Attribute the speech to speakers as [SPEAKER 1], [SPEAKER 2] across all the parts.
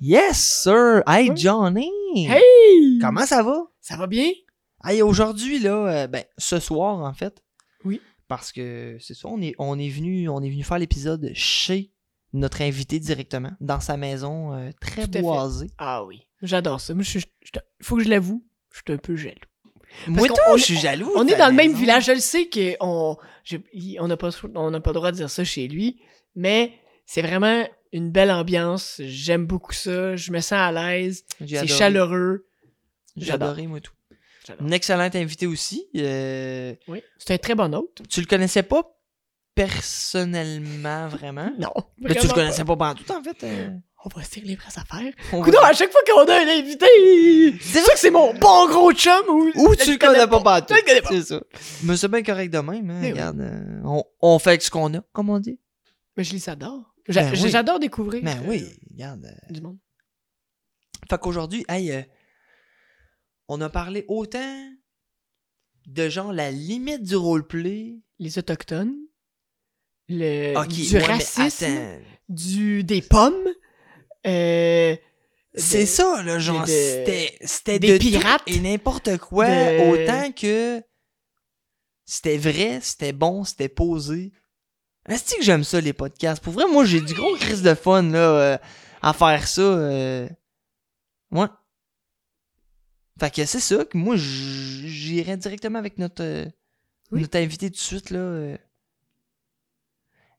[SPEAKER 1] Yes, sir! Hey. Johnny!
[SPEAKER 2] Hey!
[SPEAKER 1] Comment ça va?
[SPEAKER 2] Ça va bien?
[SPEAKER 1] Hey, aujourd'hui, là, euh, ben, ce soir, en fait.
[SPEAKER 2] Oui.
[SPEAKER 1] Parce que c'est ça, on est, on est venu, on est venu faire l'épisode chez notre invité directement, dans sa maison euh, très
[SPEAKER 2] Tout à fait.
[SPEAKER 1] boisée.
[SPEAKER 2] Ah oui. J'adore ça. Moi, je, suis- je- faut que je l'avoue, je suis un peu jaloux.
[SPEAKER 1] Moi,
[SPEAKER 2] qu'on-
[SPEAKER 1] tout,
[SPEAKER 2] on
[SPEAKER 1] je suis jaloux.
[SPEAKER 2] On
[SPEAKER 1] de
[SPEAKER 2] est
[SPEAKER 1] ta
[SPEAKER 2] dans le même
[SPEAKER 1] maison.
[SPEAKER 2] village. Je le sais qu'on on n'a pas, on n'a pas le droit de dire ça chez lui, mais c'est vraiment une belle ambiance. J'aime beaucoup ça. Je me sens à l'aise. C'est chaleureux.
[SPEAKER 1] J'ai
[SPEAKER 2] J'adore.
[SPEAKER 1] adoré, moi, tout.
[SPEAKER 2] J'adore.
[SPEAKER 1] Une excellente invitée aussi. euh,
[SPEAKER 2] Oui. C'est un très bon hôte.
[SPEAKER 1] tu le connaissais pas personnellement, vraiment?
[SPEAKER 2] Non.
[SPEAKER 1] Mais tu le connaissais pas pendant tout, en fait. euh.
[SPEAKER 2] On va se dire les vraies affaires.
[SPEAKER 1] On
[SPEAKER 2] Coudonc,
[SPEAKER 1] va-
[SPEAKER 2] à chaque fois qu'on a un invité, c'est sûr que c'est mon bon gros chum ou,
[SPEAKER 1] Ou tu le connais pas
[SPEAKER 2] connais pas.
[SPEAKER 1] C'est ça. Mais c'est bien correct de même. Hein, regarde, euh, on, on fait avec ce qu'on a, comme on dit.
[SPEAKER 2] Mais je les adore. J'a-
[SPEAKER 1] Ben oui.
[SPEAKER 2] J'adore découvrir
[SPEAKER 1] Ben
[SPEAKER 2] euh,
[SPEAKER 1] oui, regarde. euh.
[SPEAKER 2] du monde.
[SPEAKER 1] Fait qu'aujourd'hui, hey, euh, on a parlé autant de genre la limite du roleplay.
[SPEAKER 2] Les autochtones, le,
[SPEAKER 1] Ok,
[SPEAKER 2] du
[SPEAKER 1] ouais, mais
[SPEAKER 2] racisme,
[SPEAKER 1] attends.
[SPEAKER 2] du, des pommes, euh,
[SPEAKER 1] C'est
[SPEAKER 2] de-
[SPEAKER 1] ça, là, genre,
[SPEAKER 2] de-
[SPEAKER 1] c'était c'était
[SPEAKER 2] des
[SPEAKER 1] de
[SPEAKER 2] pirates,
[SPEAKER 1] et n'importe quoi,
[SPEAKER 2] de-
[SPEAKER 1] autant que c'était vrai, c'était bon, c'était posé. Est-ce que j'aime ça, les podcasts? Pour vrai, moi, j'ai du gros crise de fun, là, euh, à faire ça. Euh... Ouais. Fait que c'est ça, que moi, j- j'irais directement avec notre, euh,
[SPEAKER 2] Oui.
[SPEAKER 1] notre invité tout de suite, là. euh.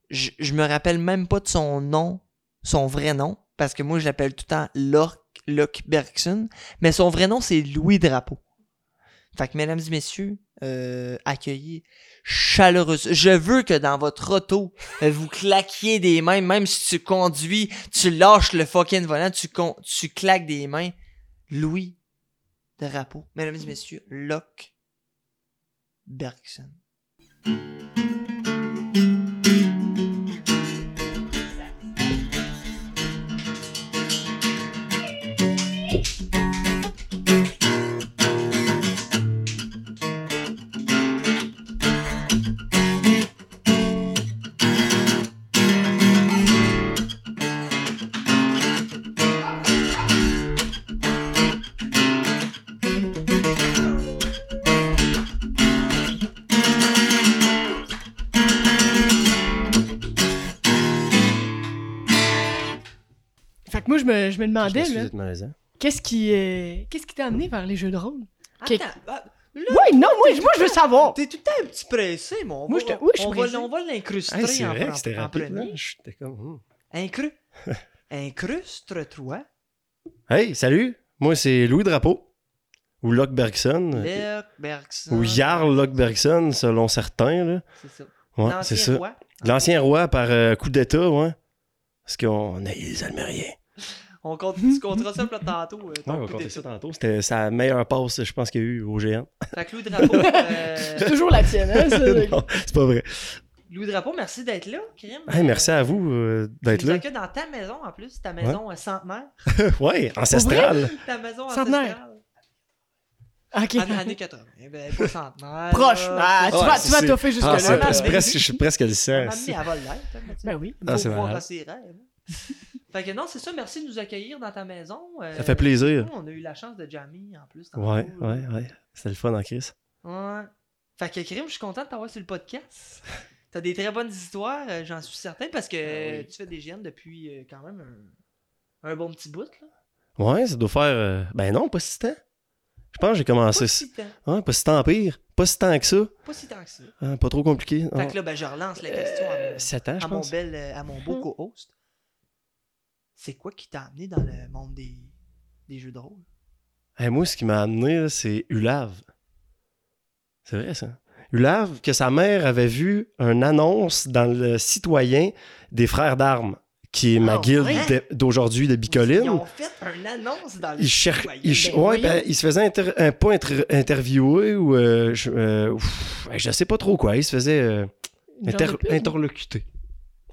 [SPEAKER 1] Je, je me rappelle même pas de son nom, son vrai nom, parce que moi, je l'appelle tout le temps Locke, Locke Bergson, mais son vrai nom, c'est Louis Drapeau. Fait que, mesdames et messieurs, accueillis chaleureuse. Je veux que dans votre auto, vous claquiez des mains, même si tu conduis, tu lâches le fucking volant, tu, tu claques des mains. Louis Drapeau. Mesdames et messieurs, Locke Bergson.
[SPEAKER 2] Me, je me demandais, là, qu'est-ce qui euh, qu'est-ce qui t'a amené vers les jeux de rôle? Qu'est-
[SPEAKER 1] ah,
[SPEAKER 2] Oui, non, moi, je- moi, je veux savoir.
[SPEAKER 1] T'es tout le temps un petit pressé, mon.
[SPEAKER 2] Moi,
[SPEAKER 1] va-
[SPEAKER 2] oui, je suis
[SPEAKER 1] on, va,
[SPEAKER 2] pressé.
[SPEAKER 1] on va l'incruster
[SPEAKER 3] Hey, c'est
[SPEAKER 1] en,
[SPEAKER 3] vrai
[SPEAKER 1] en-
[SPEAKER 3] que c'était
[SPEAKER 1] en
[SPEAKER 3] rapide.
[SPEAKER 1] premier.
[SPEAKER 3] là. J'étais comme. hmm.
[SPEAKER 1] Incru... Incrustre-toi.
[SPEAKER 3] Hey, salut! Moi, c'est Louis Drapeau. Ou Locke Bergson.
[SPEAKER 1] Locke Bergson.
[SPEAKER 3] Ou Jarl Locke Bergson, selon certains. Là.
[SPEAKER 1] C'est ça.
[SPEAKER 3] Ouais,
[SPEAKER 1] L'ancien
[SPEAKER 3] c'est ça.
[SPEAKER 1] roi.
[SPEAKER 3] L'ancien roi par euh, coup d'État, ouais. Parce qu'on a les Almériens.
[SPEAKER 1] On compte, tu compteras ça tantôt. euh,
[SPEAKER 3] Ouais, on va
[SPEAKER 1] coup
[SPEAKER 3] compter
[SPEAKER 1] d'État.
[SPEAKER 3] ça tantôt. C'était sa meilleure passe, je pense, qu'il y a eu au géant.
[SPEAKER 1] Fait que Louis Drapeau, euh,
[SPEAKER 2] C'est toujours la tienne, hein? ça?
[SPEAKER 3] non, c'est pas vrai.
[SPEAKER 1] Louis Drapeau, merci d'être là, Krim.
[SPEAKER 3] Hey, merci à vous euh, d'être là.
[SPEAKER 1] accueilles dans ta maison en plus, ta maison euh, centenaire.
[SPEAKER 3] ouais, ancestral.
[SPEAKER 1] Ta maison
[SPEAKER 2] Centenaire.
[SPEAKER 1] ancestrale.
[SPEAKER 2] Ok.
[SPEAKER 1] En années 80. Eh ben, pas centenaire.
[SPEAKER 2] Proche. Ah, tu
[SPEAKER 3] Ouais,
[SPEAKER 2] vas, tu vas toffer
[SPEAKER 3] Ah,
[SPEAKER 2] jusque-là.
[SPEAKER 3] c'est
[SPEAKER 1] là.
[SPEAKER 3] c'est presque, je suis presque le
[SPEAKER 1] Ma
[SPEAKER 3] sang.
[SPEAKER 1] mamie, elle va l'être. hein, tu sais.
[SPEAKER 2] Ben oui.
[SPEAKER 3] Ah, c'est
[SPEAKER 1] croire fait que non, c'est ça. Merci de nous accueillir dans ta maison. Euh,
[SPEAKER 3] Ça fait plaisir.
[SPEAKER 1] On a eu la chance de jammer en plus. tantôt.
[SPEAKER 3] Ouais, ouais, ouais. C'était le fun en crise.
[SPEAKER 1] Ouais. Fait que Krim, je suis content de t'avoir sur le podcast. T'as des très bonnes histoires, euh, j'en suis certain, parce que
[SPEAKER 3] Ah oui.
[SPEAKER 1] tu fais des GN depuis euh, quand même un, un bon petit bout. Là.
[SPEAKER 3] Ouais, ça doit faire. euh, Ben non, pas si tant. Je pense que j'ai commencé.
[SPEAKER 1] Pas si tant.
[SPEAKER 3] Ouais, pas si tant pire. Pas si tant que ça.
[SPEAKER 1] Pas si tant que ça.
[SPEAKER 3] Hein, pas trop compliqué.
[SPEAKER 1] Fait que là, ben, je relance la question à mon,
[SPEAKER 3] 7 ans, je
[SPEAKER 1] à mon
[SPEAKER 3] pense.
[SPEAKER 1] bel, euh, à mon beau co-host. C'est quoi qui t'a amené dans le monde des, des jeux de rôle?
[SPEAKER 3] Hey, moi, ce qui m'a amené, c'est Ulav. C'est vrai, ça? Ulav, que sa mère avait vu une annonce dans le citoyen des Frères d'Armes, qui est ma
[SPEAKER 1] Ah,
[SPEAKER 3] guilde
[SPEAKER 1] ouais?
[SPEAKER 3] d'aujourd'hui de Bicoline.
[SPEAKER 1] Ils ont fait une annonce dans le
[SPEAKER 3] Il, cher-
[SPEAKER 1] citoyen.
[SPEAKER 3] il ch-
[SPEAKER 2] Ben
[SPEAKER 3] ouais, ben, il se faisait inter- euh, pas inter- interviewer ou euh, je, euh, ouf, ouais, je sais pas trop quoi. Il se faisait euh, inter- interlocuter.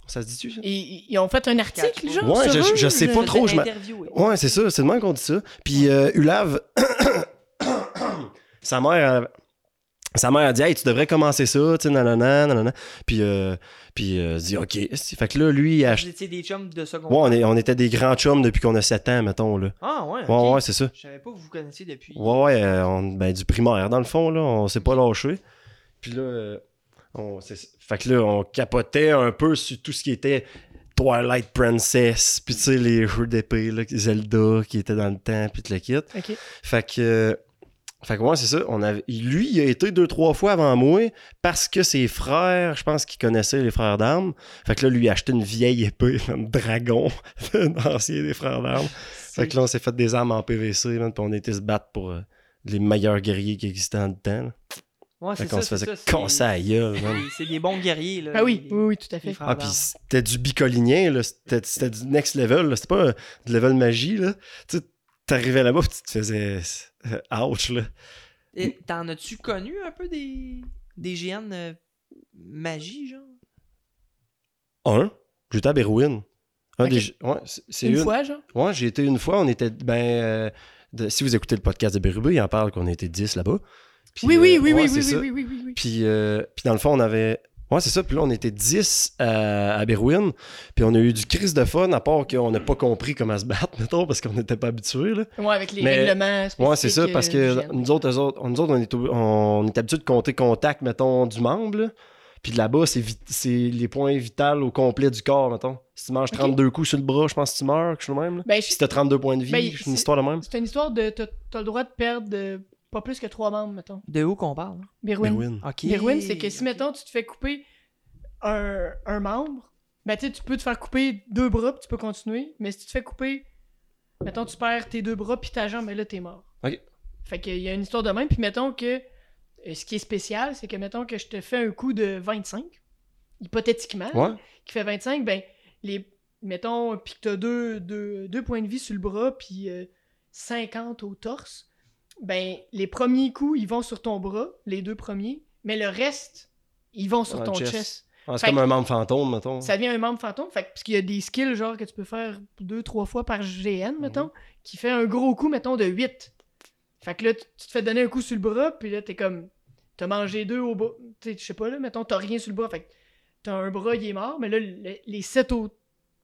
[SPEAKER 3] Ça se dit-tu ça?
[SPEAKER 2] Ils, ils ont fait un article, genre?
[SPEAKER 3] Ouais,
[SPEAKER 2] sur
[SPEAKER 3] je-
[SPEAKER 2] eux,
[SPEAKER 3] je sais pas trop. je. Ouais, c'est ça, c'est de même qu'on dit ça. Puis euh, Ulav, sa mère, elle, sa mère a dit Hey, tu devrais commencer ça, tu sais, nanana, nanana. Puis, euh, puis euh, dit Ok. Fait que là, lui, il a
[SPEAKER 1] Vous
[SPEAKER 3] acheté.
[SPEAKER 1] étiez des chums de
[SPEAKER 3] Ouais,
[SPEAKER 1] secondaire.
[SPEAKER 3] on, est- on était des grands chums depuis qu'on a 7 ans, mettons, là.
[SPEAKER 1] Ah, ouais.
[SPEAKER 3] Ouais,
[SPEAKER 1] ok.
[SPEAKER 3] ouais, c'est ça.
[SPEAKER 1] Je savais pas que vous vous connaissiez depuis.
[SPEAKER 3] Ouais, ouais, euh, on- ben, du primaire, dans le fond, là, on s'est pas lâché. Puis là, euh, on, fait que là, on capotait un peu sur tout ce qui était Twilight Princess, puis tu sais, les jeux d'épée, Zelda qui étaient dans le temps, puis tout le kit. Fait que, fait que ouais, c'est ça. On avait, lui, il a été deux, trois fois avant moi parce que ses frères, je pense qu'ils connaissaient les frères d'armes. Fait que là, lui, il a acheté une vieille épée, un dragon, d'ancien des frères d'armes. Fait que là, on s'est fait des armes en PVC, man, puis on était se battre pour euh, les meilleurs guerriers qui existaient en temps. là.
[SPEAKER 1] Ouais, c'est ça.
[SPEAKER 3] se faisait casser à la gueule, man.
[SPEAKER 1] c'est- des bons guerriers, là.
[SPEAKER 2] Ah oui,
[SPEAKER 1] les-
[SPEAKER 2] oui, oui, tout à fait.
[SPEAKER 3] Ah, puis c'était du bicolinien, là. C'était, du next level, là. C'était pas euh, du level magie, là. Tu sais, t'arrivais là-bas, puis tu te faisais euh, ouch, là.
[SPEAKER 1] Et T'en as-tu connu un peu des, des GN euh, magie, genre?
[SPEAKER 3] Un, j'étais à. Un des, ouais, c'est
[SPEAKER 2] Une
[SPEAKER 3] une,
[SPEAKER 2] fois, genre?
[SPEAKER 3] Ouais, j'ai été une fois, on était, ben, euh, de- si vous écoutez le podcast de Bérubé, il en parle qu'on était 10 là-bas. Puis,
[SPEAKER 2] Oui, oui,
[SPEAKER 3] euh,
[SPEAKER 2] oui,
[SPEAKER 3] ouais,
[SPEAKER 2] oui, oui,
[SPEAKER 3] ça.
[SPEAKER 2] oui, oui, oui, oui.
[SPEAKER 3] Puis, euh, puis dans le fond, on avait. Ouais, c'est ça. Puis là, on était 10 à, à Berwyn. Puis on a eu du crise de fun, à part qu'on n'a pas compris comment se battre, mettons, parce qu'on n'était pas habitués. Là.
[SPEAKER 2] Ouais, avec les
[SPEAKER 3] Mais-
[SPEAKER 2] règlements.
[SPEAKER 3] Ouais, c'est ça, parce
[SPEAKER 2] euh,
[SPEAKER 3] que
[SPEAKER 2] GN.
[SPEAKER 3] nous autres, eux autres, nous autres, on est, on est habitués de compter contact, mettons, du membre. là. Puis là-bas, c'est les points vitaux au complet du corps, mettons. Si tu manges
[SPEAKER 2] Ok.
[SPEAKER 3] 32 coups sur le bras, je pense que tu meurs, de même. là.
[SPEAKER 2] Ben, je-
[SPEAKER 3] Si t'as 32 points de vie,
[SPEAKER 2] Ben,
[SPEAKER 3] c'est une histoire de même.
[SPEAKER 2] c'est une histoire de. T'as t'as le droit de perdre de pas plus que trois membres, mettons.
[SPEAKER 1] De où qu'on parle? là?
[SPEAKER 2] Berwyn.
[SPEAKER 3] Berwyn.
[SPEAKER 1] Ok.
[SPEAKER 2] Berwyn, c'est que si, mettons, tu te fais couper un, un membre, ben, tu sais, tu peux te faire couper deux bras, puis tu peux continuer. Mais si tu te fais couper, mettons, tu perds tes deux bras, puis ta jambe, ben là, t'es mort.
[SPEAKER 3] Ok.
[SPEAKER 2] Fait qu'il y a une histoire de même, puis mettons que. euh, Ce qui est spécial, c'est que, mettons, que je te fais un coup de 25, hypothétiquement,
[SPEAKER 3] Ouais.
[SPEAKER 2] qui fait 25, ben, les. Mettons, puis que t'as deux, deux, deux points de vie sur le bras, puis euh, 50 au torse, ben, les premiers coups, ils vont sur ton bras, les deux premiers, mais le reste, ils vont sur ton chest.
[SPEAKER 3] chest. Ah, c'est comme un membre fantôme, mettons.
[SPEAKER 2] Ça devient un membre fantôme, fait que- parce qu'il y a des skills, genre, que tu peux faire deux, trois fois par GN, mettons,
[SPEAKER 3] Mhm.
[SPEAKER 2] qui fait un gros coup, mettons, de 8. Fait que là, tu te fais donner un coup sur le bras, puis là, t'es comme. T'as mangé deux au bas. Tu sais, je sais pas, là, mettons, t'as rien sur le bras. Fait que t'as un bras, il est mort, mais là, le- les 7 autres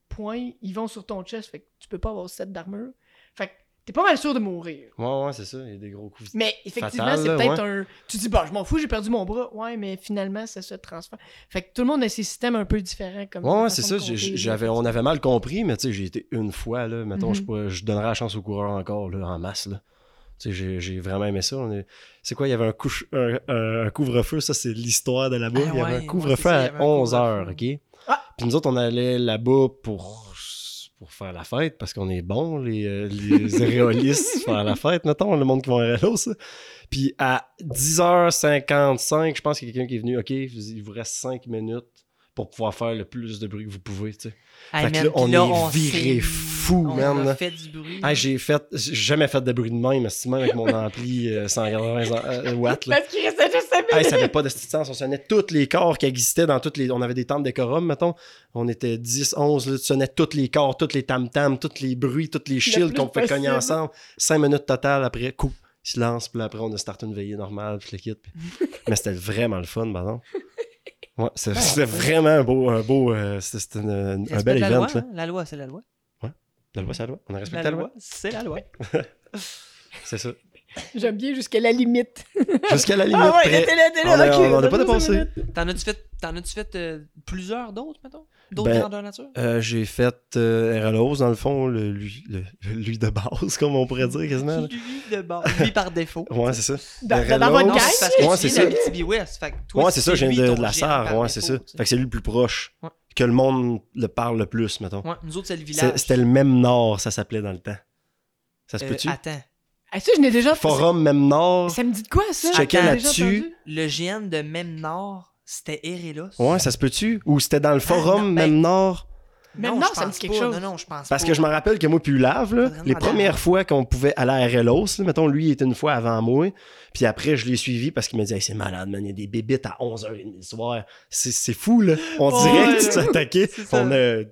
[SPEAKER 2] points, ils vont sur ton chest. Fait que tu peux pas avoir 7 d'armure. Fait que t'es pas mal sûr de mourir.
[SPEAKER 3] Ouais, ouais, c'est ça. Il y a des gros coups.
[SPEAKER 2] Mais effectivement, c'est peut-être un. Tu dis, bah, je m'en fous, j'ai perdu mon bras. Ouais, mais finalement, ça se transfère. Fait que tout le monde a ses systèmes un peu différents. Comme
[SPEAKER 3] Ouais, ouais, c'est ça. J'avais, on avait mal compris, mais tu sais, j'ai été une fois, là. Mettons,
[SPEAKER 2] Mhm.
[SPEAKER 3] je, pourrais- je donnerais la chance au coureur encore, là, en masse, là. Tu sais, j'ai, vraiment aimé ça. C'est quoi, il y avait un, couche- un, un- un couvre-feu, ça, c'est l'histoire de là-bas.
[SPEAKER 1] Ah
[SPEAKER 3] il y avait
[SPEAKER 1] ouais,
[SPEAKER 3] un couvre-feu à
[SPEAKER 1] avait un
[SPEAKER 3] 11 heures,
[SPEAKER 1] couvre-feu.
[SPEAKER 3] OK?
[SPEAKER 2] Ah!
[SPEAKER 3] Puis nous autres, on allait là-bas pour, pour faire la fête, parce qu'on est bons, les, euh, les éréolistes, faire la fête, mettons, le monde qui va à Rélos, ça. Puis à 10h55, je pense qu'il y a quelqu'un qui est venu, OK, il vous reste 5 minutes pour pouvoir faire le plus de bruit que vous pouvez, tu sais.
[SPEAKER 1] Hey,
[SPEAKER 3] Fait que
[SPEAKER 1] man,
[SPEAKER 3] là,
[SPEAKER 1] puis
[SPEAKER 3] on
[SPEAKER 1] là,
[SPEAKER 3] est viré fou,
[SPEAKER 1] on
[SPEAKER 3] man,
[SPEAKER 1] a
[SPEAKER 3] là.
[SPEAKER 1] fait du bruit.
[SPEAKER 3] Hey, j'ai fait, j'ai jamais fait de bruit de même, mais même avec mon ampli euh, 180 euh, watts, là.
[SPEAKER 2] Parce qu'il restait juste 5
[SPEAKER 3] Hey, ça avait pas de sens. On sonnait tous les corps qui existaient dans toutes les. On avait des temples décorum, mettons. On était 10, 11, là. Tu sonnais tous les corps, tous les tam-tams, tous les bruits, tous les shields qu'on fait cogner ensemble. 5 minutes total après, coup, silence, puis après, on a starté une veillée normale, puis le kit. puis- Mais c'était vraiment le fun, par exemple. Ouais, c'est- c'était vraiment un beau. Un beau euh, c'était un bel
[SPEAKER 1] la
[SPEAKER 3] event,
[SPEAKER 1] loi,
[SPEAKER 3] là.
[SPEAKER 1] hein? La loi, c'est la loi.
[SPEAKER 3] La loi, c'est la loi. On a respecté
[SPEAKER 1] La
[SPEAKER 3] la loi.
[SPEAKER 1] loi, c'est la loi.
[SPEAKER 3] C'est ça.
[SPEAKER 2] J'aime bien jusqu'à la limite.
[SPEAKER 3] Jusqu'à la limite.
[SPEAKER 2] Ah ouais,
[SPEAKER 3] près.
[SPEAKER 2] t'es là, là,
[SPEAKER 3] a-
[SPEAKER 2] ok,
[SPEAKER 3] on a
[SPEAKER 2] ça
[SPEAKER 3] pas
[SPEAKER 2] minutes.
[SPEAKER 1] T'en as-tu fait, t'en as-tu fait euh, plusieurs d'autres, mettons? D'autres
[SPEAKER 3] Ben,
[SPEAKER 1] grandeurs nature?
[SPEAKER 3] Euh, j'ai fait euh, RLOS, dans le fond, le, lui, le- lui de base, comme on pourrait dire quasiment. là.
[SPEAKER 1] Lui de base. Lui par défaut.
[SPEAKER 3] Ouais, c'est ça.
[SPEAKER 2] Dans,
[SPEAKER 3] RLOS,
[SPEAKER 2] dans votre
[SPEAKER 1] Non,
[SPEAKER 2] gang?
[SPEAKER 1] c'est parce que
[SPEAKER 3] Ouais, c'est ça.
[SPEAKER 1] d'Abitibi-Ouest. Fait que toi,
[SPEAKER 3] ouais, c'est ça, je viens de, la
[SPEAKER 1] par
[SPEAKER 3] ouais, c'est ça. Fait que c'est lui le plus proche.
[SPEAKER 1] Ouais.
[SPEAKER 3] Que le monde le parle le plus, mettons.
[SPEAKER 1] Ouais, nous autres, c'est le village.
[SPEAKER 3] C'était le même Nord, ça s'appelait dans le temps. Ça se
[SPEAKER 1] Euh,
[SPEAKER 3] peut-tu?
[SPEAKER 1] attends.
[SPEAKER 2] Ah, ça, je n'ai déjà
[SPEAKER 3] Forum même Nord.
[SPEAKER 2] Ça me dit de quoi, ça?
[SPEAKER 3] Tu checkais là-dessus.
[SPEAKER 1] Le GN de même Nord, c'était Erelos.
[SPEAKER 3] Ouais, ça se peut-tu? Ou c'était dans le
[SPEAKER 1] Ah,
[SPEAKER 3] forum
[SPEAKER 1] non, ben-
[SPEAKER 3] même Nord.
[SPEAKER 2] Même
[SPEAKER 1] Non,
[SPEAKER 2] ça me dit quelque
[SPEAKER 1] pas.
[SPEAKER 2] chose.
[SPEAKER 1] Non, non, je pense
[SPEAKER 3] Parce
[SPEAKER 1] pas.
[SPEAKER 3] que je me rappelle que moi puis Lave, là, les premières fois qu'on pouvait aller à RLOS, là, mettons, lui, il était une fois avant moi. Puis après, je l'ai suivi parce qu'il m'a dit Hey, c'est malade, man. Il y a des bébites à 11h30 le soir. C'est c'est fou, là. On
[SPEAKER 1] Ouais,
[SPEAKER 3] dirait
[SPEAKER 1] ouais,
[SPEAKER 3] que tu
[SPEAKER 1] ça.
[SPEAKER 3] On a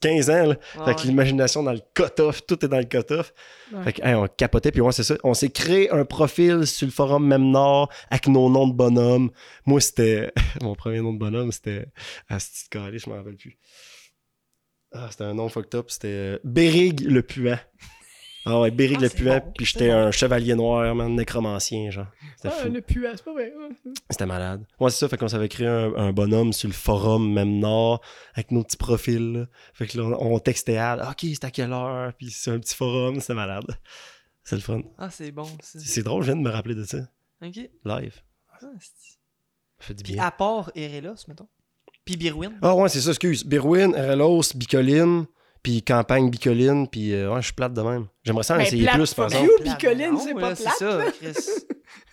[SPEAKER 3] 15 ans, là.
[SPEAKER 1] Ouais,
[SPEAKER 3] fait que
[SPEAKER 1] ouais.
[SPEAKER 3] l'imagination dans le cut-off, tout est dans le cut-off.
[SPEAKER 2] Ouais.
[SPEAKER 3] Fait que, hey, on capotait, puis ouais, c'est ça. On s'est créé un profil sur le forum Même Nord avec nos noms de bonhommes. Moi, c'était. Mon premier nom de bonhomme, c'était. Ah, c'est calé, je m'en rappelle plus. Ah, c'était un nom fucked up. C'était euh, Bérig le Puant. Ah ouais, Bérig
[SPEAKER 1] Ah,
[SPEAKER 3] le
[SPEAKER 1] c'est
[SPEAKER 3] Puant.
[SPEAKER 1] bon,
[SPEAKER 3] puis
[SPEAKER 1] c'est
[SPEAKER 3] j'étais
[SPEAKER 1] bon.
[SPEAKER 3] un chevalier noir, man, nécromancien, genre. C'était
[SPEAKER 2] Ah,
[SPEAKER 3] fou.
[SPEAKER 2] le puant, c'est pas vrai.
[SPEAKER 3] C'était malade. Ouais, c'est ça. Fait qu'on s'avait créé un, un bonhomme sur le forum Même Nord avec nos petits profils. là. Fait que là, on, textait à OK, c'est à quelle heure? Puis c'est un petit forum, c'était malade. C'est le fun.
[SPEAKER 1] Ah, c'est bon, ça.
[SPEAKER 3] C'est drôle, je viens de me rappeler de ça.
[SPEAKER 1] Ok.
[SPEAKER 3] Live.
[SPEAKER 1] Ah, c'est-
[SPEAKER 3] Ça fait du
[SPEAKER 1] Puis
[SPEAKER 3] bien.
[SPEAKER 1] à part Erelos, mettons. Puis Birwin?
[SPEAKER 3] Ah ouais, c'est ça, excuse. Birwin, RLOS, Bicoline, puis campagne Bicoline, puis euh, ouais, je suis plate de même. J'aimerais ça en essayer
[SPEAKER 2] plate,
[SPEAKER 3] plus, par exemple.
[SPEAKER 2] Bicoline, c'est pas
[SPEAKER 1] là, C'est
[SPEAKER 2] plate,
[SPEAKER 1] ça, Chris.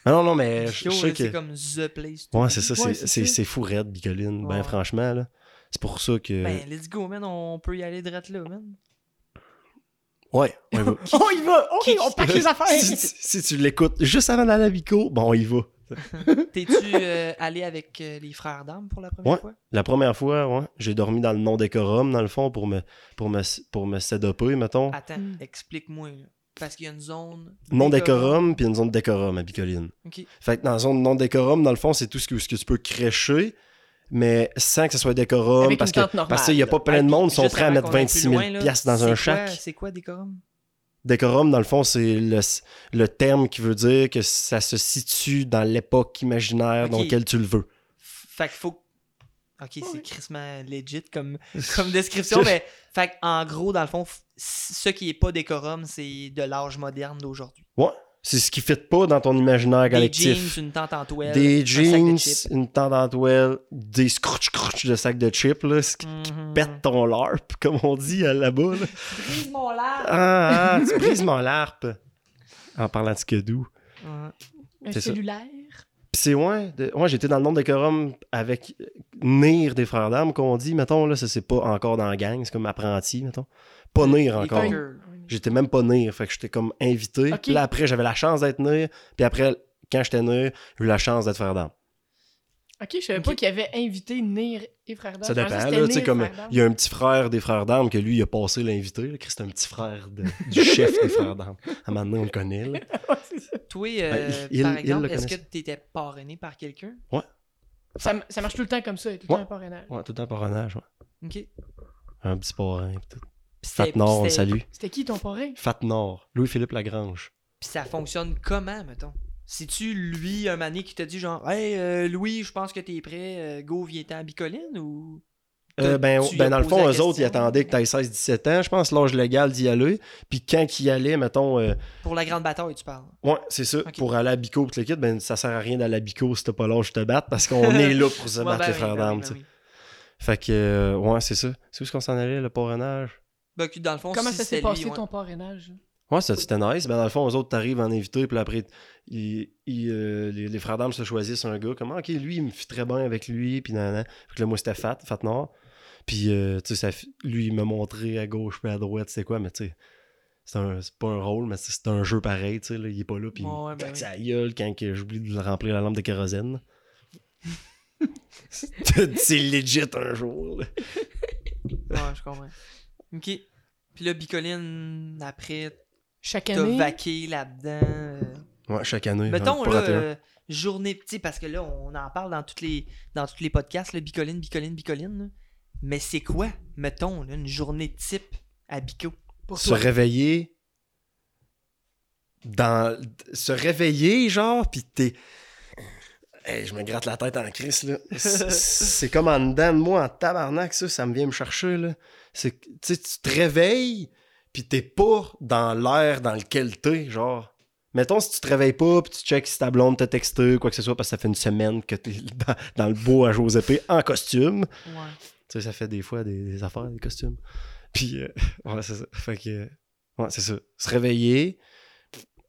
[SPEAKER 3] Ah non, non, mais je, sais
[SPEAKER 1] là,
[SPEAKER 3] que...
[SPEAKER 1] C'est comme The Place.
[SPEAKER 3] Ouais, c'est ça,
[SPEAKER 2] Ouais,
[SPEAKER 3] c'est- fou raide, Bicoline, ben franchement, là. C'est pour ça que...
[SPEAKER 1] Ben, let's go, man. On peut y aller direct là, man.
[SPEAKER 3] Ouais, on y va.
[SPEAKER 2] On y va! Ok,
[SPEAKER 1] Qui-
[SPEAKER 2] on pack les affaires!
[SPEAKER 3] si, si- si tu l'écoutes juste avant d'aller à Bico, bon, on y va.
[SPEAKER 1] T'es-tu euh, allé avec euh, les frères d'armes pour la première
[SPEAKER 3] Ouais.
[SPEAKER 1] fois?
[SPEAKER 3] La première fois, ouais, j'ai dormi dans le non-décorum, dans le fond, pour me, pour me, pour me mettons.
[SPEAKER 1] Attends,
[SPEAKER 2] Mm.
[SPEAKER 1] explique-moi. Parce qu'il y a une zone.
[SPEAKER 3] Non-décorum, puis une zone décorum à Bicoline.
[SPEAKER 1] Ok.
[SPEAKER 3] Fait que dans la zone non-décorum, dans le fond, c'est tout ce que, ce que tu peux crécher, mais sans que ce soit décorum.
[SPEAKER 2] Avec
[SPEAKER 3] parce que
[SPEAKER 2] normale,
[SPEAKER 3] parce qu'il n'y a pas plein de monde qui sont prêts à mettre
[SPEAKER 1] qu'on aille
[SPEAKER 3] 26
[SPEAKER 1] plus
[SPEAKER 3] 000
[SPEAKER 1] loin, là,
[SPEAKER 3] piastres dans un
[SPEAKER 1] quoi-
[SPEAKER 3] chac.
[SPEAKER 1] C'est quoi décorum?
[SPEAKER 3] Décorum, dans le fond, c'est le, le terme qui veut dire que ça se situe dans l'époque imaginaire dans laquelle tu le veux.
[SPEAKER 1] Fait qu'il faut. Ok, c'est crissement legit comme, comme description, mais fait en gros, dans le fond, ce qui est pas décorum, c'est de l'âge moderne d'aujourd'hui.
[SPEAKER 3] Ouais. C'est ce qui ne fit pas dans ton imaginaire
[SPEAKER 1] Des
[SPEAKER 3] collectif.
[SPEAKER 1] jeans, une tente en toile,
[SPEAKER 3] Des
[SPEAKER 1] un sac de
[SPEAKER 3] jeans, une tente en toile, des scrutch-crutch de sacs de chips, là, ce qui
[SPEAKER 1] Mhm.
[SPEAKER 3] pète ton larp, comme on dit là-bas. là.
[SPEAKER 1] Brise mon lard.
[SPEAKER 3] Ah, ah, tu brises mon larp. En parlant de skidoo.
[SPEAKER 1] Ouais.
[SPEAKER 2] Un cellulaire.
[SPEAKER 3] Puis c'est ouais, de- ouais j'étais dans le nom décorum avec euh, Nir des frères d'armes qu'on dit, mettons, là, ça c'est pas encore dans la gang, c'est comme apprenti, mettons. Pas Nir encore.
[SPEAKER 1] fuckers.
[SPEAKER 3] J'étais même pas Nir, fait que j'étais comme invité. Puis là après, j'avais la chance d'être Nir, puis après, quand j'étais Nir, j'ai eu la chance d'être frère d'armes.
[SPEAKER 2] Ok, je savais pas qu'il avait invité Nir et Frère d'Armes.
[SPEAKER 3] Ça dépend, là, tu sais, comme il y a un petit frère des frères d'armes que lui, il a passé l'invité, là, Chris, c'est un petit frère de- du chef des frères d'armes. À un moment donné, on le connaît, là.
[SPEAKER 2] Ouais, ça.
[SPEAKER 1] Toi, euh,
[SPEAKER 3] Ben, il-
[SPEAKER 1] par
[SPEAKER 3] il
[SPEAKER 1] exemple,
[SPEAKER 3] le
[SPEAKER 1] est-ce que tu étais parrainé par quelqu'un?
[SPEAKER 2] Ça, m- ça marche tout le temps comme ça, y tout le
[SPEAKER 3] Ouais.
[SPEAKER 2] temps un parrainage.
[SPEAKER 3] Ouais, tout le temps parrainage, ouais.
[SPEAKER 1] Ok.
[SPEAKER 3] Un petit parrain.
[SPEAKER 1] Puis
[SPEAKER 3] Fat Nord, on le
[SPEAKER 1] c'était-
[SPEAKER 3] salue.
[SPEAKER 2] C'était qui ton parrain?
[SPEAKER 3] Fat Nord, Louis-Philippe Lagrange.
[SPEAKER 1] Puis ça fonctionne comment, mettons? C'est-tu lui, un mané qui t'a dit genre, hey euh, Louis, je pense que t'es prêt, euh, go, viens-t'en à Bicoline ou.
[SPEAKER 3] Euh, ben, ben, dans le fond, eux autres, ils attendaient que tu aies 16-17 ans. Je pense l'âge légal d'y aller. Puis quand ils y allaient, mettons, euh,
[SPEAKER 1] Pour la grande bataille, tu parles.
[SPEAKER 3] ouais, c'est ça, pour aller à Bico pis le kit, ben ça sert à rien d'aller à Bico si t'as pas l'âge de te battre parce qu'on est là pour se
[SPEAKER 1] Ouais,
[SPEAKER 3] battre
[SPEAKER 1] ben
[SPEAKER 3] les
[SPEAKER 1] oui,
[SPEAKER 3] frères
[SPEAKER 1] ben
[SPEAKER 3] d'armes,
[SPEAKER 1] oui,
[SPEAKER 3] tu
[SPEAKER 1] ben oui.
[SPEAKER 3] Fait que, euh, ouais, c'est ça. C'est où est-ce qu'on s'en allait, le parrainage?
[SPEAKER 1] Ben, que dans le fond,
[SPEAKER 2] Comment
[SPEAKER 1] si
[SPEAKER 2] ça s'est passé
[SPEAKER 1] lui, ouais.
[SPEAKER 2] ton parrainage?
[SPEAKER 3] Ouais, ça, c'était nice. Ben, dans le fond, eux autres, t'arrives en invité, puis après, ils- ils, euh, les, les frères d'armes se choisissent un gars. Comme, ah, ok, lui, il me fit très bien avec lui, puis nan, nan. Fait que là, moi, c'était Fat, Fat Nord. Puis, euh, tu sais, ça lui, il m'a montré à gauche puis à droite, c'est quoi, mais tu sais, c'est pas un rôle, mais c'est un jeu pareil, tu sais, là, il est pas là, puis
[SPEAKER 1] Ouais, ouais, ben oui.
[SPEAKER 3] gueule quand j'oublie de remplir la lampe de kérosène. c'est legit un jour, là.
[SPEAKER 1] Ouais, je comprends. Ok. Puis là, Bicoline, après,
[SPEAKER 2] Chaque
[SPEAKER 1] t'as
[SPEAKER 2] année?
[SPEAKER 1] vaqué là-dedans. euh,
[SPEAKER 3] Ouais, chaque année.
[SPEAKER 1] Mettons, là,
[SPEAKER 3] raté un.
[SPEAKER 1] euh, journée petit, parce que là, on en parle dans, toutes les, dans tous les podcasts, là, Bicoline, Bicoline, Bicoline. là. Mais c'est quoi, mettons, là, une journée type à Bico?
[SPEAKER 2] Pour
[SPEAKER 3] se
[SPEAKER 2] toi.
[SPEAKER 3] réveiller dans se réveiller genre puis t'es Hey, je me gratte la tête en crise là C'est- comme en dedans de moi en tabarnak ça ça me vient me chercher là c'est tu sais tu te réveilles puis t'es pas dans l'air dans lequel t'es genre mettons si tu te réveilles pas puis tu checks si ta blonde t'a texté quoi que ce soit parce que ça fait une semaine que t'es dans, dans le bois à Josépé en costume
[SPEAKER 1] Ouais.
[SPEAKER 3] tu sais, ça fait des fois des, des affaires, des costumes. Puis, euh, ouais, c'est ça. Fait que, euh, ouais, c'est ça. Se réveiller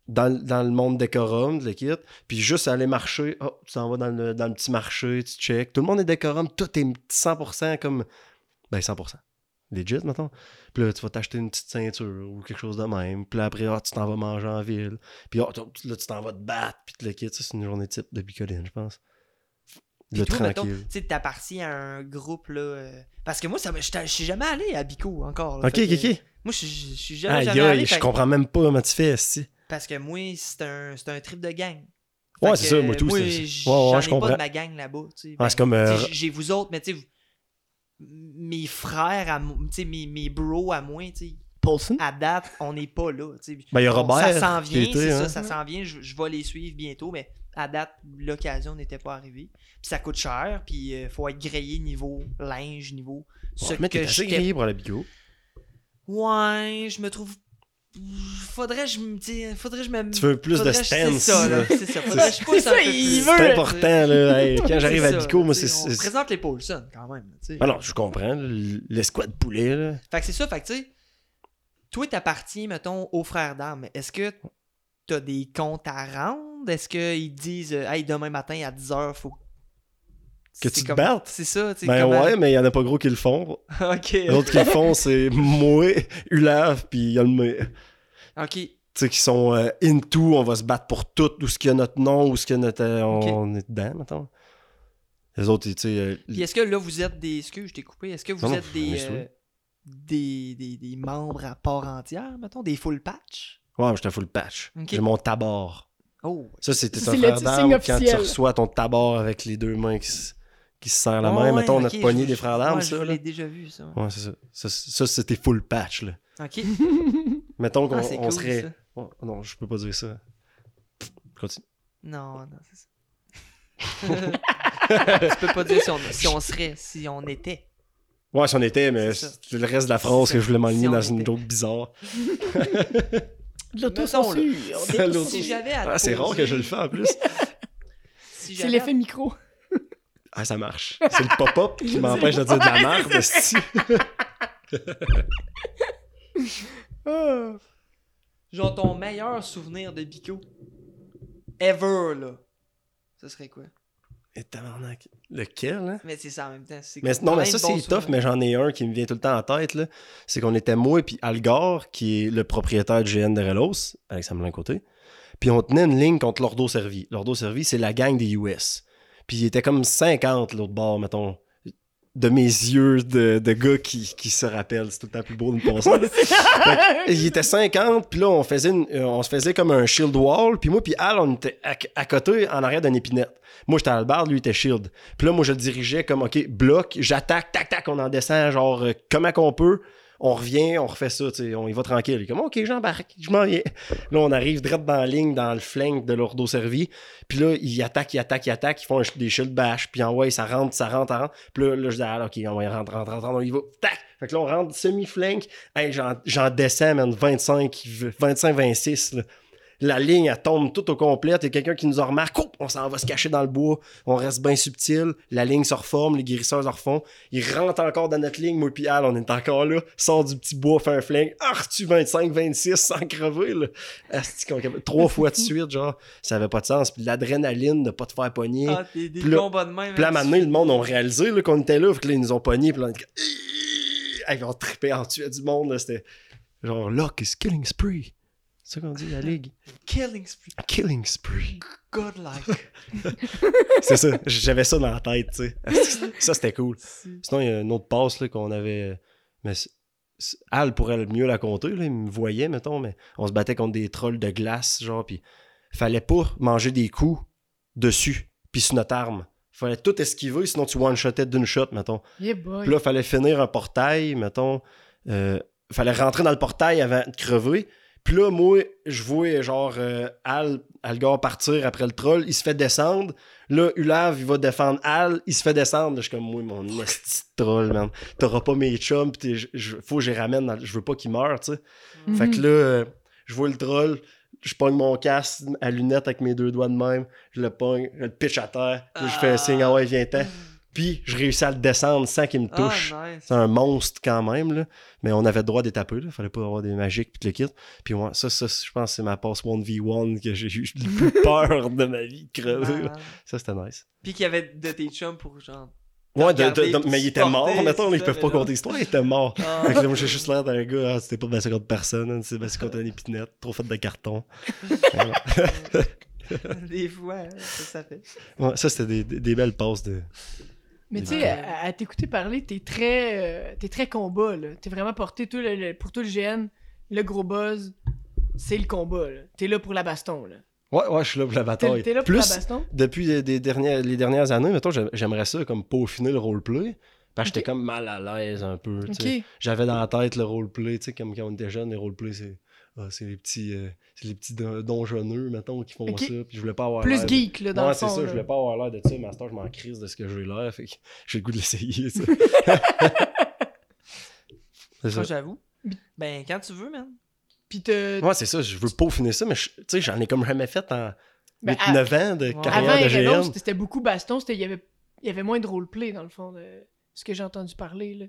[SPEAKER 3] dans, le- dans le monde décorum de l'équipe, puis juste aller marcher. Oh, tu t'en vas dans le, dans le petit marché, tu check. Tout le monde est décorum, tout est 100% comme. Ben, 100%. legit, mettons. Puis là, tu vas t'acheter une petite ceinture ou quelque chose de même. Puis là, après, ah, tu t'en vas manger en ville. Puis ah, t- là, tu t'en vas te battre. Puis tu le quittes. Ça, c'est une journée type de bicoline, je pense.
[SPEAKER 1] Puis
[SPEAKER 3] Le
[SPEAKER 1] toi,
[SPEAKER 3] tranquille.
[SPEAKER 1] Tu sais, t'appartiens à un groupe, là. euh, Parce que moi, ça je suis jamais allé à Bico encore. là.
[SPEAKER 3] Ok, ok,
[SPEAKER 1] que-
[SPEAKER 3] ok.
[SPEAKER 1] Moi, je suis- jamais,
[SPEAKER 3] Aïe,
[SPEAKER 1] jamais allé.
[SPEAKER 3] aïe, je
[SPEAKER 1] fait-
[SPEAKER 3] comprends même pas comment tu fais, si.
[SPEAKER 1] Parce que moi, c'est un, c'est un trip de gang.
[SPEAKER 3] Ouais, c'est ça, moi, tout,
[SPEAKER 1] Moi,
[SPEAKER 3] c'est-
[SPEAKER 1] j-
[SPEAKER 3] ouais, ouais,
[SPEAKER 1] j'en
[SPEAKER 3] je
[SPEAKER 1] ai pas
[SPEAKER 3] comprends.
[SPEAKER 1] de ma gang là-bas. tu sais.
[SPEAKER 3] Ouais,
[SPEAKER 1] Ben,
[SPEAKER 3] c'est comme. euh,
[SPEAKER 1] J'ai vous autres, mais tu sais, mes frères, à mes, mes bros à moi, tu sais,
[SPEAKER 3] Paulson?
[SPEAKER 1] à date, on n'est pas là. tu sais.
[SPEAKER 3] Ben, il y a Robert.
[SPEAKER 1] Ça s'en vient, c'est
[SPEAKER 3] hein.
[SPEAKER 1] ça, ça s'en vient. Je, je vais les suivre bientôt, mais à date, l'occasion n'était pas arrivée. Puis ça coûte cher, puis il faut être grillé niveau linge, niveau ce
[SPEAKER 3] Ouais, mais
[SPEAKER 1] que j'étais-
[SPEAKER 3] grillé pour la bico.
[SPEAKER 1] Ouais, je me trouve. Faudrait que je me dis- faudrait je me.
[SPEAKER 3] Tu veux plus de
[SPEAKER 1] faudrait que je-
[SPEAKER 3] stance.
[SPEAKER 1] C'est ça, là. C'est ça. Faudrait je pousse
[SPEAKER 2] ça, il veut.
[SPEAKER 3] C'est important, là. Hey, quand j'arrive à Bico, moi, c'est.
[SPEAKER 1] On
[SPEAKER 3] c'est-
[SPEAKER 1] présente les Paulson quand même. tu sais.
[SPEAKER 3] Ah non, je comprends. L'escouade poulet, là.
[SPEAKER 1] Fait que c'est ça, fait que tu sais, toi t'appartiens, mettons, aux frères d'armes. Est-ce que t'as des comptes à rendre? Est-ce qu'ils disent, euh, hey, demain matin à 10h, faut
[SPEAKER 3] Que
[SPEAKER 1] C'est
[SPEAKER 3] tu te
[SPEAKER 1] comme-
[SPEAKER 3] battes?
[SPEAKER 1] C'est ça, tu sais.
[SPEAKER 3] Ben ouais, mais il y en a pas gros qui le font.
[SPEAKER 1] ok.
[SPEAKER 3] Les autres qui le font, c'est moi, Ulave, puis il y a le.
[SPEAKER 1] Ok.
[SPEAKER 3] Tu sais, qui sont euh, into, on va se battre pour tout, où ce qu'il y a notre nom, où ce qu'il y a notre. euh, on,
[SPEAKER 1] Ok.
[SPEAKER 3] on est dedans, mettons. Les autres, tu sais. euh,
[SPEAKER 1] Puis est-ce que là, vous êtes des. Excuse, je t'ai coupé. Est-ce que vous
[SPEAKER 3] Non,
[SPEAKER 1] êtes des, euh, des, des, des membres à part entière, mettons, des full patch?
[SPEAKER 3] Ouais, j'étais full patch.
[SPEAKER 1] Ok.
[SPEAKER 3] J'ai mon tabord.
[SPEAKER 1] Oh.
[SPEAKER 3] Ça, c'était
[SPEAKER 2] Ça,
[SPEAKER 3] un frère d'armes quand tu reçois ton tabord avec les deux mains qui, qui se serrent la
[SPEAKER 1] Ouais,
[SPEAKER 3] main.
[SPEAKER 1] ouais,
[SPEAKER 3] mettons,
[SPEAKER 1] ok,
[SPEAKER 3] notre poignée
[SPEAKER 1] je-
[SPEAKER 3] des frères d'armes,
[SPEAKER 1] ouais,
[SPEAKER 3] ça.
[SPEAKER 1] Je
[SPEAKER 3] là.
[SPEAKER 1] l'ai déjà vu, ça.
[SPEAKER 3] Ouais, c'est ça. Ça, ça, c'était full patch, là.
[SPEAKER 1] Ok.
[SPEAKER 3] Mettons qu'on
[SPEAKER 1] Ah, cool,
[SPEAKER 3] serait. Oh, non, je peux pas dire ça. Continue.
[SPEAKER 1] Non, non, c'est ça. tu peux pas dire si on, si on serait, si on était.
[SPEAKER 3] Ouais, si on était, mais
[SPEAKER 1] C'est
[SPEAKER 3] le reste de la phrase
[SPEAKER 1] C'est
[SPEAKER 3] que je voulais m'aligner
[SPEAKER 1] Si
[SPEAKER 3] dans une joke bizarre.
[SPEAKER 2] De l'autocensure.
[SPEAKER 3] C'est l'auto-
[SPEAKER 1] Si j'avais à
[SPEAKER 3] Ah, c'est rare que je le fais en plus.
[SPEAKER 1] si
[SPEAKER 2] C'est l'effet micro.
[SPEAKER 3] Ah, ça marche. C'est le pop-up qui m'empêche de dire de la merde. esti.
[SPEAKER 2] Ah.
[SPEAKER 1] Genre ton meilleur souvenir de Bico. Ever, là. Ce serait quoi?
[SPEAKER 3] Et tabarnak. Lequel, hein?
[SPEAKER 1] Mais c'est ça en même temps. c'est
[SPEAKER 3] Mais, non, mais ça, c'est tough, mais j'en ai un qui me vient tout le temps en tête. là. C'est qu'on était moi et Algar, qui est le propriétaire de GN de Relos, avec Samelin côté. Puis on tenait une ligne contre l'Ordo Servi. L'Ordo Servi, c'est la gang des US. Puis il était comme 50 l'autre bord, mettons. De mes yeux de, de gars qui, qui se rappellent. C'est tout le temps plus beau de me penser. il était 50, puis là, on, faisait une- euh, on se faisait comme un shield wall. Puis moi, puis Al, on était à, à côté, en arrière d'une épinette. Moi, j'étais à le bar, lui, il était shield. Puis là, moi, je le dirigeais comme, OK, bloc, j'attaque, tac, tac, on en descend, genre, euh, comment qu'on peut. On revient, on refait ça, on y va tranquille. Il est comme, OK, j'embarque, je m'en viens. Là, on arrive direct dans la ligne, dans le flank de l'ordo servi. Puis là, ils attaquent, ils attaquent, ils attaquent, ils font des shield bash. Puis en ouais, ça rentre, ça rentre, ça rentre. Puis là, là, je dis, ah, OK, on va rentre, rentre, rentre, on y va. Tac! Fait que là, on rentre semi-flank. J'en, descends, man, 25, 25, 26, là. La ligne, elle tombe tout au complet. Il y a quelqu'un qui nous en remarque. Oup, on s'en va se cacher dans le bois. On reste bien subtil. La ligne se reforme. Les guérisseurs se refont. Ils rentrent encore dans notre ligne. Moi puis Al, on est encore là. Sort du petit bois, fait un flingue. Ah, tu 25, 26 sans crever, là. Asti qu'on- Trois fois de suite, genre. Ça avait pas de sens. Puis l'adrénaline de pas te faire pogner.
[SPEAKER 1] Ah, des, des
[SPEAKER 3] Puis là-
[SPEAKER 1] de même.
[SPEAKER 3] Puis là,
[SPEAKER 1] hein,
[SPEAKER 3] maintenant, le monde ont réalisé là, qu'on était là. Fait que là, ils nous ont pognés. Puis là, on était ils ont trippé en tuant du monde. là. C'était genre, Luck is killing spree. C'est ça qu'on dit, la ligue.
[SPEAKER 1] Killing spree.
[SPEAKER 3] Killing spree.
[SPEAKER 1] Godlike.
[SPEAKER 3] C'est ça. J'avais ça dans la tête, tu sais. Ça, c'était cool. Sinon, il y a une autre passe là, qu'on avait. Mais c'est- c'est- Al pourrait mieux la compter, là. Il me voyait, mettons, mais on se battait contre des trolls de glace, genre, puis fallait pas manger des coups dessus, puis sur notre arme. Fallait tout esquiver, sinon tu one-shotais d'une shot, mettons.
[SPEAKER 2] Yeah boy.
[SPEAKER 3] Puis là, fallait finir un portail, mettons. Euh, fallait rentrer dans le portail avant de crever. Puis là, moi, je vois genre euh, Al, Algar partir après le troll. Il se fait descendre. Là, Ulav, il va défendre Al. Il se fait descendre. Là, je suis comme, moi, mon esti troll, man. T'auras pas mes chums. Je- faut que je les ramène. dans- je veux pas qu'ils meurent, tu sais.
[SPEAKER 2] Mhm.
[SPEAKER 3] Fait que là, euh, je vois le troll. Je pogne mon casque à lunettes avec mes deux doigts de même. Je le pogne. Je le pitch à terre. Puis je fais un signe, ah ouais, viens-t'en. Puis je réussis à le descendre sans qu'il me touche.
[SPEAKER 1] Ah, nice.
[SPEAKER 3] C'est un monstre quand même, là. Mais on avait le droit d'étaper, là. Fallait pas avoir des magiques tout le kit. Puis moi, ça, ça, je pense que c'est ma passe 1v1 que j'ai eu le plus peur de ma vie de crever.
[SPEAKER 1] Ah.
[SPEAKER 3] Ça, c'était nice.
[SPEAKER 1] Puis qu'il y avait de tes chums pour genre
[SPEAKER 3] Ouais, de- de-
[SPEAKER 1] regarder,
[SPEAKER 3] de-
[SPEAKER 1] puis
[SPEAKER 3] mais il était mort,
[SPEAKER 1] supporter,
[SPEAKER 3] mettons, ils peuvent pas compter l'histoire, il était mort.
[SPEAKER 1] Ah.
[SPEAKER 3] Là, moi, j'ai juste l'air d'un gars, ah, c'était pas baissé contre personne, hein, c'est contre un épinette, trop fait de carton.
[SPEAKER 1] Des fois, ça, ça fait.
[SPEAKER 3] Ouais, ça, c'était des, des- des belles passes de.
[SPEAKER 2] Mais tu sais, à, à t'écouter parler, t'es très, euh, t'es très combat, là. T'es vraiment porté tout le- le- pour tout le GN. Le gros buzz, c'est le combat, là. T'es là pour la baston, là.
[SPEAKER 3] Ouais, ouais, je suis là pour la bataille.
[SPEAKER 2] t'es là pour
[SPEAKER 3] Plus,
[SPEAKER 2] la baston?
[SPEAKER 3] depuis des dernières, les dernières années, mettons, j'ai- j'aimerais ça comme peaufiner le roleplay. Parce que j'étais comme mal à l'aise un peu. J'avais dans la tête le roleplay, tu sais, comme quand on était jeune, les roleplay, c'est. Ah, c'est les petits, euh, c'est les petits don- donjonneux, mettons, qui font ça. Puis je voulais pas avoir
[SPEAKER 2] Plus
[SPEAKER 3] de-
[SPEAKER 2] geek, là, dans
[SPEAKER 3] ouais,
[SPEAKER 2] le
[SPEAKER 3] c'est ça,
[SPEAKER 2] là.
[SPEAKER 3] je voulais pas avoir l'air de ça. Master, je m'en crise de ce que j'ai l'air. Fait que j'ai le goût de l'essayer, ça. c'est ça.
[SPEAKER 1] J'avoue. Ben, quand tu veux, man.
[SPEAKER 2] Puis te-
[SPEAKER 3] Ouais, c'est ça, je veux peaufiner ça, mais tu sais, j'en ai comme jamais fait en
[SPEAKER 2] Ben,
[SPEAKER 3] 8-9 ans de
[SPEAKER 1] Ouais.
[SPEAKER 3] carrière
[SPEAKER 2] Avant
[SPEAKER 3] de GN.
[SPEAKER 2] c'était c'était beaucoup baston. c'était- Il y avait, il y avait moins de roleplay, dans le fond, de ce que j'ai entendu parler, là.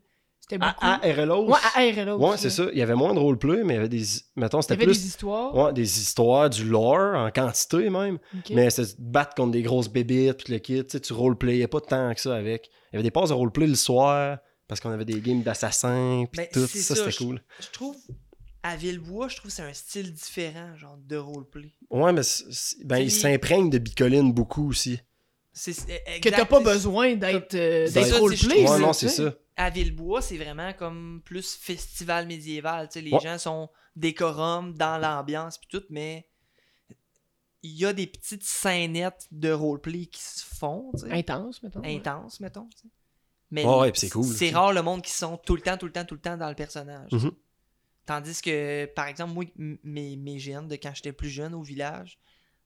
[SPEAKER 2] C'était beaucoup...
[SPEAKER 3] À, à RLO,
[SPEAKER 2] Ouais, à RLO.
[SPEAKER 3] ouais, c'est ça. Il y avait moins de roleplay, mais il y avait des. Mettons,
[SPEAKER 2] Il y
[SPEAKER 3] c'était
[SPEAKER 2] avait
[SPEAKER 3] plus.
[SPEAKER 2] des histoires.
[SPEAKER 3] Ouais, des histoires, du lore en quantité même.
[SPEAKER 2] Ok.
[SPEAKER 3] Mais c'était se battre contre des grosses bébites, puis le kit. Tu sais, tu roleplayais pas tant que ça avec. Il y avait des passes de roleplay le soir, parce qu'on avait des games d'assassins, puis
[SPEAKER 1] Ben,
[SPEAKER 3] tout.
[SPEAKER 1] c'est
[SPEAKER 3] Ça,
[SPEAKER 1] ça,
[SPEAKER 3] c'était cool.
[SPEAKER 1] Je trouve, à Villebois, je trouve que c'est un style différent, genre, de roleplay.
[SPEAKER 3] Ouais, mais ben, il s'imprègne de bicoline beaucoup aussi.
[SPEAKER 1] C'est
[SPEAKER 2] Que
[SPEAKER 1] exact,
[SPEAKER 2] t'as pas besoin d'être euh, roleplay.
[SPEAKER 3] Ouais, non, c'est ça.
[SPEAKER 1] À Villebois, c'est vraiment comme plus festival médiéval. tu sais, les
[SPEAKER 3] Ouais.
[SPEAKER 1] gens sont décorum dans l'ambiance puis tout, mais il y a des petites scénettes de roleplay qui se font, tu sais,
[SPEAKER 2] Intense, mettons. ouais.
[SPEAKER 1] intenses, mettons. tu sais. Mais
[SPEAKER 3] ouais, c'est cool,
[SPEAKER 1] C'est
[SPEAKER 3] aussi.
[SPEAKER 1] rare le monde qui sont tout le temps, tout le temps, tout le temps dans le personnage.
[SPEAKER 3] Mhm.
[SPEAKER 1] Tandis que, par exemple, moi, mes, mes GN de quand j'étais plus jeune au village,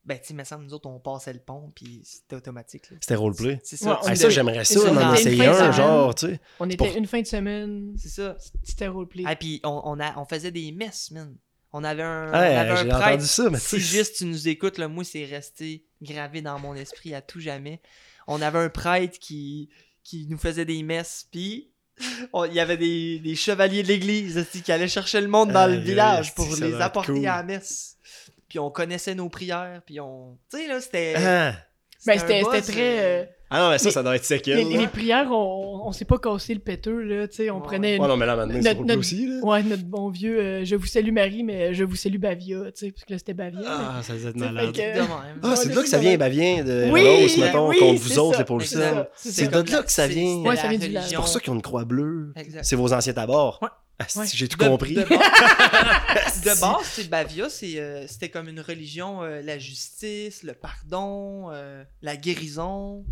[SPEAKER 1] ben, tu sais, me semble, nous autres, on passait le pont, puis c'était automatique. là.
[SPEAKER 3] C'était roleplay.
[SPEAKER 1] C'est ça.
[SPEAKER 3] ça, j'aimerais ça,
[SPEAKER 2] on était
[SPEAKER 3] essayer
[SPEAKER 2] une fin de
[SPEAKER 3] un,
[SPEAKER 2] semaine.
[SPEAKER 3] genre, tu sais.
[SPEAKER 2] On était
[SPEAKER 3] pour-
[SPEAKER 2] une fin de semaine,
[SPEAKER 1] C'est ça.
[SPEAKER 2] c'était roleplay.
[SPEAKER 1] Ah, puis on, on, a, on faisait des messes, man. On avait un, on
[SPEAKER 3] Ouais,
[SPEAKER 1] avait un
[SPEAKER 3] j'ai
[SPEAKER 1] prêtre.
[SPEAKER 3] entendu ça, mais tu
[SPEAKER 1] Si juste tu nous écoutes, là, moi, c'est resté gravé dans mon esprit à tout jamais. On avait un prêtre qui, qui nous faisait des messes, puis on- il y avait des, des chevaliers de l'église aussi, qui allaient chercher le monde dans le village pour les apporter
[SPEAKER 3] cool.
[SPEAKER 1] à la messe. Puis on connaissait nos prières, puis on... Tu sais, là, c'était...
[SPEAKER 3] Ah.
[SPEAKER 2] Ben, c'était très.
[SPEAKER 1] euh,
[SPEAKER 2] euh,
[SPEAKER 3] Ah non, mais ça,
[SPEAKER 2] Les-
[SPEAKER 3] ça doit être séquel.
[SPEAKER 2] les, prières, on, on s'est pas cassé le péteux, là. Tu sais, on
[SPEAKER 1] Ouais.
[SPEAKER 2] prenait.
[SPEAKER 3] Ouais, non, mais là, maintenant, c'est
[SPEAKER 2] Notre- notre-
[SPEAKER 3] aussi, là.
[SPEAKER 2] Ouais, notre bon vieux euh, Je vous salue Marie, mais je vous salue Bavia, tu sais, parce que là c'était Bavia.
[SPEAKER 3] Ah, ça
[SPEAKER 2] mais- sais,
[SPEAKER 3] malade.
[SPEAKER 2] que-.
[SPEAKER 3] Ah, c'est de là que ça vient. Bavien, de
[SPEAKER 2] Oui,
[SPEAKER 3] Rose, mettons,
[SPEAKER 2] oui,
[SPEAKER 3] contre
[SPEAKER 2] c'est
[SPEAKER 3] vous autres,
[SPEAKER 2] C'est
[SPEAKER 3] Sam.
[SPEAKER 2] ça,
[SPEAKER 3] C'est de là que ça vient.
[SPEAKER 2] Ouais, ça vient du.
[SPEAKER 3] C'est pour ça qu'ils ont une croix bleue.
[SPEAKER 1] Exact.
[SPEAKER 3] C'est vos anciens tabords.
[SPEAKER 1] Ouais.
[SPEAKER 3] Ah, si,
[SPEAKER 2] Ouais.
[SPEAKER 3] J'ai tout
[SPEAKER 1] De-
[SPEAKER 3] compris.
[SPEAKER 1] De, base, de base, c'est Bavia, euh, c'était comme une religion, euh, la justice, le pardon, euh, la guérison.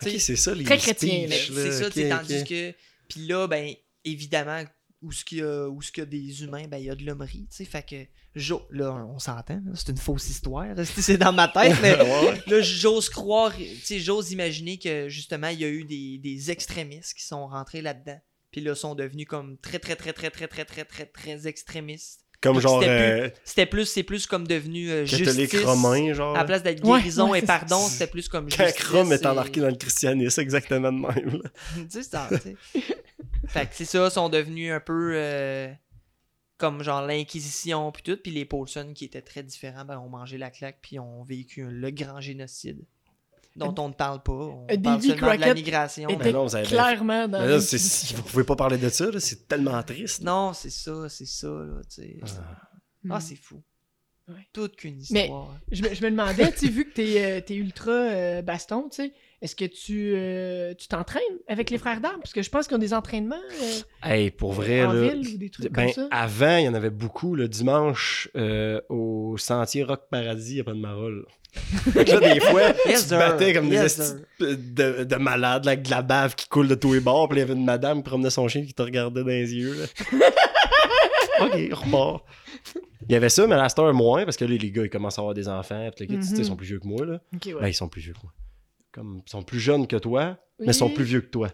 [SPEAKER 1] Sais,
[SPEAKER 3] c'est ça, les
[SPEAKER 2] Très chrétien,
[SPEAKER 1] c'est ça, tandis que. Puis là, ben, évidemment, où ce qu'il y a, où ce qu'il y a des humains, ben, il y a de l'hommerie, tu sais. Fait que, Jo- là, on s'entend, c'est une fausse histoire, c'est c'est dans ma tête, mais
[SPEAKER 3] Ouais, ouais.
[SPEAKER 1] là, j'ose croire, tu sais, j'ose imaginer que justement, il y a eu des, des extrémistes qui sont rentrés là-dedans. Puis là, sont devenus comme très, très, très, très, très, très, très, très, très extrémistes.
[SPEAKER 3] Comme genre
[SPEAKER 1] c'était
[SPEAKER 3] euh,
[SPEAKER 1] C'était plus, c'est plus comme devenu euh,
[SPEAKER 3] catholique
[SPEAKER 1] justice.
[SPEAKER 3] romain, genre.
[SPEAKER 1] À la place d'être
[SPEAKER 2] Ouais,
[SPEAKER 1] guérison
[SPEAKER 2] ouais,
[SPEAKER 1] et pardon, c'était plus comme justice.
[SPEAKER 3] Rome est
[SPEAKER 1] et-
[SPEAKER 3] embarqué dans le christianisme, exactement de même.
[SPEAKER 1] tu sais, c'est ça, tu sais. fait que c'est ça, sont devenus un peu euh, comme genre l'Inquisition puis tout, puis les Paulson qui étaient très différents, ben ont mangé la claque puis ont vécu le grand génocide dont on ne parle pas. On parle seulement de la migration.
[SPEAKER 2] était
[SPEAKER 1] mais-
[SPEAKER 3] non, vous avez bien
[SPEAKER 2] clairement dans.
[SPEAKER 3] Mais là, c'est- vous pouvez pas parler de ça, là, c'est tellement triste.
[SPEAKER 1] Non, c'est ça, c'est ça, là.
[SPEAKER 2] Hmm.
[SPEAKER 1] Ah, c'est fou.
[SPEAKER 2] Ouais.
[SPEAKER 1] Toute qu'une
[SPEAKER 2] Mais-
[SPEAKER 1] histoire.
[SPEAKER 2] Je me, je me demandais, tu sais, vu que t'es euh, t'es ultra euh, baston, tu sais, est-ce que tu euh, tu t'entraînes avec les frères d'armes? Parce que je pense qu'ils ont des entraînements euh,
[SPEAKER 3] Hey, pour vrai,
[SPEAKER 2] en
[SPEAKER 3] là.
[SPEAKER 2] ville ou des trucs
[SPEAKER 3] Ben,
[SPEAKER 2] comme ça.
[SPEAKER 3] avant, il y en avait beaucoup. Le dimanche, euh, au sentier Rock Paradis, il n'y a pas de marole. Fait que là, des fois,
[SPEAKER 1] Yes,
[SPEAKER 3] tu te
[SPEAKER 1] sir.
[SPEAKER 3] battais comme
[SPEAKER 1] Yes,
[SPEAKER 3] des de, de malades, là, avec de la bave qui coule de tous les bords. Puis il y avait une madame qui promenait son chien qui te regardait dans les yeux. là. ok, repart. Il y avait ça, mais à la star moins, parce que là, les gars, ils commencent à avoir des enfants. Puis
[SPEAKER 2] Mhm.
[SPEAKER 3] ils sont plus vieux que moi. Là.
[SPEAKER 2] Ok, ouais.
[SPEAKER 3] Ben, ils sont plus vieux que moi. Comme, ils sont plus jeunes que toi, mais ils sont
[SPEAKER 2] Oui.
[SPEAKER 3] plus vieux que toi.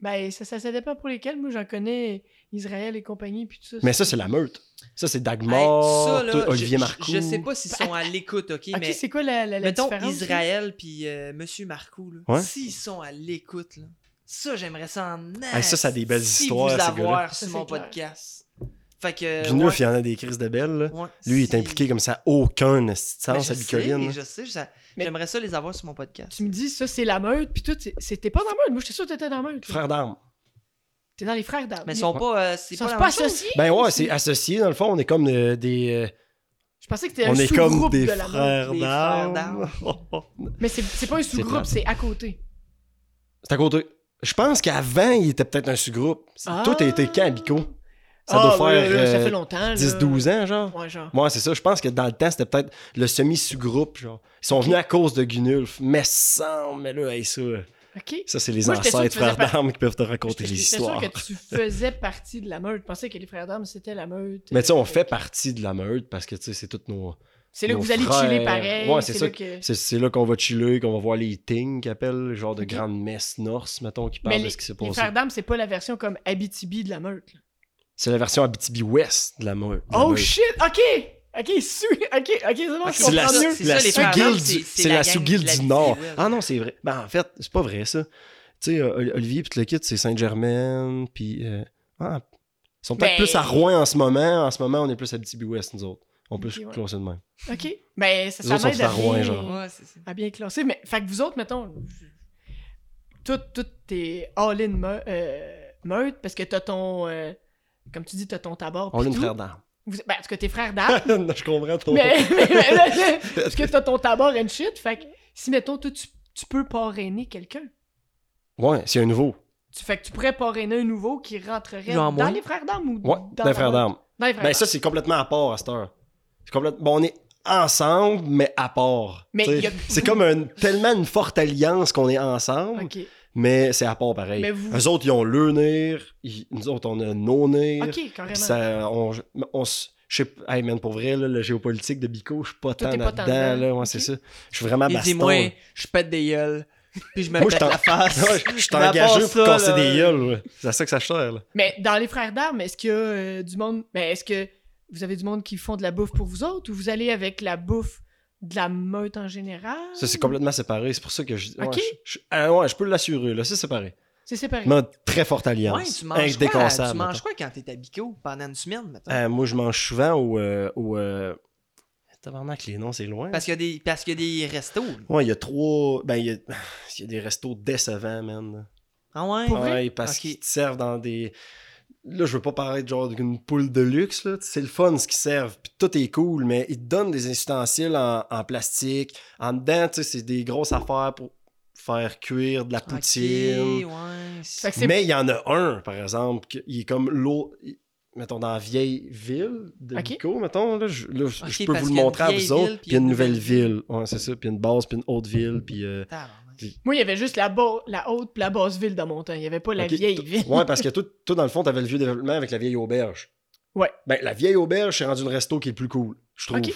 [SPEAKER 2] Ben, ça, ça, ça dépend pour lesquels. Moi, j'en connais Israël et compagnie, puis tout ça.
[SPEAKER 3] Mais ça, c'est la meute. Ça, c'est
[SPEAKER 1] Hey,
[SPEAKER 3] Dagmar,
[SPEAKER 1] ça, là,
[SPEAKER 3] tout- Olivier Marcoux.
[SPEAKER 1] Je, je sais pas s'ils sont à l'écoute, ok, mais
[SPEAKER 2] c'est quoi la, la, la
[SPEAKER 1] mettons
[SPEAKER 2] différence?
[SPEAKER 1] Israël puis euh, Monsieur Marcoux, là,
[SPEAKER 3] Ouais.
[SPEAKER 1] s'ils sont à l'écoute, là, ça j'aimerais ça en
[SPEAKER 3] Hey, ça, ça a des belles
[SPEAKER 1] si
[SPEAKER 3] histoires,
[SPEAKER 1] vous
[SPEAKER 3] ces
[SPEAKER 1] avoir sur mon
[SPEAKER 2] clair.
[SPEAKER 1] podcast. Fait que.
[SPEAKER 3] Gunulf,
[SPEAKER 1] ouais.
[SPEAKER 3] il y en a des crises de belles. là.
[SPEAKER 1] Ouais,
[SPEAKER 3] Lui, il est impliqué comme ça, aucun
[SPEAKER 1] Ben,
[SPEAKER 3] sens
[SPEAKER 1] je
[SPEAKER 3] à
[SPEAKER 1] sais,
[SPEAKER 3] Bicoline.
[SPEAKER 1] Je sais, ça-
[SPEAKER 2] Mais-
[SPEAKER 1] j'aimerais ça les avoir sur mon podcast.
[SPEAKER 2] Tu me dis, ça, c'est la meute, puis tout. C'était pas dans la meute. Moi, j'étais sûr que t'étais dans la meute.
[SPEAKER 3] Frère d'armes.
[SPEAKER 2] T'es dans les frères d'armes.
[SPEAKER 1] Mais ils sont pas. euh, c'est
[SPEAKER 2] Ils sont
[SPEAKER 1] pas
[SPEAKER 2] associés.
[SPEAKER 3] Ben ouais, c'est associé, dans le fond, on est comme euh, des. euh,
[SPEAKER 2] Je pensais que c'était un sous-groupe
[SPEAKER 3] des
[SPEAKER 2] de la meute.
[SPEAKER 3] frères
[SPEAKER 1] Des frères
[SPEAKER 3] d'armes.
[SPEAKER 2] Mais c'est pas un sous-groupe, c'est à côté.
[SPEAKER 3] C'est à côté. Je pense qu'avant, il était peut-être un sous-groupe.
[SPEAKER 2] Ah.
[SPEAKER 3] Tout a été quand, Bico? Ça
[SPEAKER 2] Ah,
[SPEAKER 3] doit
[SPEAKER 2] ouais,
[SPEAKER 3] faire
[SPEAKER 2] là, ça
[SPEAKER 3] euh,
[SPEAKER 2] fait longtemps. là.
[SPEAKER 3] 10-12 ans, genre.
[SPEAKER 2] Ouais, genre.
[SPEAKER 3] C'est ça. Je pense que dans le temps, c'était peut-être le semi-sous-groupe, genre. Ils sont venus à cause de Gunulf. Mais sans, mais là, hey, ça,
[SPEAKER 2] Ok.
[SPEAKER 3] ça c'est les
[SPEAKER 2] Moi, sûr
[SPEAKER 3] ancêtres frères
[SPEAKER 2] par-
[SPEAKER 3] d'armes qui peuvent te raconter
[SPEAKER 2] J'étais sûr
[SPEAKER 3] l'histoire.
[SPEAKER 2] que tu faisais partie de la meute. Je pensais que les frères d'armes, c'était la meute.
[SPEAKER 3] Mais tu sais, on fait partie de la meute parce que, tu sais, c'est toutes nos...
[SPEAKER 2] C'est là que vous allez
[SPEAKER 3] frères.
[SPEAKER 2] chiller pareil.
[SPEAKER 3] Ouais, c'est ça.
[SPEAKER 2] que...
[SPEAKER 3] C'est, là qu'on va chiller, qu'on va voir les things qu'ils appellent, le genre de
[SPEAKER 2] Ok.
[SPEAKER 3] grande messe norse, mettons, qui parlent
[SPEAKER 2] les,
[SPEAKER 3] de ce qui s'est
[SPEAKER 2] les
[SPEAKER 3] passé.
[SPEAKER 2] frères d'armes, c'est pas la version comme Abitibi de la meute. là.
[SPEAKER 3] C'est la version Abitibi-Ouest de la meute. de la
[SPEAKER 2] Oh
[SPEAKER 3] meute.
[SPEAKER 2] shit! Ok! Ok, su... Ok, ok, c'est bon, je
[SPEAKER 3] C'est la,
[SPEAKER 2] comprends mieux.
[SPEAKER 1] c'est
[SPEAKER 3] la sous-guilde
[SPEAKER 1] c'est-
[SPEAKER 3] la sous-guilde du Nord. Ah non, c'est vrai. Ben, en fait, c'est pas vrai, ça. Tu sais, euh, Ol- Olivier puis le kit, c'est Sainte-Germaine, puis... euh, ah, ils sont peut-être
[SPEAKER 2] Ben-
[SPEAKER 3] plus à Rouen en ce moment. En ce moment, on est plus à Abitibi-Ouest, nous autres. On peut se
[SPEAKER 2] ouais.
[SPEAKER 3] classer de même.
[SPEAKER 2] Ok. Ben, ça, ça m'aide à
[SPEAKER 3] à Rouen, genre.
[SPEAKER 1] Ouais, c'est ça.
[SPEAKER 2] à bien classer. Mais, fait que vous autres, mettons, tout, tout est all-in me- euh, meute parce que t'as ton. Comme tu dis, t'as ton tabac.
[SPEAKER 3] On est une frère d'armes.
[SPEAKER 2] Vous- ben, que t'es frère d'armes?
[SPEAKER 3] je comprends ton...
[SPEAKER 2] mais, mais, mais là, parce que t'as ton tabac and shit. Fait que si, mettons, toi, tu, tu peux parrainer quelqu'un.
[SPEAKER 3] Ouais, c'est un nouveau.
[SPEAKER 2] Tu, fait que tu pourrais parrainer un nouveau qui rentrerait dans
[SPEAKER 1] moi.
[SPEAKER 2] les frères d'armes ou
[SPEAKER 3] Ouais,
[SPEAKER 2] dans la
[SPEAKER 3] frères
[SPEAKER 2] meute?
[SPEAKER 3] d'armes.
[SPEAKER 2] Dans les frères
[SPEAKER 3] Ben ça, c'est complètement à part à cette heure. C'est complètement... Bon, on est ensemble, mais à part.
[SPEAKER 2] Mais a-
[SPEAKER 3] C'est comme un- tellement une forte alliance qu'on est ensemble,
[SPEAKER 2] Ok.
[SPEAKER 3] Mais c'est à part pareil.
[SPEAKER 2] Mais vous-
[SPEAKER 3] Eux autres, ils ont le nir, ils- nous autres, on a nos nirs.
[SPEAKER 2] Ok, carrément.
[SPEAKER 3] Ça, on, on s- je sais pas, hey man, pour vrai, là, le géopolitique de Bico, je suis pas tant là-dedans,
[SPEAKER 2] dedans.
[SPEAKER 3] là, ouais, c'est ça. Je suis vraiment baston.
[SPEAKER 1] moi,
[SPEAKER 3] là.
[SPEAKER 1] je pète des gueules. Puis je me
[SPEAKER 3] Moi, je
[SPEAKER 1] pète
[SPEAKER 3] t'en-
[SPEAKER 1] la face.
[SPEAKER 3] Ouais, je
[SPEAKER 1] à
[SPEAKER 3] engagé pour
[SPEAKER 1] ça,
[SPEAKER 3] casser
[SPEAKER 1] là,
[SPEAKER 3] des gueules, ouais. C'est à ça que ça sert, là.
[SPEAKER 2] Mais dans les frères d'armes, est-ce qu'il y a euh, du monde. Mais est-ce que vous avez du monde qui font de la bouffe pour vous autres ou vous allez avec la bouffe de la meute en général?
[SPEAKER 3] Ça, c'est complètement séparé. C'est pour ça que je. ouais,
[SPEAKER 2] Ok.
[SPEAKER 3] je, je- ah ouais, je peux l'assurer, là. C'est séparé.
[SPEAKER 2] C'est séparé.
[SPEAKER 3] Mais très forte alliance.
[SPEAKER 1] Ouais, tu manges quoi,
[SPEAKER 3] Indéconçable,
[SPEAKER 1] tu manges quoi quand t'es à Bico pendant une semaine, mettons?
[SPEAKER 3] Euh, moi, je mange souvent au. Euh, au euh... Tabarnak, les noms, c'est loin.
[SPEAKER 1] Parce qu'il y a des, parce qu'il y a des restos. là.
[SPEAKER 3] Ouais, il y a trois. Ben, il y a, il y a des restos décevants, man.
[SPEAKER 1] Ah ouais?
[SPEAKER 3] Ouais, parce qu'ils te servent dans des. Là, je veux pas paraître genre d'une poule de luxe, là. C'est le fun ce qu'ils servent. Puis tout est cool, mais ils te donnent des ustensiles en, en plastique. En dedans, tu sais, c'est des grosses affaires pour faire cuire de la poutine.
[SPEAKER 1] ouais.
[SPEAKER 3] Mais il y en a un, par exemple, qui il est comme l'eau. Mettons, dans la vieille ville de
[SPEAKER 2] Ok.
[SPEAKER 3] Vico, mettons, là, je, là, je- peux vous le montrer à vous autres.
[SPEAKER 1] ville,
[SPEAKER 3] Puis il y a une nouvelle ville. Ouais, c'est ça. Puis une base, puis une haute ville, puis... euh.
[SPEAKER 2] Moi, il y avait juste la, ba- la haute et la basse ville dans mon temps. Il y avait pas la vieille ville.
[SPEAKER 3] Ouais, parce que toi, toi, dans le fond, t'avais le vieux développement avec la vieille auberge.
[SPEAKER 2] Ouais.
[SPEAKER 3] Ben, la vieille auberge, c'est rendu une resto qui est le plus cool, je trouve.
[SPEAKER 2] Ok.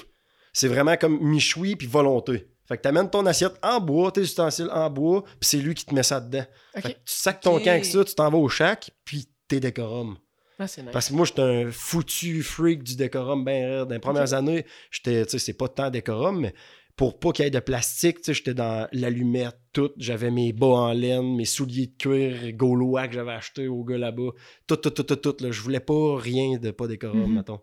[SPEAKER 3] C'est vraiment comme michoui puis volonté. Fait que t'amènes ton assiette en bois, tes ustensiles en bois, puis c'est lui qui te met ça dedans.
[SPEAKER 2] Ok.
[SPEAKER 3] Fait que tu sacs ton camp avec ça, tu t'en vas au chac, puis t'es décorum.
[SPEAKER 2] Ah, c'est nice.
[SPEAKER 3] Parce que moi, j'étais un foutu freak du décorum ben raide. Dans les premières années, j'étais, tu sais, c'est pas tant décorum, mais pour pas qu'il y ait de plastique, tu sais, j'étais dans l'allumette, tout. J'avais mes bas en laine, mes souliers de cuir gaulois que j'avais achetés au gars là-bas. Tout, tout, tout, tout, tout. Là. Je voulais pas rien de pas décorum,
[SPEAKER 2] Mhm.
[SPEAKER 3] mettons.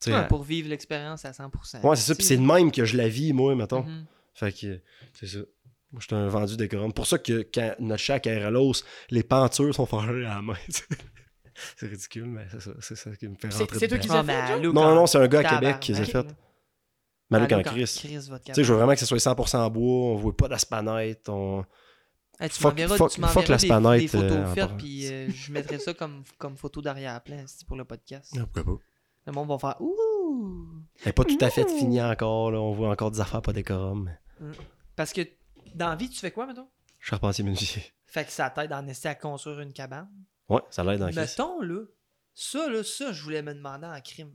[SPEAKER 3] Tu sais,
[SPEAKER 1] Ouais, pour vivre l'expérience à 100%.
[SPEAKER 3] ouais, c'est ça. Puis c'est de même que je la vis, moi, mettons.
[SPEAKER 1] Mhm.
[SPEAKER 3] Fait que, c'est ça. Moi, j'étais un vendu décorum. Pour ça que quand notre chac à les pentures sont forgées à la main. c'est ridicule, mais c'est ça, c'est ça qui me fait
[SPEAKER 2] C'est-
[SPEAKER 3] rentrer
[SPEAKER 2] c'est toi qui les as
[SPEAKER 1] Ah,
[SPEAKER 2] fait, Joe?
[SPEAKER 1] Luke,
[SPEAKER 3] Non, non, c'est un gars à. Québec qui les a fait.
[SPEAKER 1] Ah,
[SPEAKER 3] Maluk en
[SPEAKER 1] votre
[SPEAKER 3] Tu sais, je veux vraiment que ce soit 100% en bois, on voit pas d'aspanète, on...
[SPEAKER 1] Hey, tu
[SPEAKER 3] Fuck-
[SPEAKER 1] m'enverras
[SPEAKER 3] fuck- fuck
[SPEAKER 1] des,
[SPEAKER 3] spanette,
[SPEAKER 1] des photos
[SPEAKER 3] euh, en
[SPEAKER 1] puis euh, je mettrai ça comme, comme photo d'arrière-plan c'est pour le podcast.
[SPEAKER 3] pourquoi pas.
[SPEAKER 1] Le monde va faire Ouh!
[SPEAKER 3] Elle est pas tout à fait finie encore, là. on voit encore des affaires pas décorum. mais
[SPEAKER 1] Parce que dans la vie, tu fais quoi, mettons?
[SPEAKER 3] Charpentier menuisier.
[SPEAKER 1] Fait que ça t'aide en essayer à construire une cabane?
[SPEAKER 3] Ouais, ça l'aide crise.
[SPEAKER 1] Mettons, là, ça, là, ça, je voulais me demander en crime.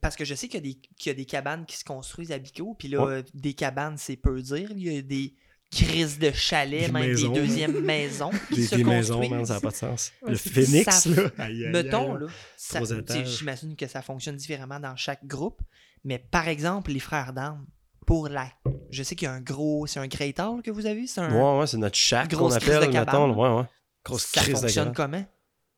[SPEAKER 1] Parce que je sais qu'il y, a des- qu'il y a des cabanes qui se construisent à Bico, puis là,
[SPEAKER 3] Ouais.
[SPEAKER 1] des cabanes, c'est peu dire. Il y a des crises de chalets,
[SPEAKER 3] Des
[SPEAKER 1] même
[SPEAKER 3] maisons.
[SPEAKER 1] des deuxièmes maisons qui
[SPEAKER 3] Des,
[SPEAKER 1] se
[SPEAKER 3] des maisons, man, ça n'a pas de sens. Le phénix,
[SPEAKER 1] ça-
[SPEAKER 3] là. Aïe, aïe,
[SPEAKER 1] Mettons, là, j'imagine que ça fonctionne différemment dans chaque groupe, mais par exemple, les frères d'armes, pour la... Je sais qu'il y a un gros... C'est un Great Hall que vous avez? C'est un...
[SPEAKER 3] Ouais, ouais, c'est notre chac qu'on appelle, mettons. Ouais, ouais. Grosse
[SPEAKER 1] ça
[SPEAKER 3] crise
[SPEAKER 1] fonctionne comment?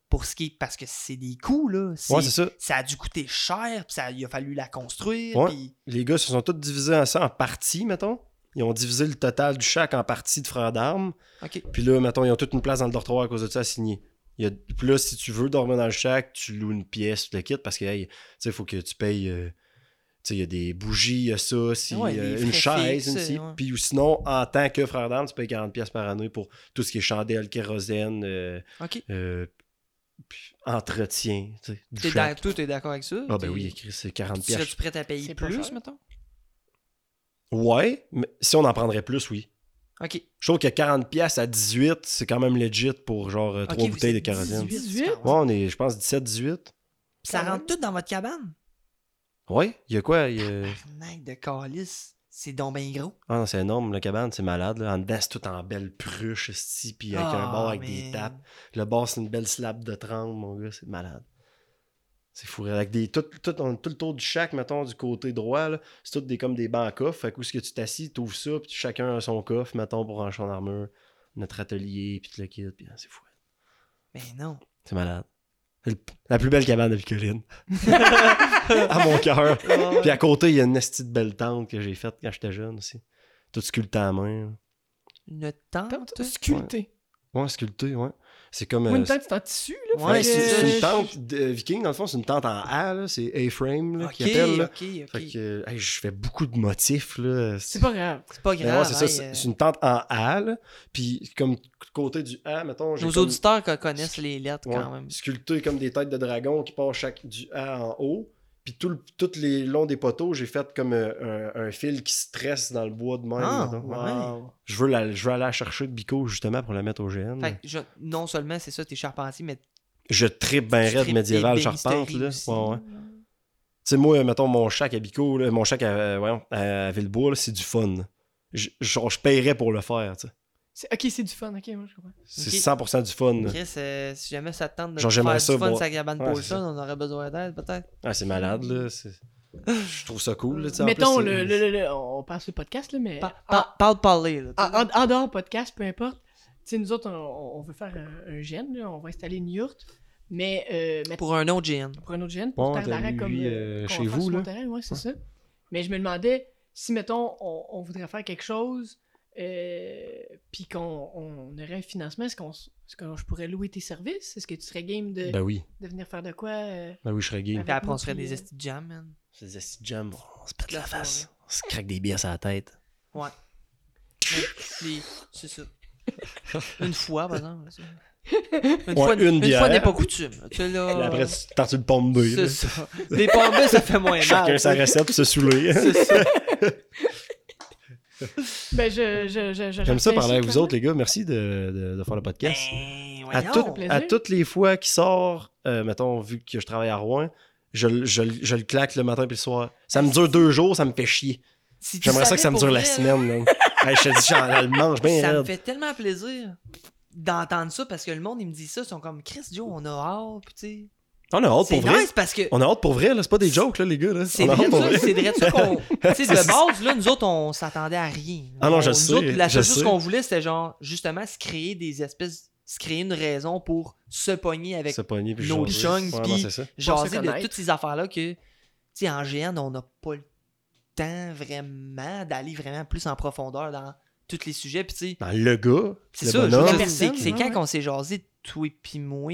[SPEAKER 1] Pour ce qui est. Parce que c'est des coûts, là. C'est-
[SPEAKER 3] Ouais, c'est ça.
[SPEAKER 1] ça a dû coûter cher, puis ça, il a fallu la construire.
[SPEAKER 3] Ouais.
[SPEAKER 1] puis-
[SPEAKER 3] Les gars se sont tous divisés en ça en parties, mettons. Ils ont divisé le total du chaque en parties de frères d'armes. Puis là, mettons, ils ont toute une place dans le dortoir à cause de ça à signer. Il y a... Puis là, si tu veux dormir dans le shack, tu loues une pièce, tu le quittes parce que, hey, tu sais, il faut que tu payes. euh, Tu sais, il y a des bougies, il y a ça, si,
[SPEAKER 1] Ouais,
[SPEAKER 3] euh, une chaise,
[SPEAKER 1] fixes,
[SPEAKER 3] une
[SPEAKER 1] ouais.
[SPEAKER 3] Puis ou sinon, en tant que frère d'armes, tu payes 40$ pièces par année pour tout ce qui est chandelle, kérosène, euh, euh, entretien. Tu sais,
[SPEAKER 1] d'accord avec ça?
[SPEAKER 3] Ah, ben oui, écrit, c'est 40$.
[SPEAKER 1] Tu serais-tu prêt à payer plus, mettons?
[SPEAKER 3] Ouais, mais si on en prendrait plus, oui.
[SPEAKER 1] Ok.
[SPEAKER 3] Je trouve que 40$ pièces à 18, c'est quand même legit pour genre euh,
[SPEAKER 1] Ok,
[SPEAKER 3] trois
[SPEAKER 1] vous
[SPEAKER 3] bouteilles de kérosène.
[SPEAKER 1] 18,
[SPEAKER 2] 18?
[SPEAKER 3] Ouais, on est, je pense, 17-18.
[SPEAKER 1] Ça
[SPEAKER 2] Quand
[SPEAKER 1] rentre tout dans votre cabane?
[SPEAKER 3] Ouais, il y a quoi? il y a-
[SPEAKER 1] de calice. C'est donc bien gros.
[SPEAKER 3] Ah non, c'est énorme, la cabane, c'est malade. Là. En dedans, c'est tout en belle pruche, esti, puis avec un
[SPEAKER 1] Ah,
[SPEAKER 3] bord avec des tapes. Le bord, c'est une belle slab de 30, mon gars, c'est malade. C'est fou. Avec des, tout, tout, on- tout le tour du chac, mettons, du côté droit, là, c'est tout des, comme des bancs à coffres. Fait que où est-ce que tu t'assis, tu ouvres ça, puis chacun a son coffre, mettons, pour ranger son armure, notre atelier, puis tout le kit, puis ah, c'est fou.
[SPEAKER 1] Mais non.
[SPEAKER 3] C'est malade. La plus belle cabane de Picoline. à mon cœur. Puis à côté, il y a une esti de belle tente que j'ai faite quand j'étais jeune aussi. Tout sculpté à main.
[SPEAKER 1] Une tente?
[SPEAKER 2] Tente sculptée.
[SPEAKER 3] Ouais, sculpté, ouais. C'est comme.
[SPEAKER 2] Ou
[SPEAKER 3] euh,
[SPEAKER 2] une tente, c'est en tissu, là.
[SPEAKER 1] Ouais,
[SPEAKER 3] c'est une tente de viking, dans le fond, c'est une tente en A, là, c'est A-frame, là,
[SPEAKER 1] Ok,
[SPEAKER 3] qui appelle. Là.
[SPEAKER 1] ok, ok.
[SPEAKER 3] Fait que, euh, hey, je fais beaucoup de motifs, là.
[SPEAKER 2] C'est pas grave.
[SPEAKER 1] C'est pas grave.
[SPEAKER 3] ouais, c'est ça, c'est
[SPEAKER 1] euh,
[SPEAKER 3] c'est une tente en A, là. Puis comme côté du A, mettons,
[SPEAKER 1] Nos
[SPEAKER 3] comme-
[SPEAKER 1] auditeurs co- connaissent les lettres
[SPEAKER 3] ouais,
[SPEAKER 1] quand même.
[SPEAKER 3] sculpté comme des têtes de dragon qui passent chaque du A en haut. Puis tout le, tout les longs des poteaux, j'ai fait comme euh, un, un fil qui se tresse dans le bois de même.
[SPEAKER 1] Ah, ouais.
[SPEAKER 3] Je veux, la, je veux aller la chercher de Bico justement pour la mettre au GN.
[SPEAKER 1] Fait que je- non seulement c'est ça, t'es charpentier, mais
[SPEAKER 3] Je tripe ben raide médiéval
[SPEAKER 1] des
[SPEAKER 3] charpente. Là.
[SPEAKER 1] aussi.
[SPEAKER 3] Ouais, ouais. Tu sais, moi, mettons, mon chac à Bico, là, mon chac à, euh, voyons, à Villebois, là, c'est du fun. Je, genre, je paierais pour le faire. tu sais.
[SPEAKER 2] C'est- Ok, c'est du fun, ok, moi je comprends.
[SPEAKER 3] C'est
[SPEAKER 1] Ok.
[SPEAKER 3] 100% du fun.
[SPEAKER 1] si jamais ça te tente de
[SPEAKER 3] Genre,
[SPEAKER 1] faire
[SPEAKER 3] j'aimerais
[SPEAKER 1] du
[SPEAKER 3] ça,
[SPEAKER 1] fun
[SPEAKER 3] moi.
[SPEAKER 1] sa cabane
[SPEAKER 3] Ouais,
[SPEAKER 1] Paulson,
[SPEAKER 3] ça.
[SPEAKER 1] on aurait besoin d'aide peut-être.
[SPEAKER 3] Ah, c'est malade, là. c'est- Je trouve ça cool. Là, en
[SPEAKER 2] Mettons,
[SPEAKER 3] plus,
[SPEAKER 2] le,
[SPEAKER 3] c'est-
[SPEAKER 2] le, le- le- on passe le podcast, là, mais.
[SPEAKER 1] Pa-
[SPEAKER 2] en-
[SPEAKER 1] pa- Parle parler, là.
[SPEAKER 2] en, en- dehors podcast, peu importe. Tu sais, nous autres, on, on veut faire un, un gène, là, on va installer une yourte. Mais, euh,
[SPEAKER 1] Pour un autre GN.
[SPEAKER 2] pour un autre gène, pour
[SPEAKER 3] t'as
[SPEAKER 2] comme euh,
[SPEAKER 3] euh, chez vous,
[SPEAKER 2] sur
[SPEAKER 3] là.
[SPEAKER 2] mon terrain, ouais, c'est ça. Mais je me demandais si, mettons, on, on voudrait faire quelque chose, euh, puis qu'on on aurait un financement, est-ce qu'on s- est-ce que je pourrais louer tes services? Est-ce que tu serais game de,
[SPEAKER 3] Ben oui.
[SPEAKER 2] de venir faire de quoi? euh,
[SPEAKER 3] Ben oui, je serais game.
[SPEAKER 1] Puis après, on se ferait des esti de jam, man.
[SPEAKER 3] Faisais si jam, on se pète
[SPEAKER 1] La
[SPEAKER 3] la face. On se craque des bières à la tête.
[SPEAKER 1] Ouais. Mais les- C'est ça. Une fois, par exemple. ça. Une fois,
[SPEAKER 3] une
[SPEAKER 1] une
[SPEAKER 3] bière.
[SPEAKER 1] fois n'est pas coutume. Tu là.
[SPEAKER 3] Après, tu tartes le pomme de
[SPEAKER 1] C'est ça. Les pommes, ça fait moins mal.
[SPEAKER 3] Chacun sa recette pour se saouler.
[SPEAKER 1] C'est ça.
[SPEAKER 2] Ben, je. je, je, je
[SPEAKER 3] J'aime ça parler avec vous autres, les gars. Merci de, de- de faire le podcast.
[SPEAKER 1] Ben,
[SPEAKER 3] à, tout- toutes les fois qu'il sort, euh, mettons, vu que je travaille à Rouen, je, le- je le- je le claque le matin puis le soir. Ça me dure deux jours, ça me fait chier.
[SPEAKER 1] Si
[SPEAKER 3] J'aimerais ça que ça me dure la semaine. Hey, je te dis, j'en le mange bien
[SPEAKER 1] Ça me fait tellement plaisir d'entendre ça parce que le monde, il me dit ça. Ils sont comme Chris Joe, on a hâte. Puis.
[SPEAKER 3] On a hâte pour vrai.
[SPEAKER 1] nice parce que.
[SPEAKER 3] On a hâte pour vrai, là. C'est pas des jokes, là, les gars. Là.
[SPEAKER 1] C'est vrai ça,
[SPEAKER 3] vrai.
[SPEAKER 1] c'est vrai ça qu'on. Tu sais, de base, là, nous autres, on s'attendait à rien.
[SPEAKER 3] Ah non, je
[SPEAKER 1] On-
[SPEAKER 3] sais,
[SPEAKER 1] Nous autres, la seule chose qu'on voulait, c'était genre, justement, se créer des espèces. Se créer une raison pour se pogner avec.
[SPEAKER 3] Se pogner puis
[SPEAKER 1] nos chunks,
[SPEAKER 3] Ouais,
[SPEAKER 1] puis- jaser
[SPEAKER 2] se
[SPEAKER 1] de toutes ces affaires-là que. Tu sais, en GN, on n'a pas le temps vraiment d'aller vraiment plus en profondeur dans tous les sujets. Puis tu sais,
[SPEAKER 3] Dans le gars,
[SPEAKER 1] c'est ça, c'est quand qu'on s'est jasé, toi et puis moi,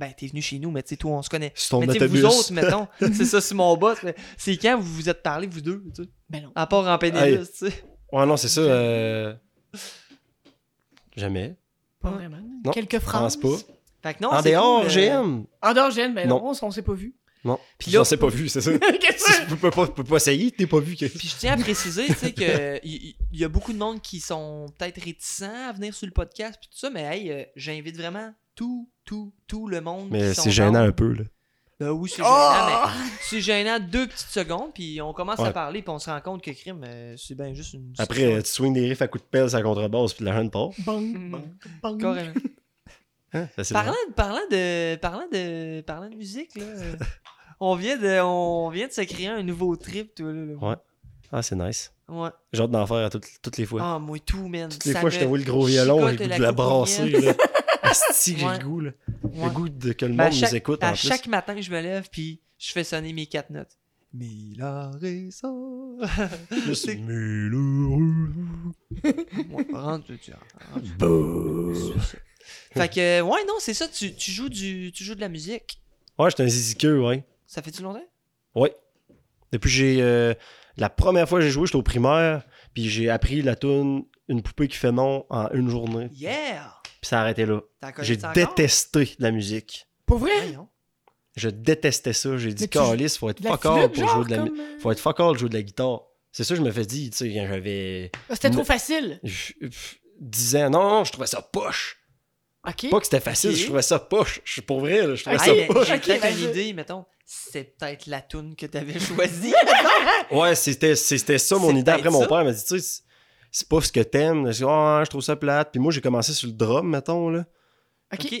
[SPEAKER 1] ben t'es venu chez nous, mais tu sais, toi on se connaît.
[SPEAKER 3] sur ton
[SPEAKER 1] mais tu sais,
[SPEAKER 3] autobus.
[SPEAKER 1] vous autres, mettons, c'est ça, c'est mon boss, mais c'est quand vous vous êtes parlé, vous deux, tu sais,
[SPEAKER 2] Ben non.
[SPEAKER 1] à part en pénélis, tu sais.
[SPEAKER 3] Ouais, non, c'est ça. euh, Jamais.
[SPEAKER 2] Pas vraiment.
[SPEAKER 3] Non,
[SPEAKER 2] Quelques
[SPEAKER 3] Je pense
[SPEAKER 2] phrases.
[SPEAKER 3] pas.
[SPEAKER 1] Fait que non,
[SPEAKER 3] en
[SPEAKER 1] c'est
[SPEAKER 3] dehors,
[SPEAKER 1] cool, euh,
[SPEAKER 3] GM.
[SPEAKER 2] En dehors, Gêne, ben
[SPEAKER 3] Non.
[SPEAKER 2] non, on, on s'est pas vu.
[SPEAKER 3] Non.
[SPEAKER 1] Puis là-
[SPEAKER 3] là, s'est pas vu, c'est ça. Tu peux pas, peux pas essayer, t'es pas vu. que-
[SPEAKER 1] Puis je tiens à préciser, tu sais, que il il y, a beaucoup de monde qui sont peut-être réticents à venir sur le podcast, puis tout ça, mais hey, euh, j'invite vraiment tout, tout, tout le monde.
[SPEAKER 3] Mais c'est gênant un peu, là.
[SPEAKER 1] Ben oui, c'est gênant,
[SPEAKER 2] Ah!
[SPEAKER 1] mais c'est gênant deux petites secondes, puis on commence à parler, puis on se rend compte que crime, euh, c'est bien juste une.
[SPEAKER 3] Après, euh, tu swings des riffs à coups de pelle sur la contrebasse, puis la jeune part.
[SPEAKER 2] Bang,
[SPEAKER 1] Mm.
[SPEAKER 2] bang, bang.
[SPEAKER 1] Carrément.
[SPEAKER 3] Hein? Ça,
[SPEAKER 1] Parlant, parlant de, parlant de, parlant de musique là, euh, on vient de, on vient de se créer un nouveau trip, toi là. là.
[SPEAKER 3] Ouais. Ah, c'est nice.
[SPEAKER 1] Ouais.
[SPEAKER 3] J'ai hâte d'en faire à toutes, toutes les fois.
[SPEAKER 1] Ah moi tout man.
[SPEAKER 3] toutes les
[SPEAKER 1] Ça
[SPEAKER 3] fois, je te vois le gros violon, j'ai de la brasser. Asti, j'ai
[SPEAKER 1] Ouais.
[SPEAKER 3] le goût, là.
[SPEAKER 1] Ouais.
[SPEAKER 3] Le goût de que le
[SPEAKER 1] Ben,
[SPEAKER 3] monde
[SPEAKER 1] chaque,
[SPEAKER 3] nous écoute,
[SPEAKER 1] à
[SPEAKER 3] en plus.
[SPEAKER 1] chaque matin, je me lève, puis je fais sonner mes quatre notes. Mi, la,
[SPEAKER 3] malheureux.
[SPEAKER 1] Ouais, rentre, tu-. Fait que, ouais, non, c'est ça, tu, tu joues du, tu joues de la musique.
[SPEAKER 3] Ouais, j'étais un ziziqueux, ouais.
[SPEAKER 1] Ça fait-tu longtemps?
[SPEAKER 3] Ouais. Depuis que j'ai. euh, la première fois que j'ai joué, j'étais au primaire, puis j'ai appris la tune Une poupée qui fait non en une journée,
[SPEAKER 1] Yeah!
[SPEAKER 3] Puis ça a arrêté là. J'ai détesté la musique.
[SPEAKER 2] Pour vrai?
[SPEAKER 1] Voyons.
[SPEAKER 3] Je détestais ça. J'ai dit,
[SPEAKER 2] tu-
[SPEAKER 3] Calice, faut être
[SPEAKER 2] De
[SPEAKER 3] fuck all pour jouer de la
[SPEAKER 2] comme, euh,
[SPEAKER 3] Faut être fuck all jouer de la guitare. C'est ça que je me fais dire, tu sais, quand j'avais
[SPEAKER 2] Ah, C'était trop facile.
[SPEAKER 3] je- pff, 10 ans. Non, non, je trouvais ça poche.
[SPEAKER 2] Ok.
[SPEAKER 3] Pas que c'était facile, je trouvais ça poche. Je suis pour vrai, là, je trouvais
[SPEAKER 2] Ah,
[SPEAKER 3] ça poche.
[SPEAKER 1] j'ai peut-être une idée, mettons. C'est peut-être la toune que t'avais choisie.
[SPEAKER 3] Ouais, c'était, c'était ça mon idée. Après, mon père m'a dit, tu sais, c'est- pas ce que t'aimes. Dit, ah, je trouve ça plate. Puis moi, j'ai commencé sur le drum, mettons, là.
[SPEAKER 2] Ok.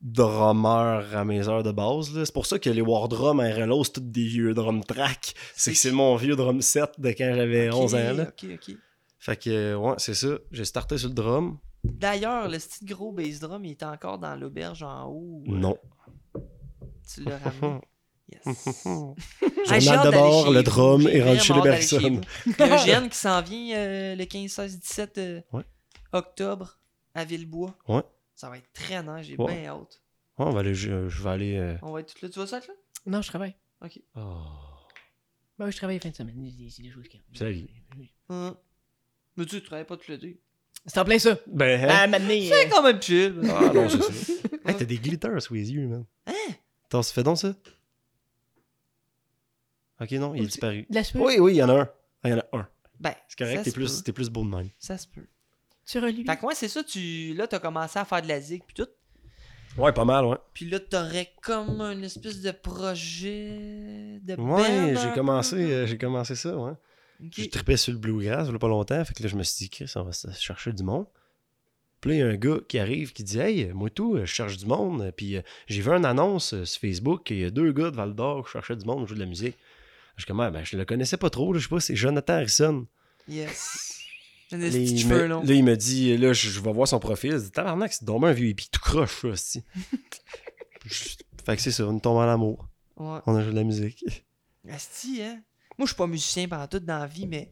[SPEAKER 3] Drummer à mes heures de base, là. C'est pour ça que les War Drum RLO, c'est tous des vieux drum tracks. C'est que c'est mon vieux drum set de quand j'avais
[SPEAKER 1] Ok,
[SPEAKER 3] 11 ans, là.
[SPEAKER 1] Ok, ok.
[SPEAKER 3] Fait que, euh, ouais, c'est ça. J'ai starté sur le drum.
[SPEAKER 1] D'ailleurs, le petit gros bass drum, il est encore dans l'auberge en haut. euh,
[SPEAKER 3] Non.
[SPEAKER 1] Tu l'as ramené? Yes.
[SPEAKER 3] Journal de bord, le drum
[SPEAKER 1] J'ai
[SPEAKER 3] est rendu chez les personnes.
[SPEAKER 1] qui s'en vient euh, le 15, 16, 17 euh,
[SPEAKER 3] Ouais.
[SPEAKER 1] octobre à Villebois.
[SPEAKER 3] Ouais.
[SPEAKER 1] Ça va être très nice, j'ai
[SPEAKER 3] Ouais.
[SPEAKER 1] bien hâte.
[SPEAKER 3] Ouais, on va aller, je, je vais aller. euh,
[SPEAKER 1] On va être tout là. Tu vas ça là?
[SPEAKER 2] Non, je travaille.
[SPEAKER 3] oh,
[SPEAKER 2] Ben oui, je travaille fin de semaine. C'est- des choses qui
[SPEAKER 3] C'est la vie.
[SPEAKER 1] Hein? Mais tu, tu travailles pas tout l'été.
[SPEAKER 2] C'est en plein ça.
[SPEAKER 3] Ben, hein?
[SPEAKER 2] donné,
[SPEAKER 1] C'est
[SPEAKER 2] euh,
[SPEAKER 1] quand même chill.
[SPEAKER 3] Ah non, c'est ça. hey, t'as des glitters sous les yeux, man.
[SPEAKER 1] Hein?
[SPEAKER 3] Attends, ça fait donc ça? Ok, non, il est disparu.
[SPEAKER 2] de la sueur.
[SPEAKER 3] Oui, oui, il y en a un. Ah, il y en a un.
[SPEAKER 1] Ben,
[SPEAKER 3] C'est correct, t'es plus, plus beau de même.
[SPEAKER 1] Ça se peut.
[SPEAKER 2] Tu relis.
[SPEAKER 1] Fait que moi, c'est ça, tu. Là, t'as commencé à faire de la zig puis tout.
[SPEAKER 3] Ouais, pas mal, ouais.
[SPEAKER 1] Puis là, t'aurais comme une espèce de projet de
[SPEAKER 3] Ouais, j'ai commencé, euh, j'ai commencé ça, ouais.
[SPEAKER 1] Ok.
[SPEAKER 3] J'ai trippé sur le bluegrass, il y a pas longtemps. Fait que là, je me suis dit, Chris, on va se chercher du monde. Puis là, il y a un gars qui arrive qui dit Hey, moi tout, je cherche du monde. Puis euh, j'ai vu une annonce euh, sur Facebook, et il y a deux gars de Val d'Or qui cherchaient du monde pour jouer de la musique. Je suis comme, Ah, ben, je le connaissais pas trop, là, je sais pas, c'est Jonathan Harrison.
[SPEAKER 1] Yes.
[SPEAKER 3] Là, il, me, là, il me dit, là, je, je vais voir son profil. Il dit, tabarnak, c'est donc un vieux hippie tout croche, ça, aussi. fait que c'est ça, on tombe en amour.
[SPEAKER 1] Ouais.
[SPEAKER 3] On a joué de la musique.
[SPEAKER 1] Asti, hein? Moi, je suis pas musicien pendant dans la vie, mais.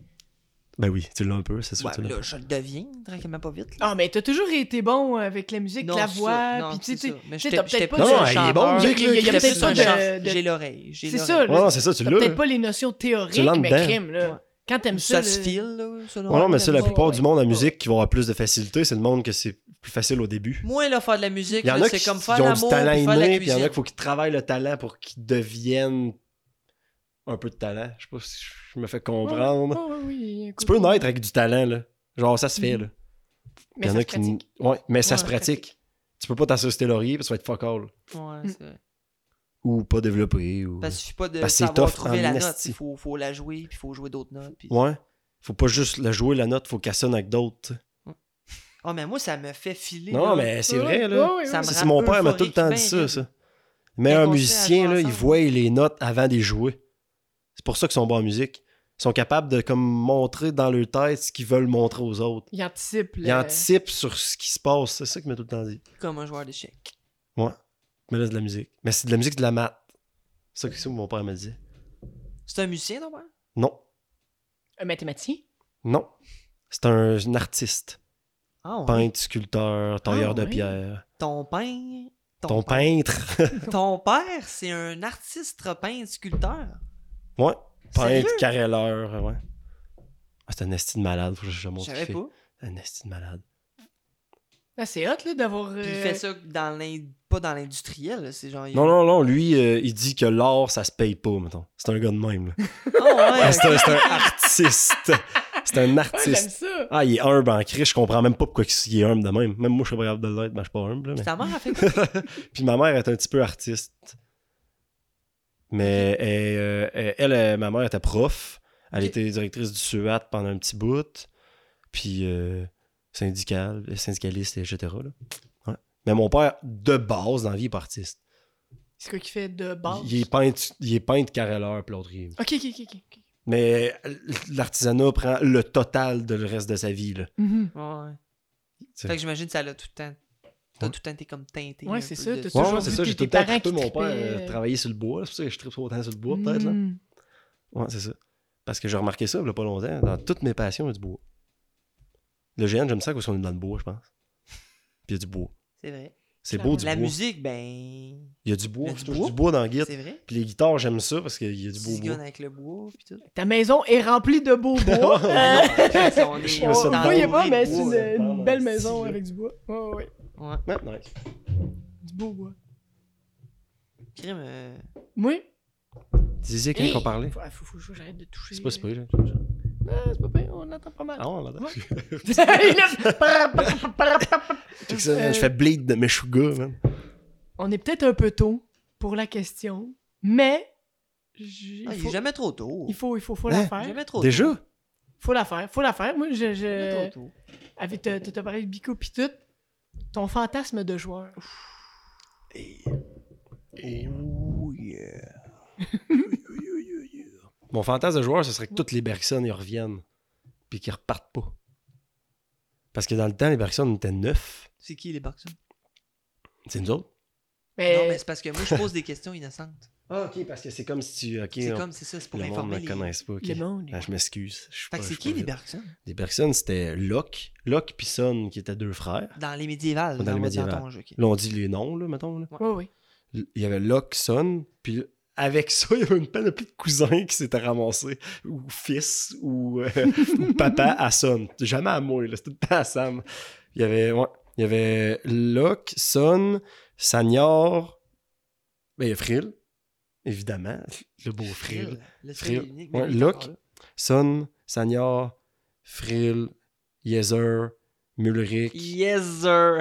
[SPEAKER 3] Ben oui, tu l'as un peu, c'est sûr.
[SPEAKER 1] Ouais,
[SPEAKER 3] tu l'as.
[SPEAKER 1] là, je le deviens, tranquillement pas vite.
[SPEAKER 2] Ah, mais t'as toujours été bon avec la musique,
[SPEAKER 1] Non,
[SPEAKER 2] la
[SPEAKER 1] c'est
[SPEAKER 2] voix, puis tu
[SPEAKER 1] c'est
[SPEAKER 2] sais, t'as peut-être pas
[SPEAKER 3] Non, non, il est bon,
[SPEAKER 2] Il y a- peut-être pas de-
[SPEAKER 1] J'ai l'oreille. j'ai
[SPEAKER 2] C'est
[SPEAKER 1] l'oreille.
[SPEAKER 2] ça, là.
[SPEAKER 3] C'est ça, tu
[SPEAKER 2] T'as
[SPEAKER 3] l'as.
[SPEAKER 2] peut-être pas les notions théoriques, mais crime, là. Quand t'aimes ça,
[SPEAKER 1] Ça se file, là. selon
[SPEAKER 3] Ouais, non, mais ça, la plupart du monde en musique qui vont avoir plus de facilité, c'est le monde que c'est plus facile au début.
[SPEAKER 1] Moi, là, faire de la musique,
[SPEAKER 3] Il y en
[SPEAKER 1] là,
[SPEAKER 3] a
[SPEAKER 1] c'est
[SPEAKER 3] qui,
[SPEAKER 1] comme faire
[SPEAKER 3] qui ont du
[SPEAKER 1] l'amour faire la
[SPEAKER 3] inné, puis il y en a
[SPEAKER 1] cuisine.
[SPEAKER 3] qu'il faut qu'ils travaillent le talent pour qu'ils deviennent un peu de talent. Je sais pas si je me fais comprendre.
[SPEAKER 2] Ouais, ouais, oui,
[SPEAKER 3] Tu peux naître avec du talent, là. Genre, ça se fait, là.
[SPEAKER 2] Mais
[SPEAKER 3] Il y en
[SPEAKER 2] ça
[SPEAKER 3] a
[SPEAKER 2] se
[SPEAKER 3] qui.
[SPEAKER 2] pratique.
[SPEAKER 3] Ouais, mais ça se
[SPEAKER 2] ça
[SPEAKER 3] pratique. Tu peux pas t'asseoir sur tes lauriers, puis ça va être fuck all.
[SPEAKER 1] Ouais,
[SPEAKER 2] Mm.
[SPEAKER 1] c'est vrai.
[SPEAKER 3] Ou pas développé. Ou...
[SPEAKER 1] Parce qu'il suffit pas de
[SPEAKER 3] Parce que
[SPEAKER 1] savoir trouver la note. Il faut, faut la jouer, puis il faut jouer d'autres notes. puis-
[SPEAKER 3] Ouais. Faut pas juste la jouer la note, faut qu'elle sonne avec d'autres. tu.
[SPEAKER 1] Oh, mais moi, ça me fait filer.
[SPEAKER 3] Non,
[SPEAKER 1] là.
[SPEAKER 3] mais c'est vrai,
[SPEAKER 2] ouais,
[SPEAKER 3] là.
[SPEAKER 1] Ça me
[SPEAKER 3] mon père m'a tout le temps dit ça. Mais un musicien, là, il voit les notes avant de les jouer. C'est pour ça qu'ils sont bons en musique. Ils sont capables de comme montrer dans leur tête ce qu'ils veulent montrer aux autres.
[SPEAKER 2] Il anticipe.
[SPEAKER 3] Ils
[SPEAKER 2] le-
[SPEAKER 3] anticipent sur ce qui se passe. C'est ça qu'il m'a tout le temps dit.
[SPEAKER 1] Comme un joueur d'échecs.
[SPEAKER 3] Ouais. Mais là, c'est de la musique. Mais c'est de la musique de la maths. C'est ça que c'est ça que mon père me dit.
[SPEAKER 1] C'est un musicien, ton père?
[SPEAKER 3] Non.
[SPEAKER 2] Un mathématicien?
[SPEAKER 3] Non. C'est un, un artiste.
[SPEAKER 1] Ah, ouais.
[SPEAKER 3] Peintre, sculpteur, tailleur
[SPEAKER 2] Ah,
[SPEAKER 3] de
[SPEAKER 2] ouais.
[SPEAKER 3] pierre.
[SPEAKER 1] Ton pain.
[SPEAKER 3] Ton peintre.
[SPEAKER 1] Ton père, c'est un artiste peintre sculpteur?
[SPEAKER 3] Ouais. Peintre, carreleur. Ouais. Ah, c'est un esti de malade. Faut que je montre ce
[SPEAKER 1] savais pas.
[SPEAKER 3] Un esti de malade.
[SPEAKER 2] Ah, c'est hot, là, d'avoir.
[SPEAKER 1] Puis il
[SPEAKER 2] euh,
[SPEAKER 1] fait ça dans l'in- pas dans l'industriel, c'est genre. il-
[SPEAKER 3] Non, non, non. Lui, euh, il dit que l'art, ça se paye pas, mettons. C'est un gars de même, là.
[SPEAKER 1] Ah ouais,
[SPEAKER 3] c'est un,
[SPEAKER 1] ok.
[SPEAKER 3] c'est un artiste. C'est un
[SPEAKER 2] Ouais, j'aime
[SPEAKER 3] artiste.
[SPEAKER 2] ça.
[SPEAKER 3] Ah, il est humble en cri. Je comprends même pas pourquoi il est humble de même. Même moi, je suis pas capable de l'être. Ben, je suis pas humble, là, mais-
[SPEAKER 1] Ta mère a fait quoi?
[SPEAKER 3] Puis ma mère est un petit peu artiste. Mais elle, euh, elle, elle, euh, ma mère était prof. Elle était directrice du SUAT pendant un petit bout. Puis euh, syndicale, syndicaliste, etc. là. Ouais. Mais mon père, de base, dans la vie, il est pas artiste.
[SPEAKER 2] C'est quoi qu'il fait de base?
[SPEAKER 3] Il est peintre, il est peintre carreleur, puis l'autre, il-
[SPEAKER 2] Ok, ok, ok.
[SPEAKER 3] Mais l'artisanat prend le total de le reste de sa vie. Là.
[SPEAKER 2] Mhm.
[SPEAKER 1] Ouais.
[SPEAKER 3] C'est-
[SPEAKER 1] Fait que j'imagine que ça l'a tout le temps T'as
[SPEAKER 3] Ouais.
[SPEAKER 1] tout le temps été comme teinté.
[SPEAKER 2] Ouais, c'est ça,
[SPEAKER 1] de
[SPEAKER 2] t'as
[SPEAKER 3] Ouais,
[SPEAKER 2] toujours
[SPEAKER 3] ouais, c'est
[SPEAKER 2] vu
[SPEAKER 3] ça, j'ai tout
[SPEAKER 2] tes
[SPEAKER 3] le temps
[SPEAKER 2] parents
[SPEAKER 3] trippé
[SPEAKER 2] qui
[SPEAKER 3] mon père
[SPEAKER 2] trippaient.
[SPEAKER 3] euh, travailler sur le bois. C'est pour ça que je trippe autant sur le bois, peut-être. là.
[SPEAKER 2] Mm.
[SPEAKER 3] Ouais, c'est ça. Parce que j'ai remarqué ça il y a pas longtemps. Dans toutes mes passions, il y a du bois. Le GN, j'aime ça parce qu'on est dans le bois, je pense? Puis il y a du bois.
[SPEAKER 1] C'est vrai.
[SPEAKER 3] C'est beau du
[SPEAKER 1] La
[SPEAKER 3] bois.
[SPEAKER 1] musique, ben.
[SPEAKER 3] Il y a du bois.
[SPEAKER 1] Il y a du bois.
[SPEAKER 3] du bois dans le guide.
[SPEAKER 1] C'est vrai.
[SPEAKER 3] Puis les guitares, j'aime ça parce qu'il y a du beau bois.
[SPEAKER 1] avec le bois, puis tout.
[SPEAKER 2] Ta maison est remplie de beau bois. Euh,
[SPEAKER 1] on est
[SPEAKER 3] Je
[SPEAKER 2] On pas, mais
[SPEAKER 1] de
[SPEAKER 2] c'est
[SPEAKER 1] bois,
[SPEAKER 2] une, belle maison avec du bois. Ouais. Ouais.
[SPEAKER 3] Nice.
[SPEAKER 2] Du beau bois.
[SPEAKER 1] Crime, euh,
[SPEAKER 2] Moi,
[SPEAKER 3] Tu disais quand
[SPEAKER 2] Hey!
[SPEAKER 3] on parlait
[SPEAKER 2] faut, faut, faut que j'arrête de toucher.
[SPEAKER 3] C'est pas si pire, là.
[SPEAKER 2] Ah, c'est pas pire, on entend pas mal.
[SPEAKER 3] Ah, on l'entend.
[SPEAKER 2] Ouais. Il
[SPEAKER 3] Check ça, man,
[SPEAKER 2] Euh,
[SPEAKER 3] Je fais bleed de Meshuga, man.
[SPEAKER 2] on est peut-être un peu tôt pour la question, mais j-
[SPEAKER 1] ah,
[SPEAKER 2] il,
[SPEAKER 1] il
[SPEAKER 2] faut,
[SPEAKER 1] est jamais trop tôt.
[SPEAKER 2] il faut, il faut, faut
[SPEAKER 3] Hein?
[SPEAKER 2] la faire.
[SPEAKER 1] Jamais trop tôt.
[SPEAKER 3] Déjà
[SPEAKER 2] Faut la faire, faut la faire. Moi, je,
[SPEAKER 1] Jamais
[SPEAKER 2] je...
[SPEAKER 1] trop tôt.
[SPEAKER 2] avec t'as t'as parlé de Bico pis tout, ton fantasme de joueur.
[SPEAKER 1] Oh yeah.
[SPEAKER 3] Mon fantasme de joueur, ce serait que toutes les Bergson y reviennent. Puis qu'ils repartent pas. Parce que dans le temps, les Bergson on était neuf.
[SPEAKER 1] C'est qui les Bucks?
[SPEAKER 3] C'est nous autres.
[SPEAKER 2] Mais,
[SPEAKER 1] Non, mais c'est parce que moi, je pose des questions innocentes.
[SPEAKER 3] Ah, ok, parce que c'est comme si tu. Ok,
[SPEAKER 1] C'est comme, c'est ça, c'est pour
[SPEAKER 3] le monde
[SPEAKER 1] informer
[SPEAKER 3] ne
[SPEAKER 1] les...
[SPEAKER 3] connaisse pas.
[SPEAKER 2] le monde.
[SPEAKER 3] Ah, je m'excuse.
[SPEAKER 1] Fait
[SPEAKER 3] pas-
[SPEAKER 1] que c'est qui
[SPEAKER 3] pas
[SPEAKER 1] les. Bergson?
[SPEAKER 3] Les Bergson, c'était Locke. Locke puis Son, qui étaient deux frères.
[SPEAKER 1] Dans les médiévales.
[SPEAKER 3] Dans les
[SPEAKER 1] dans
[SPEAKER 3] médiévales.
[SPEAKER 1] ton jeu, ok.
[SPEAKER 3] Là, on dit les noms, là, mettons. Là.
[SPEAKER 2] Ouais, ouais.
[SPEAKER 3] Il y avait Locke, Son, puis avec ça, il y avait une panoplie de cousins qui s'étaient ramassés, ou fils, ou, euh, ou papa à Son. Jamais à moi, là, c'était tout le temps à Sam. Il y avait, ouais, il y avait Locke, Son, Sagnor, ben, il y a Frill, évidemment, le beau Frill.
[SPEAKER 1] Le
[SPEAKER 3] Frill.
[SPEAKER 1] unique,
[SPEAKER 3] Ouais,
[SPEAKER 1] là.
[SPEAKER 3] Son, Sagnor, Frill, Yezer, Mulrich.
[SPEAKER 1] Yes, sir!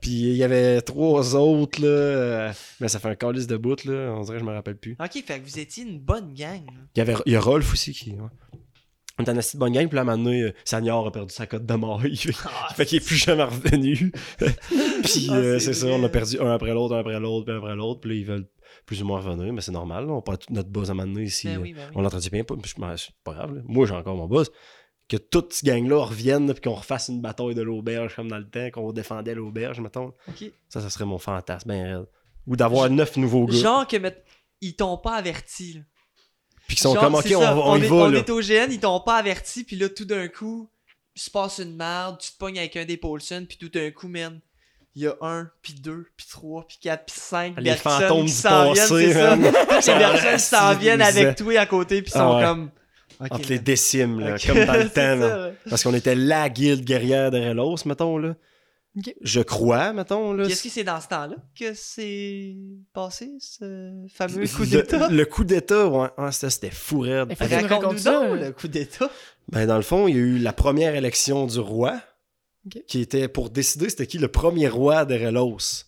[SPEAKER 3] Puis il y avait trois autres, là. euh, mais ça fait un calice de bout, là. On dirait que je me rappelle plus.
[SPEAKER 1] ok, fait que vous étiez une bonne gang.
[SPEAKER 3] Il y, avait, il y a Rolf aussi qui. Ouais. On était en assez de bonne gang, puis là, à un moment donné, euh, Sagnor a perdu sa cote de mort. Il fait,
[SPEAKER 1] Ah,
[SPEAKER 3] fait qu'il est plus jamais revenu. puis
[SPEAKER 1] Ah,
[SPEAKER 3] euh,
[SPEAKER 1] c'est
[SPEAKER 3] ça, on a perdu un après l'autre, un après l'autre, puis un après l'autre. Puis là, ils veulent plus ou moins revenir, mais c'est normal. là. On perd toute notre buzz à un moment donné ici.
[SPEAKER 1] Ben
[SPEAKER 3] euh,
[SPEAKER 1] oui, ben oui.
[SPEAKER 3] On l'entretient bien, pas, c'est pas grave. là. Moi, j'ai encore mon buzz. Que toute cette gang-là revienne, puis qu'on refasse une bataille de l'auberge comme dans le temps, qu'on défendait l'auberge, mettons.
[SPEAKER 1] Ok.
[SPEAKER 3] Ça, ça serait mon fantasme, ben raide. Ou d'avoir neuf nouveaux gars.
[SPEAKER 1] Genre que ils t'ont pas averti. là.
[SPEAKER 3] Puis qu'ils sont
[SPEAKER 1] Genre,
[SPEAKER 3] comme, ok, on, va- on y
[SPEAKER 1] est,
[SPEAKER 3] va,
[SPEAKER 1] on
[SPEAKER 3] là.
[SPEAKER 1] est au GN, ils t'ont pas averti, puis là, tout d'un coup, il se passe une merde, tu te pognes avec un des Paulson, puis tout d'un coup, man, il y a un, puis deux, puis trois, puis quatre, puis cinq
[SPEAKER 3] Les fantômes
[SPEAKER 1] qui s'en viennent, c'est ça. les
[SPEAKER 3] reste,
[SPEAKER 1] s'en viennent avec toi à côté, puis ils
[SPEAKER 3] Ah
[SPEAKER 1] sont
[SPEAKER 3] ouais.
[SPEAKER 1] comme...
[SPEAKER 3] Entre
[SPEAKER 1] là.
[SPEAKER 3] les décimes, là, comme dans le temps. là. Parce qu'on était la guilde guerrière de Relos, mettons, là. Je crois, mettons, là.
[SPEAKER 1] Est-ce que c'est dans ce temps-là que c'est passé, ce fameux coup d'état?
[SPEAKER 3] Le, coup d'état, ouais. Ah, ça, c'était fou raide.
[SPEAKER 1] Raconte-nous
[SPEAKER 2] euh.
[SPEAKER 1] le coup d'état.
[SPEAKER 3] Ben, dans le fond, il y a eu la première élection du roi, Qui était pour décider c'était qui le premier roi de Relos.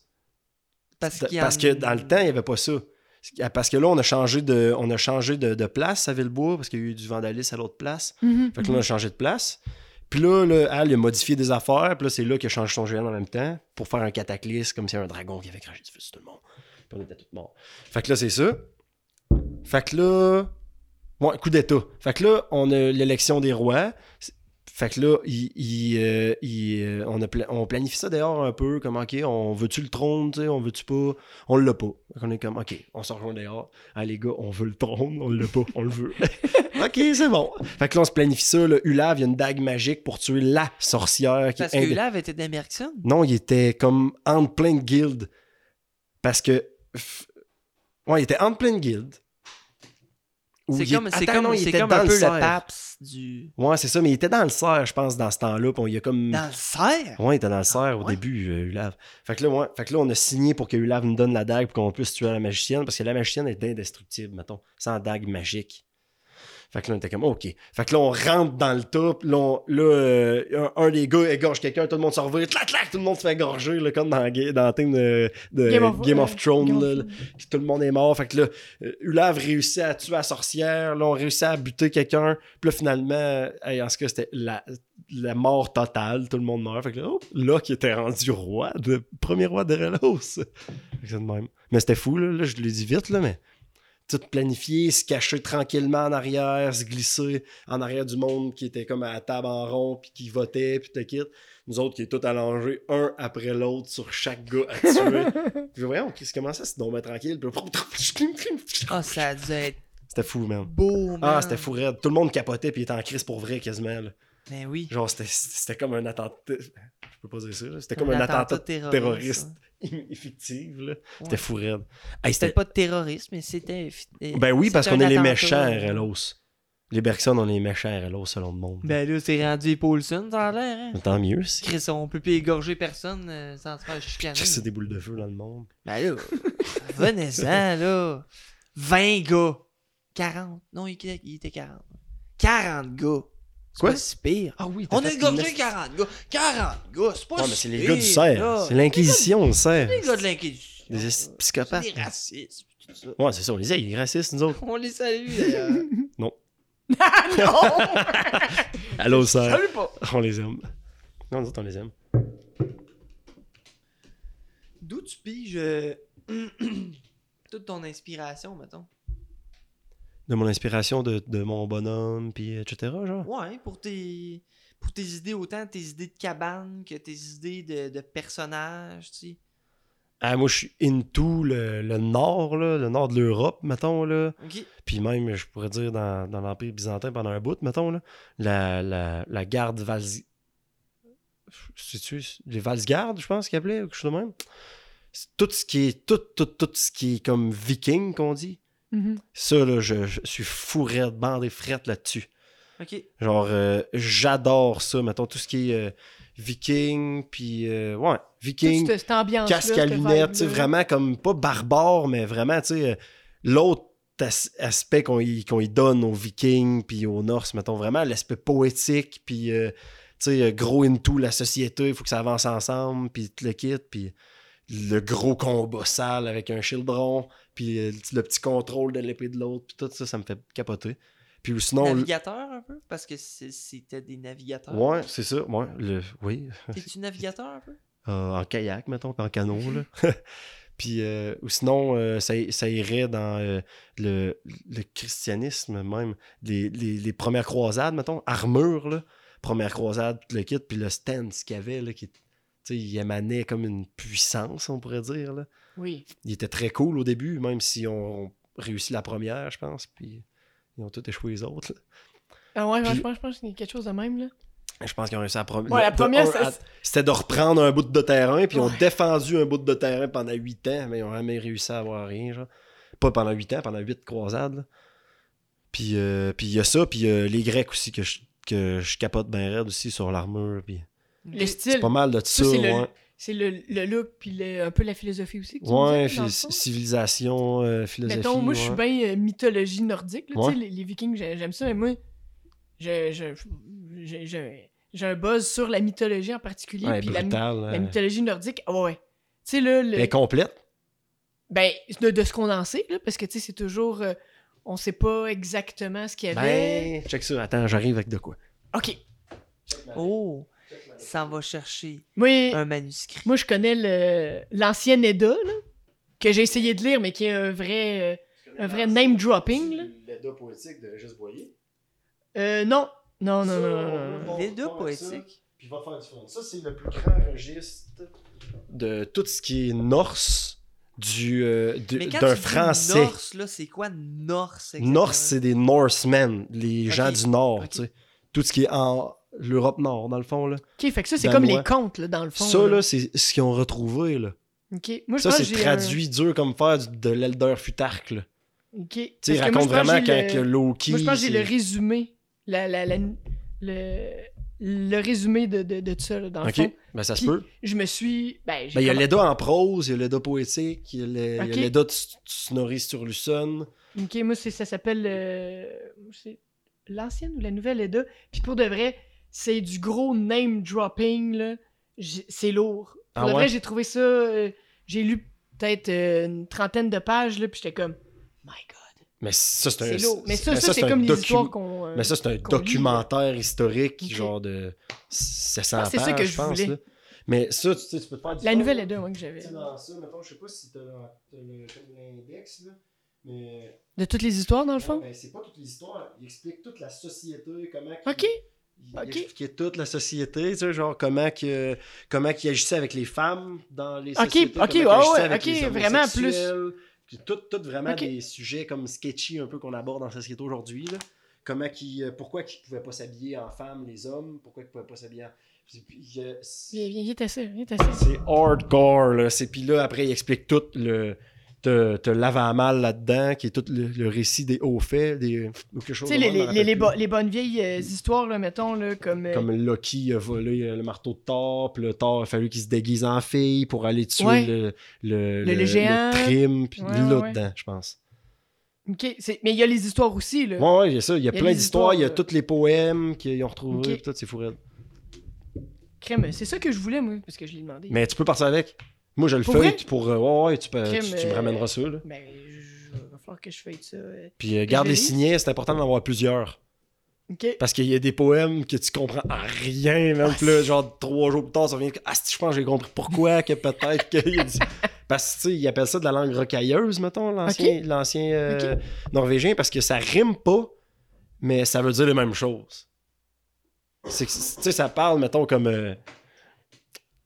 [SPEAKER 1] Parce, en-
[SPEAKER 3] que dans le temps, il n'y avait pas ça. Parce que là, on a changé de, on a changé de, de place à Villebois, parce qu'il y a eu du vandalisme à l'autre place.
[SPEAKER 2] Mhm,
[SPEAKER 3] Fait que là, on a changé de place. Puis là, là, Al il a modifié des affaires. Puis là, c'est là qu'il a changé son GN en même temps pour faire un cataclysme, comme s'il y avait un dragon qui avait craché du feu sur tout le monde. Puis on était tous morts. Fait que là, c'est ça. Fait que là. Ouais, coup d'état. Fait que là, on a l'élection des rois. Fait que là, il, il, euh, il, euh, on, a pla- on planifie ça d'ailleurs un peu, comme, OK, on veut-tu le trône, tu sais, on veut-tu pas? On l'a pas. Fait qu'on est comme, OK, on se rejoint d'ailleurs. Ah, les gars, on veut le trône, on l'a pas, on le veut. OK, c'est bon. Fait que là, on se planifie ça, là. Ulav, il y a une dague magique pour tuer la sorcière qui
[SPEAKER 1] Parce que été dans Bergson.
[SPEAKER 3] Non, il était comme entre plein de guildes. Parce que. Ouais, il était entre plein de guildes. Où
[SPEAKER 1] C'est comme, c'est comme,
[SPEAKER 3] non, il
[SPEAKER 1] c'est
[SPEAKER 3] était
[SPEAKER 1] comme
[SPEAKER 3] dans
[SPEAKER 1] un peu le. PAPS du.
[SPEAKER 3] Ouais, c'est ça, mais il était dans le cerf, je pense, dans ce temps-là. Puis il a comme.
[SPEAKER 1] Dans le cerf?
[SPEAKER 3] Ouais, il était dans le cerf au
[SPEAKER 1] ouais?
[SPEAKER 3] début, Ulav. Fait que, là, ouais, fait que là, on a signé pour que Ulav nous donne la dague pour qu'on puisse tuer la magicienne, parce que la magicienne est indestructible, mettons, sans dague magique. Fait que là, on était comme, OK. Fait que là, on rentre dans le top. Là, on- là, euh, un, un des gars égorge quelqu'un, tout le monde se revire, clac, clac, tout le monde se fait égorger, là, comme dans, dans le thème de, de Game of,
[SPEAKER 2] euh,
[SPEAKER 3] Thrones.
[SPEAKER 2] Game of
[SPEAKER 3] là, là. Puis tout le monde est mort. Fait que là, euh, Ulav réussit à tuer la sorcière. Là, on réussit à buter quelqu'un. Puis là, finalement, hey, en ce cas, c'était la, la mort totale. Tout le monde meurt. Fait que là, oh, là qui était rendu roi, de, premier roi de Relos. Fait que c'est de même. Mais c'était fou, là. Là, je l'ai dit vite, là, mais tout planifié, se cacher tranquillement en arrière, se glisser en arrière du monde qui était comme à la table en rond, puis qui votait, puis te quitte. Nous autres qui est tout allongés, un après l'autre, sur chaque gars à tuer. puis voyons, qu'est-ce comment ça, c'est donc tranquille? Puis-
[SPEAKER 1] Ah, ça a dû être
[SPEAKER 3] C'était fou, man.
[SPEAKER 1] beau, man.
[SPEAKER 3] Ah, c'était fou raide. Tout le monde capotait, puis il était en crise pour vrai quasiment. là.
[SPEAKER 1] Mais oui.
[SPEAKER 3] Genre, c'était- c'était comme un attentat. Je peux pas dire ça. C'était comme
[SPEAKER 1] Un
[SPEAKER 3] un attentat,
[SPEAKER 1] terroriste,
[SPEAKER 3] terroriste.
[SPEAKER 1] Ouais.
[SPEAKER 3] C'était fou raide. Hey,
[SPEAKER 1] C'était pas de terrorisme, mais c'était.
[SPEAKER 3] Ben oui, parce qu'on est les méchants, RLOS. Les Bergson, on est les méchants, RLOS, selon le monde.
[SPEAKER 1] Ben là, c'est rendu Paulson, ça a l'air, hein.
[SPEAKER 3] Tant mieux, c'est
[SPEAKER 1] Chris, on peut plus égorger personne euh, sans se faire chicaner.
[SPEAKER 3] c'est des boules de feu dans le monde.
[SPEAKER 1] Ben là, venez-en, là. 20 gars. 40. Non, il était 40. 40 gars. C'est
[SPEAKER 3] Quoi?
[SPEAKER 1] pas si pire.
[SPEAKER 3] Ah oui,
[SPEAKER 1] On a égorgé 40 gars. 40 gars, c'est pas
[SPEAKER 3] Ouais,
[SPEAKER 1] si
[SPEAKER 3] mais c'est les gars du cerf. C'est l'Inquisition, le cerf.
[SPEAKER 1] Les gars de l'Inquisition.
[SPEAKER 3] Des psychopathes.
[SPEAKER 1] Des racistes. tout ça.
[SPEAKER 3] Ouais, c'est ça, on les a, ils sont racistes, nous autres.
[SPEAKER 1] On les salue, d'ailleurs.
[SPEAKER 2] non!
[SPEAKER 3] Allô, cerf.
[SPEAKER 2] Salut pas!
[SPEAKER 3] On les aime. Non, nous autres, on les aime.
[SPEAKER 1] D'où tu piges euh, toute ton inspiration, mettons?
[SPEAKER 3] De mon inspiration, de, de mon bonhomme, puis etc., genre.
[SPEAKER 1] Ouais, pour tes, pour tes idées, autant tes idées de cabane que tes idées de, de personnages, tu sais.
[SPEAKER 3] Ah, moi, je suis into le, le nord, là, le nord de l'Europe, mettons, là. Puis même, je pourrais dire, dans, dans l'Empire byzantin pendant un bout, mettons, là, la, la, la garde Vals... C'est-tu les Valsgardes, je pense qu'ils appelaient, ou quelque chose de même? C'est Tout ce qui est... Tout, tout, tout ce qui est comme viking, qu'on dit.
[SPEAKER 2] Mhm.
[SPEAKER 3] Ça, là, je, je suis fou raide, bandé frette là-dessus.
[SPEAKER 1] Ok.
[SPEAKER 3] Genre, euh, j'adore ça, mettons, tout ce qui est euh, viking, puis... euh, ouais, viking, casque à lunettes, tu sais, vraiment comme pas barbare, mais vraiment, tu sais, euh, l'autre as- aspect qu'on y, donne aux Vikings puis aux Norse, mettons vraiment l'aspect poétique, puis euh, tu sais, gros into la société, il faut que ça avance ensemble, puis tout le kit, puis le gros combat sale avec un childron, puis euh, le petit contrôle de l'épée de l'autre, puis tout ça, ça me fait capoter. Puis sinon,
[SPEAKER 1] navigateur un peu? Parce que c'était des navigateurs.
[SPEAKER 3] ouais, c'est ça, ouais, le, oui,
[SPEAKER 1] T'es-tu navigateur un peu?
[SPEAKER 3] Euh, en kayak, mettons, puis en canot, là. puis, euh, ou sinon, euh, ça, ça irait dans le, le christianisme même. Les, les, les premières croisades, mettons, armure, là. Première croisade, tout le kit, puis le stance qu'il y avait, là, qui, il émanait comme une puissance, on pourrait dire, là.
[SPEAKER 2] Oui.
[SPEAKER 3] Il était très cool au début, même si on réussit la première, je pense, puis ils ont tous échoué les autres, là.
[SPEAKER 2] Ah ouais, ouais,
[SPEAKER 3] Puis-
[SPEAKER 2] je pense, je pense qu'il y a quelque chose de même, là.
[SPEAKER 3] Je pense qu'ils ont réussi la première.
[SPEAKER 2] Ouais, la première,
[SPEAKER 3] C'était de reprendre un bout de terrain, puis ils ont défendu un bout de terrain pendant 8 ans, mais ils ont jamais réussi à avoir rien, genre. Pas pendant 8 ans, pendant 8 croisades, là. Puis euh, puis il y a ça, puis euh, les Grecs aussi, que je, que je capote bien raide aussi sur l'armure, puis
[SPEAKER 2] Le
[SPEAKER 1] Ok.
[SPEAKER 2] style,
[SPEAKER 3] c'est pas mal de ça,
[SPEAKER 2] Ça, c'est le-
[SPEAKER 3] ouais.
[SPEAKER 2] c'est le, le look, puis le- un peu la philosophie aussi. Que tu
[SPEAKER 3] Ouais,
[SPEAKER 2] me disais, dans le
[SPEAKER 3] fi-
[SPEAKER 2] fond.
[SPEAKER 3] civilisation, euh, philosophie.
[SPEAKER 2] Mettons, moi, je suis bien euh, mythologie nordique. Là,
[SPEAKER 3] Ouais.
[SPEAKER 2] les, les Vikings, j'ai- j'aime ça, mais moi, j'ai un buzz sur la mythologie en particulier.
[SPEAKER 3] Ouais,
[SPEAKER 2] puis la, my-
[SPEAKER 3] brutal.
[SPEAKER 2] la
[SPEAKER 3] euh,
[SPEAKER 2] mythologie nordique, ah ouais. Tu sais, là, le-
[SPEAKER 3] Elle est complète.
[SPEAKER 2] ben, de, de ce qu'on en sait, là, parce que, tu sais, c'est toujours... euh, on sait pas exactement ce qu'il y avait.
[SPEAKER 3] Ben, check ça. Attends, j'arrive avec de quoi.
[SPEAKER 2] OK.
[SPEAKER 1] Oh, ça va chercher un manuscrit.
[SPEAKER 2] moi je connais l'ancien Edda, là, que j'ai essayé de lire, mais qui est un vrai... euh, Un vrai name dropping, là.
[SPEAKER 3] L'Edda poétique de Régis Boyer.
[SPEAKER 2] euh, non. Non, non,
[SPEAKER 3] Ça,
[SPEAKER 2] non,
[SPEAKER 3] ça.
[SPEAKER 1] poétiques.
[SPEAKER 3] Puis il va faire du fun. Ça, c'est le plus grand registre de tout ce qui est Norse du, euh, d'un français.
[SPEAKER 1] Norse, là, c'est quoi Norse exactement?
[SPEAKER 3] Norse, c'est des Norsemen, les gens du Nord, tu sais. Tout ce qui est en l'Europe Nord, dans le fond, là.
[SPEAKER 2] Ok, fait que ça, c'est
[SPEAKER 3] Danois.
[SPEAKER 2] comme les contes, là, dans le fond.
[SPEAKER 3] ça, là, c'est ce qu'ils ont retrouvé, là.
[SPEAKER 2] Ok. Moi, je
[SPEAKER 3] Ça, c'est traduit dur comme faire de l'Elder Futark, là.
[SPEAKER 2] Ok.
[SPEAKER 3] Tu sais,
[SPEAKER 2] moi,
[SPEAKER 3] vraiment
[SPEAKER 2] que le-
[SPEAKER 3] Loki...
[SPEAKER 2] Moi, je pense que j'ai le résumé. La, la, la- le, le résumé de, de, de ça, là, dans le
[SPEAKER 3] Ok,
[SPEAKER 2] fond.
[SPEAKER 3] ben ça se peut.
[SPEAKER 2] Je me suis. Ben,
[SPEAKER 3] Ben, il y a l'Edda en prose, il y a l'Edda poétique, il y a le- il y a
[SPEAKER 2] Ok.
[SPEAKER 3] l'Edda de S- Snorri Sturluson.
[SPEAKER 2] Ok, moi, ça s'appelle. euh, l'ancienne ou la nouvelle Edda. Puis pour de vrai, c'est du gros name dropping, là. C'est lourd. Pour
[SPEAKER 3] Ah
[SPEAKER 2] de
[SPEAKER 3] ouais?
[SPEAKER 2] vrai, j'ai trouvé ça. euh, j'ai lu peut-être euh, une trentaine de pages, là, puis j'étais comme. My God.
[SPEAKER 3] Mais ça, c'est un...
[SPEAKER 2] C'est lourd. Mais ça,
[SPEAKER 3] mais
[SPEAKER 2] ça, c'est comme les
[SPEAKER 3] docu-
[SPEAKER 2] histoires qu'on. euh,
[SPEAKER 3] Mais ça, c'est un
[SPEAKER 2] qu'on lit,
[SPEAKER 3] documentaire historique,
[SPEAKER 2] Ok.
[SPEAKER 3] genre de 700
[SPEAKER 2] Ah,
[SPEAKER 3] pages,
[SPEAKER 2] c'est ça que je
[SPEAKER 3] pense,
[SPEAKER 2] voulais.
[SPEAKER 3] là. Mais ça, tu, sais, tu peux te faire du
[SPEAKER 2] La nouvelle
[SPEAKER 3] là.
[SPEAKER 2] Edda, moi, que j'avais.
[SPEAKER 3] Dans ça, mettons, je sais pas si t'as le- l'index, là. Mais
[SPEAKER 2] De toutes les histoires, dans le fond?
[SPEAKER 3] ben, c'est pas toutes les histoires. Il explique toute la société, comment.
[SPEAKER 2] Ok.
[SPEAKER 3] qu'il- Il, il expliquait toute la société, tu sais, genre comment que comment qu'il agissait avec les femmes dans les sociétés,
[SPEAKER 2] ok,
[SPEAKER 3] comment qu'il
[SPEAKER 2] ouais,
[SPEAKER 3] agissait
[SPEAKER 2] ouais,
[SPEAKER 3] avec
[SPEAKER 2] ok,
[SPEAKER 3] les
[SPEAKER 2] vraiment.
[SPEAKER 3] Puis Tout, tout vraiment des sujets comme sketchy un peu qu'on aborde dans la société aujourd'hui. là. Comment qu'ils, euh, pourquoi qu'ils pouvaient pas s'habiller en femmes, les hommes, pourquoi ils pouvaient pas s'habiller en... Euh, c'est- hardcore, là. Puis là, après, il explique tout le... Te, te l'avant-mal là-dedans, qui est tout le, le récit des hauts faits, des, ou quelque chose
[SPEAKER 2] Tu sais, les, les, les, bo- bonnes vieilles euh, histoires, là, mettons, là, comme... euh,
[SPEAKER 3] Comme Loki a volé euh, le marteau de Thor, puis le Thor a fallu qu'il se déguise en fille pour aller tuer
[SPEAKER 2] Ouais.
[SPEAKER 3] le, le,
[SPEAKER 2] Le- le géant.
[SPEAKER 3] trim, puis
[SPEAKER 2] Ouais,
[SPEAKER 3] là
[SPEAKER 2] ouais.
[SPEAKER 3] dedans, je pense.
[SPEAKER 2] ok, Mais il y a les histoires aussi, là.
[SPEAKER 3] Ouais, ouais, il y a ça. Il y a
[SPEAKER 2] Il y a
[SPEAKER 3] plein d'histoires, il y a tous les poèmes qu'ils ont retrouvés,
[SPEAKER 2] Ok.
[SPEAKER 3] puis tout, c'est fou.
[SPEAKER 2] Crème, c'est ça que je voulais, moi, parce que je l'ai demandé.
[SPEAKER 3] Mais tu peux partir avec. Moi, je le
[SPEAKER 2] vrai?
[SPEAKER 3] pour. euh, ouais, ouais, tu, peux,
[SPEAKER 2] Crème,
[SPEAKER 3] tu, tu me
[SPEAKER 2] euh,
[SPEAKER 3] ramèneras ça, là.
[SPEAKER 2] Ben, je, je- va falloir que je fasse ça. euh.
[SPEAKER 3] Puis garde les
[SPEAKER 2] lis.
[SPEAKER 3] signets, c'est important d'en avoir plusieurs.
[SPEAKER 2] Ok.
[SPEAKER 3] Parce qu'il y a des poèmes que tu comprends à rien, même. Puis là, genre, trois jours plus tard, ça revient que, ah, si, je pense que j'ai compris pourquoi, que peut-être qu'il a dit. Parce que, tu sais, ils appellent ça de la langue rocailleuse, mettons, l'ancien euh, norvégien, parce que ça rime pas, mais ça veut dire les mêmes choses. C'est que, tu sais, ça parle, mettons, comme. euh,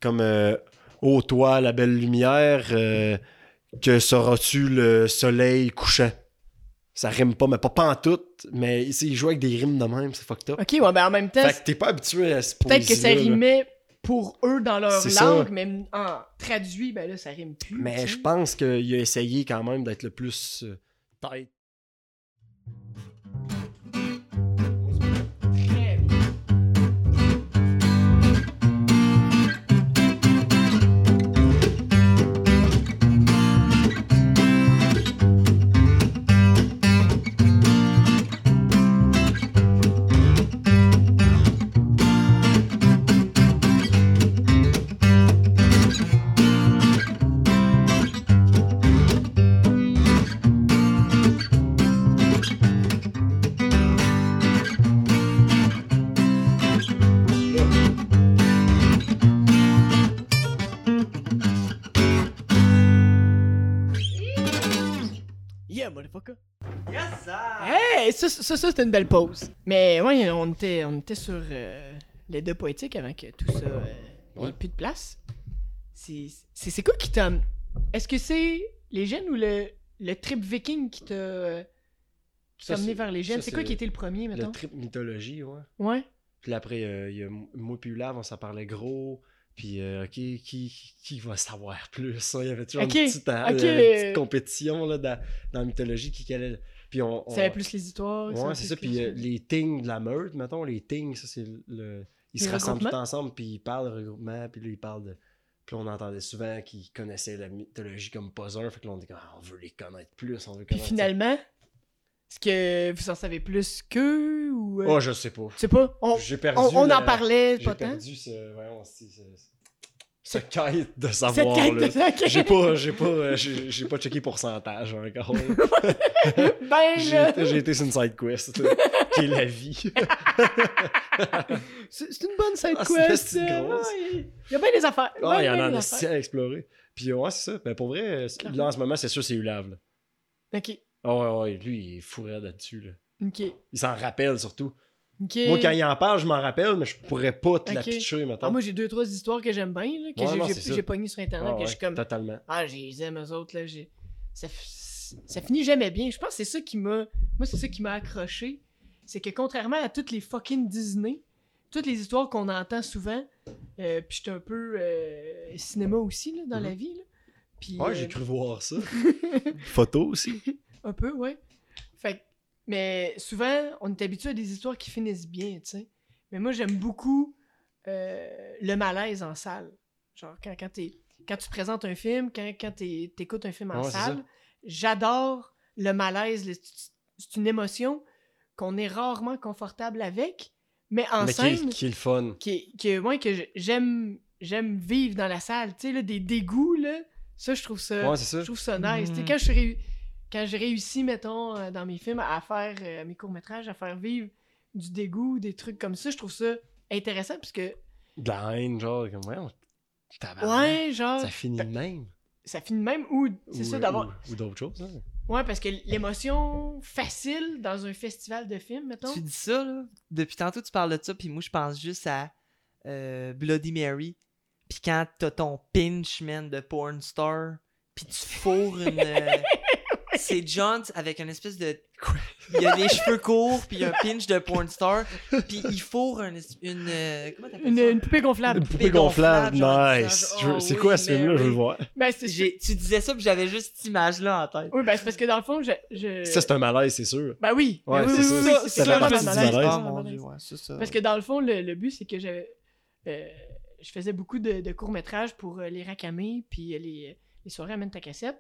[SPEAKER 3] comme. euh, Ô toi, la belle lumière, euh, que seras-tu le soleil couchant? Ça rime pas, mais pas, pas en tout, mais ici, il joue avec des rimes de même, c'est fucked up.
[SPEAKER 2] Ok, ouais, ben en même temps,
[SPEAKER 3] Fait que t'es pas habitué à ce
[SPEAKER 2] peut-être que ça rimait pour eux dans leur
[SPEAKER 3] ça.
[SPEAKER 2] langue, mais en traduit, ben là, ça rime plus.
[SPEAKER 3] Mais je pense qu'il a essayé quand même d'être le plus euh, tête.
[SPEAKER 2] Ça, ça, une belle pause. Mais ouais, on était, on était sur euh, les deux poétiques avant que tout ça euh, ait
[SPEAKER 3] Ouais.
[SPEAKER 2] plus de place. C'est quoi qui t'a. Est-ce que c'est les gènes ou le, le trip viking qui t'a euh, qui t'a
[SPEAKER 3] Ça,
[SPEAKER 2] amené vers les gènes? C'est quoi qui était le premier,
[SPEAKER 3] Le
[SPEAKER 2] mettons?
[SPEAKER 3] trip mythologie, ouais.
[SPEAKER 2] Ouais.
[SPEAKER 3] Puis là, après, euh, il y a moi puis Lav, on s'en parlait gros. Puis, euh, OK, qui, qui va savoir plus? Il y avait toujours une, petite,
[SPEAKER 2] ok.
[SPEAKER 3] une petite compétition là, dans, dans la mythologie qui allait. Puis on, on-
[SPEAKER 2] Ça plus les histoires.
[SPEAKER 3] Ouais, c'est ça. Puis euh, les Tings de la meute, mettons, les Tings, ça, c'est le. Ils se rassemblent tout ensemble, puis ils parlent de regroupement, puis là, ils parlent de. Puis là, on entendait souvent qu'ils connaissaient la mythologie comme pas un, fait que là, on dit, ah, on veut les connaître plus, on veut
[SPEAKER 2] Puis
[SPEAKER 3] connaître.
[SPEAKER 2] finalement, est-ce que vous en savez plus qu'eux ou. euh,
[SPEAKER 3] Oh, je sais pas.
[SPEAKER 2] Je sais pas. On,
[SPEAKER 3] J'ai perdu.
[SPEAKER 2] on, on
[SPEAKER 3] la-
[SPEAKER 2] en parlait
[SPEAKER 3] J'ai
[SPEAKER 2] pas tant.
[SPEAKER 3] perdu ce. Voyons, ce, ce, ce quête de
[SPEAKER 2] Cette
[SPEAKER 3] savoir.
[SPEAKER 2] quête
[SPEAKER 3] là.
[SPEAKER 2] de.
[SPEAKER 3] J'ai pas, j'ai pas, euh, j'ai pas checké pourcentage encore.
[SPEAKER 2] Ben
[SPEAKER 3] J'ai été- j'ai été sur une side quest, qui est la vie.
[SPEAKER 2] C'est une bonne side
[SPEAKER 3] Ah,
[SPEAKER 2] quest. Il y a bien des affaires.
[SPEAKER 3] Ah, il y en a
[SPEAKER 2] affaires.
[SPEAKER 3] à explorer. Puis ouais, c'est ça. Ben, pour vrai, là en ce moment, c'est sûr, c'est Ulav. Là.
[SPEAKER 2] Ok.
[SPEAKER 3] Ah ouais, ouais, lui, il est fourré là-dessus. Là.
[SPEAKER 2] Ok.
[SPEAKER 3] Il s'en rappelle surtout. Moi, quand il en parle, je m'en rappelle, mais je pourrais pas te la pitcher, maintenant.
[SPEAKER 2] Ah, moi, j'ai deux, trois histoires que j'aime bien, là, que
[SPEAKER 3] Ouais,
[SPEAKER 2] j'ai-
[SPEAKER 3] non,
[SPEAKER 2] j'ai-
[SPEAKER 3] c'est ça.
[SPEAKER 2] j'ai pogné sur Internet, que je suis comme,
[SPEAKER 3] Totalement.
[SPEAKER 2] ah, j'ai les aime, eux autres, là. Ça, ça finit jamais bien. Je pense que c'est ça qui m'a... Moi, c'est ça qui m'a accroché. C'est que contrairement à toutes les fucking Disney, toutes les histoires qu'on entend souvent, euh, puis j'étais un peu euh, cinéma aussi, là, dans
[SPEAKER 3] Mhm.
[SPEAKER 2] la vie, là.
[SPEAKER 3] Ouais,
[SPEAKER 2] euh,
[SPEAKER 3] j'ai cru voir ça. Photo aussi.
[SPEAKER 2] Un peu, ouais. Mais souvent, on est habitué à des histoires qui finissent bien, tu sais. Mais moi, j'aime beaucoup euh, le malaise en salle. Genre, quand, quand, tu présentes un film, quand, quand t'es- t'écoutes un film en
[SPEAKER 3] Ouais,
[SPEAKER 2] salle, j'adore le malaise. C'est une émotion qu'on est rarement confortable avec, mais en
[SPEAKER 3] mais
[SPEAKER 2] scène,
[SPEAKER 3] qui est le fun.
[SPEAKER 2] qui, ouais, que j'aime j'aime vivre dans la salle. Tu sais, là, des dégoûts, là, ça, je trouve ça...
[SPEAKER 3] Ouais, ça.
[SPEAKER 2] Je trouve ça nice. Tu sais,
[SPEAKER 1] Mhm.
[SPEAKER 2] quand je suis quand j'ai réussi, mettons, euh, dans mes films, à faire euh, mes courts-métrages, à faire vivre du dégoût, des trucs comme ça, je trouve ça intéressant parce que,
[SPEAKER 3] De la haine, genre, comme, ouais, on...
[SPEAKER 2] ouais, genre,
[SPEAKER 3] Ça finit de même.
[SPEAKER 2] ça finit de même ou c'est
[SPEAKER 3] Ou,
[SPEAKER 2] ça d'avoir.
[SPEAKER 3] Ou, ou d'autres choses. hein.
[SPEAKER 2] Ouais, parce que l'émotion facile dans un festival de films, mettons.
[SPEAKER 1] Tu dis ça, là. Depuis tantôt, tu parles de ça, puis moi, je pense juste à euh, Bloody Mary. Puis quand t'as ton pinch, man, de porn star, puis tu fourres une. c'est John avec une espèce de. Il a des cheveux courts, puis un pinch de porn star, puis il fourre une. euh, comment t'appelles
[SPEAKER 2] Une,
[SPEAKER 1] ça?
[SPEAKER 2] une poupée gonflable.
[SPEAKER 3] Une
[SPEAKER 1] poupée
[SPEAKER 3] gonflable,
[SPEAKER 1] gonflable,
[SPEAKER 3] nice.
[SPEAKER 1] oh
[SPEAKER 3] C'est
[SPEAKER 1] oui,
[SPEAKER 3] quoi ce film-là? Je veux le voir.
[SPEAKER 2] Ben,
[SPEAKER 1] Tu disais ça, puis j'avais juste cette image-là en tête.
[SPEAKER 2] Oui, ben, c'est parce que dans le fond, je. je...
[SPEAKER 3] Ça, c'est un malaise, c'est sûr.
[SPEAKER 2] Ben oui.
[SPEAKER 3] Ouais,
[SPEAKER 2] Ben oui,
[SPEAKER 3] c'est
[SPEAKER 2] oui,
[SPEAKER 3] ça.
[SPEAKER 2] c'est clairement un
[SPEAKER 3] du
[SPEAKER 2] malaise.
[SPEAKER 1] Ah
[SPEAKER 2] C'est un
[SPEAKER 1] mon
[SPEAKER 2] malaise.
[SPEAKER 1] dieu, ouais, c'est ça.
[SPEAKER 2] Parce que dans le fond, le, le but, c'est que j'avais. euh, je faisais beaucoup de, de courts-métrages pour euh, les racamés, puis euh, les, les soirées Amène ta cassette.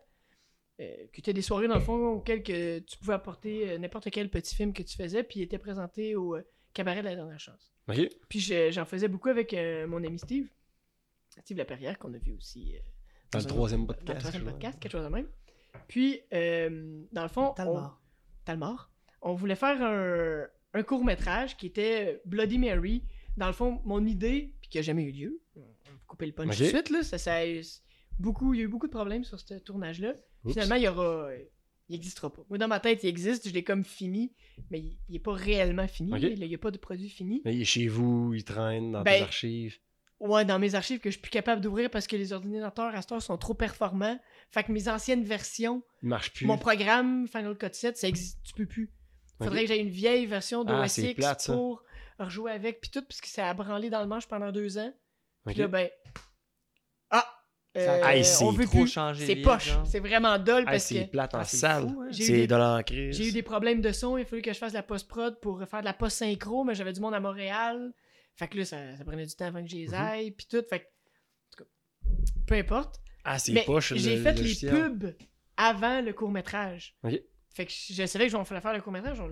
[SPEAKER 2] Euh, qui étaient des soirées, dans le fond, auxquelles que tu pouvais apporter euh, n'importe quel petit film que tu faisais, puis il était présenté au euh, cabaret de la dernière chance. Puis je- j'en faisais beaucoup avec mon ami Steve. Steve Laperrière, qu'on a vu aussi
[SPEAKER 3] Dans le troisième
[SPEAKER 2] dans le
[SPEAKER 3] podcast.
[SPEAKER 2] troisième podcast, quelque chose de même. Puis, euh, dans le fond,
[SPEAKER 1] mort.
[SPEAKER 2] Talmor. On voulait faire un, un court métrage qui était Bloody Mary. Dans le fond, mon idée, puis qui a jamais eu lieu. On va couper le punch tout de suite, là. Ça, ça a- beaucoup, il y a eu beaucoup de problèmes sur ce tournage-là.
[SPEAKER 3] Oups.
[SPEAKER 2] Finalement, il y aura. Il n'existera pas. Moi, dans ma tête, il existe, je l'ai comme fini, mais il n'est pas réellement fini. Il n'y a pas de produit fini.
[SPEAKER 3] Mais il est chez vous, il traîne dans
[SPEAKER 2] Ben,
[SPEAKER 3] tes archives.
[SPEAKER 2] Ouais, dans mes archives que je suis plus capable d'ouvrir parce que les ordinateurs à cette heure sont trop performants. Fait que mes anciennes versions,
[SPEAKER 3] Il marche plus.
[SPEAKER 2] mon programme Final Cut 7, ça existe, tu peux plus. Faudrait que j'aie une vieille version
[SPEAKER 3] Ah,
[SPEAKER 2] X
[SPEAKER 3] plate, ça.
[SPEAKER 2] pour rejouer avec, puis tout, parce que ça a branlé dans le manche pendant deux ans. Puis là, ben. Ah!
[SPEAKER 1] Ça a
[SPEAKER 2] Euh,
[SPEAKER 3] Ah, c'est
[SPEAKER 2] on veut
[SPEAKER 1] trop
[SPEAKER 2] plus.
[SPEAKER 1] changé
[SPEAKER 2] C'est poche. C'est vraiment dole
[SPEAKER 3] Ah,
[SPEAKER 2] parce
[SPEAKER 3] c'est
[SPEAKER 2] que
[SPEAKER 3] plate en
[SPEAKER 1] Ah, c'est
[SPEAKER 3] salle.
[SPEAKER 1] hein.
[SPEAKER 2] J'ai eu
[SPEAKER 3] C'est
[SPEAKER 2] des-
[SPEAKER 3] de l'encre.
[SPEAKER 2] j'ai eu des problèmes de son. Il a fallu que je fasse la post-prod pour faire de la post-synchro, mais j'avais du monde à Montréal. Fait que là, ça, ça prenait du temps avant que je les
[SPEAKER 3] Mhm.
[SPEAKER 2] aille, puis tout. Fait que, en tout cas, peu importe.
[SPEAKER 3] Ah, c'est poche.
[SPEAKER 2] j'ai
[SPEAKER 3] le
[SPEAKER 2] fait les
[SPEAKER 3] logiciel.
[SPEAKER 2] pubs avant le court-métrage. Fait que je savais que je vais faire le court-métrage,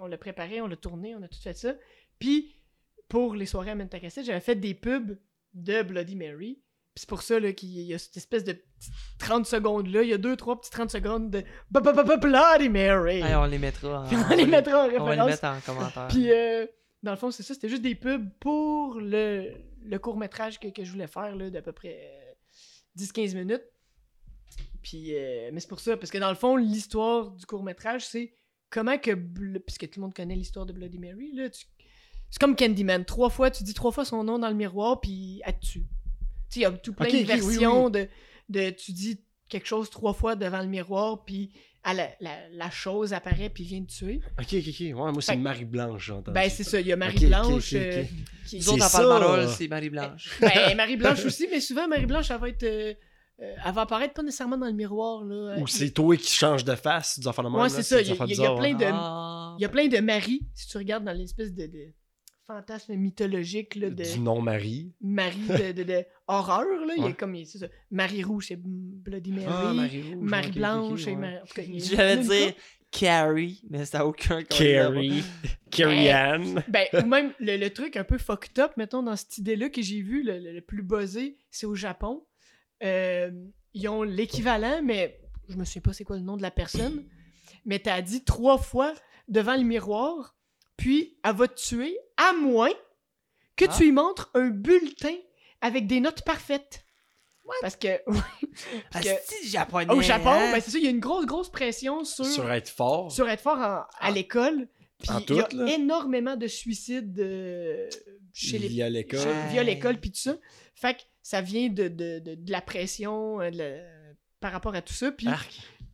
[SPEAKER 2] on l'a préparé, on l'a tourné, on a tout fait ça. Puis, pour les soirées à Mentacassette, j'avais fait des pubs de Bloody Mary. C'est pour ça qu'il y a cette espèce de petite 30 secondes là, il y a deux trois petits 30 secondes de Bloody Mary.
[SPEAKER 1] Hey, on les mettra en,
[SPEAKER 2] on les mettra en
[SPEAKER 1] on va les
[SPEAKER 2] référence.
[SPEAKER 1] mettre en commentaire.
[SPEAKER 2] Puis, euh, dans le fond, c'est ça, c'était juste des pubs pour le, le court-métrage que, que je voulais faire, là, d'à peu près euh, 10-15 minutes. Puis, euh, mais c'est pour ça, parce que dans le fond, l'histoire du court-métrage, c'est comment que, puisque tout le monde connaît l'histoire de Bloody Mary, là, tu- c'est comme Candyman. Trois fois, tu dis trois fois son nom dans le miroir, puis elle te tue. Tu sais, il y a tout plein de
[SPEAKER 3] oui,
[SPEAKER 2] versions De, de, tu dis quelque chose trois fois devant le miroir, puis à la, la, la chose apparaît, puis vient te tuer.
[SPEAKER 3] Ok, ok, ok. Ouais, moi, c'est Marie-Blanche, j'ai entendu.
[SPEAKER 2] Ben, c'est ça. Il y a Marie-Blanche.
[SPEAKER 3] ok.
[SPEAKER 2] euh, qui-
[SPEAKER 1] autres,
[SPEAKER 3] c'est
[SPEAKER 1] en parle-parole, c'est Marie-Blanche.
[SPEAKER 2] Ben, Marie-Blanche aussi, mais souvent, Marie-Blanche, elle va être. euh, euh, elle va apparaître pas nécessairement dans le miroir. Là.
[SPEAKER 3] Ou c'est toi qui change de face, des affaires de même.
[SPEAKER 2] Ouais, c'est ça, il y a-
[SPEAKER 3] affaires
[SPEAKER 2] il y a
[SPEAKER 3] bizarres,
[SPEAKER 2] plein
[SPEAKER 3] hein.
[SPEAKER 2] de-
[SPEAKER 1] Ah.
[SPEAKER 2] Il y a plein de Marie, si tu regardes dans l'espèce de, de fantasme mythologique là, de
[SPEAKER 3] Du nom-Marie.
[SPEAKER 2] Marie de, de, de horreur. Là. Il y a
[SPEAKER 3] Ouais.
[SPEAKER 2] comme. C'est ça. Marie Rouge, c'est Bloody Mary.
[SPEAKER 3] Ah, Marie-Rouge.
[SPEAKER 2] Marie
[SPEAKER 3] ok,
[SPEAKER 2] Blanche,
[SPEAKER 3] ok,
[SPEAKER 2] et
[SPEAKER 3] ouais.
[SPEAKER 2] Marie... en tout cas, il
[SPEAKER 1] J'allais
[SPEAKER 2] il
[SPEAKER 1] dire. Carrie, mais ça n'a aucun
[SPEAKER 3] Carrie. Carrie-Anne.
[SPEAKER 2] Ben, ou même le, le truc un peu fucked up, mettons, dans cette idée-là que j'ai vu, le, le- le plus buzzé, c'est au Japon. Euh, ils ont l'équivalent, mais je me souviens pas c'est quoi le nom de la personne. Mais t'as dit trois fois devant le miroir, puis elle va te tuer, à moins que
[SPEAKER 1] Ah.
[SPEAKER 2] tu lui montres un bulletin avec des notes parfaites. Parce que, parce que
[SPEAKER 1] japonais.
[SPEAKER 2] au Japon,
[SPEAKER 1] hein?
[SPEAKER 2] ben, c'est ça, il y a une grosse, grosse pression sur
[SPEAKER 3] Sur être fort.
[SPEAKER 2] sur être fort en- à l'école. Puis il y a
[SPEAKER 3] là.
[SPEAKER 2] énormément de suicides euh, chez les,
[SPEAKER 3] Via l'école.
[SPEAKER 2] via l'école puis tout ça. Fait que ça vient de, de, de, de la pression euh, de la- par rapport à tout ça. Puis.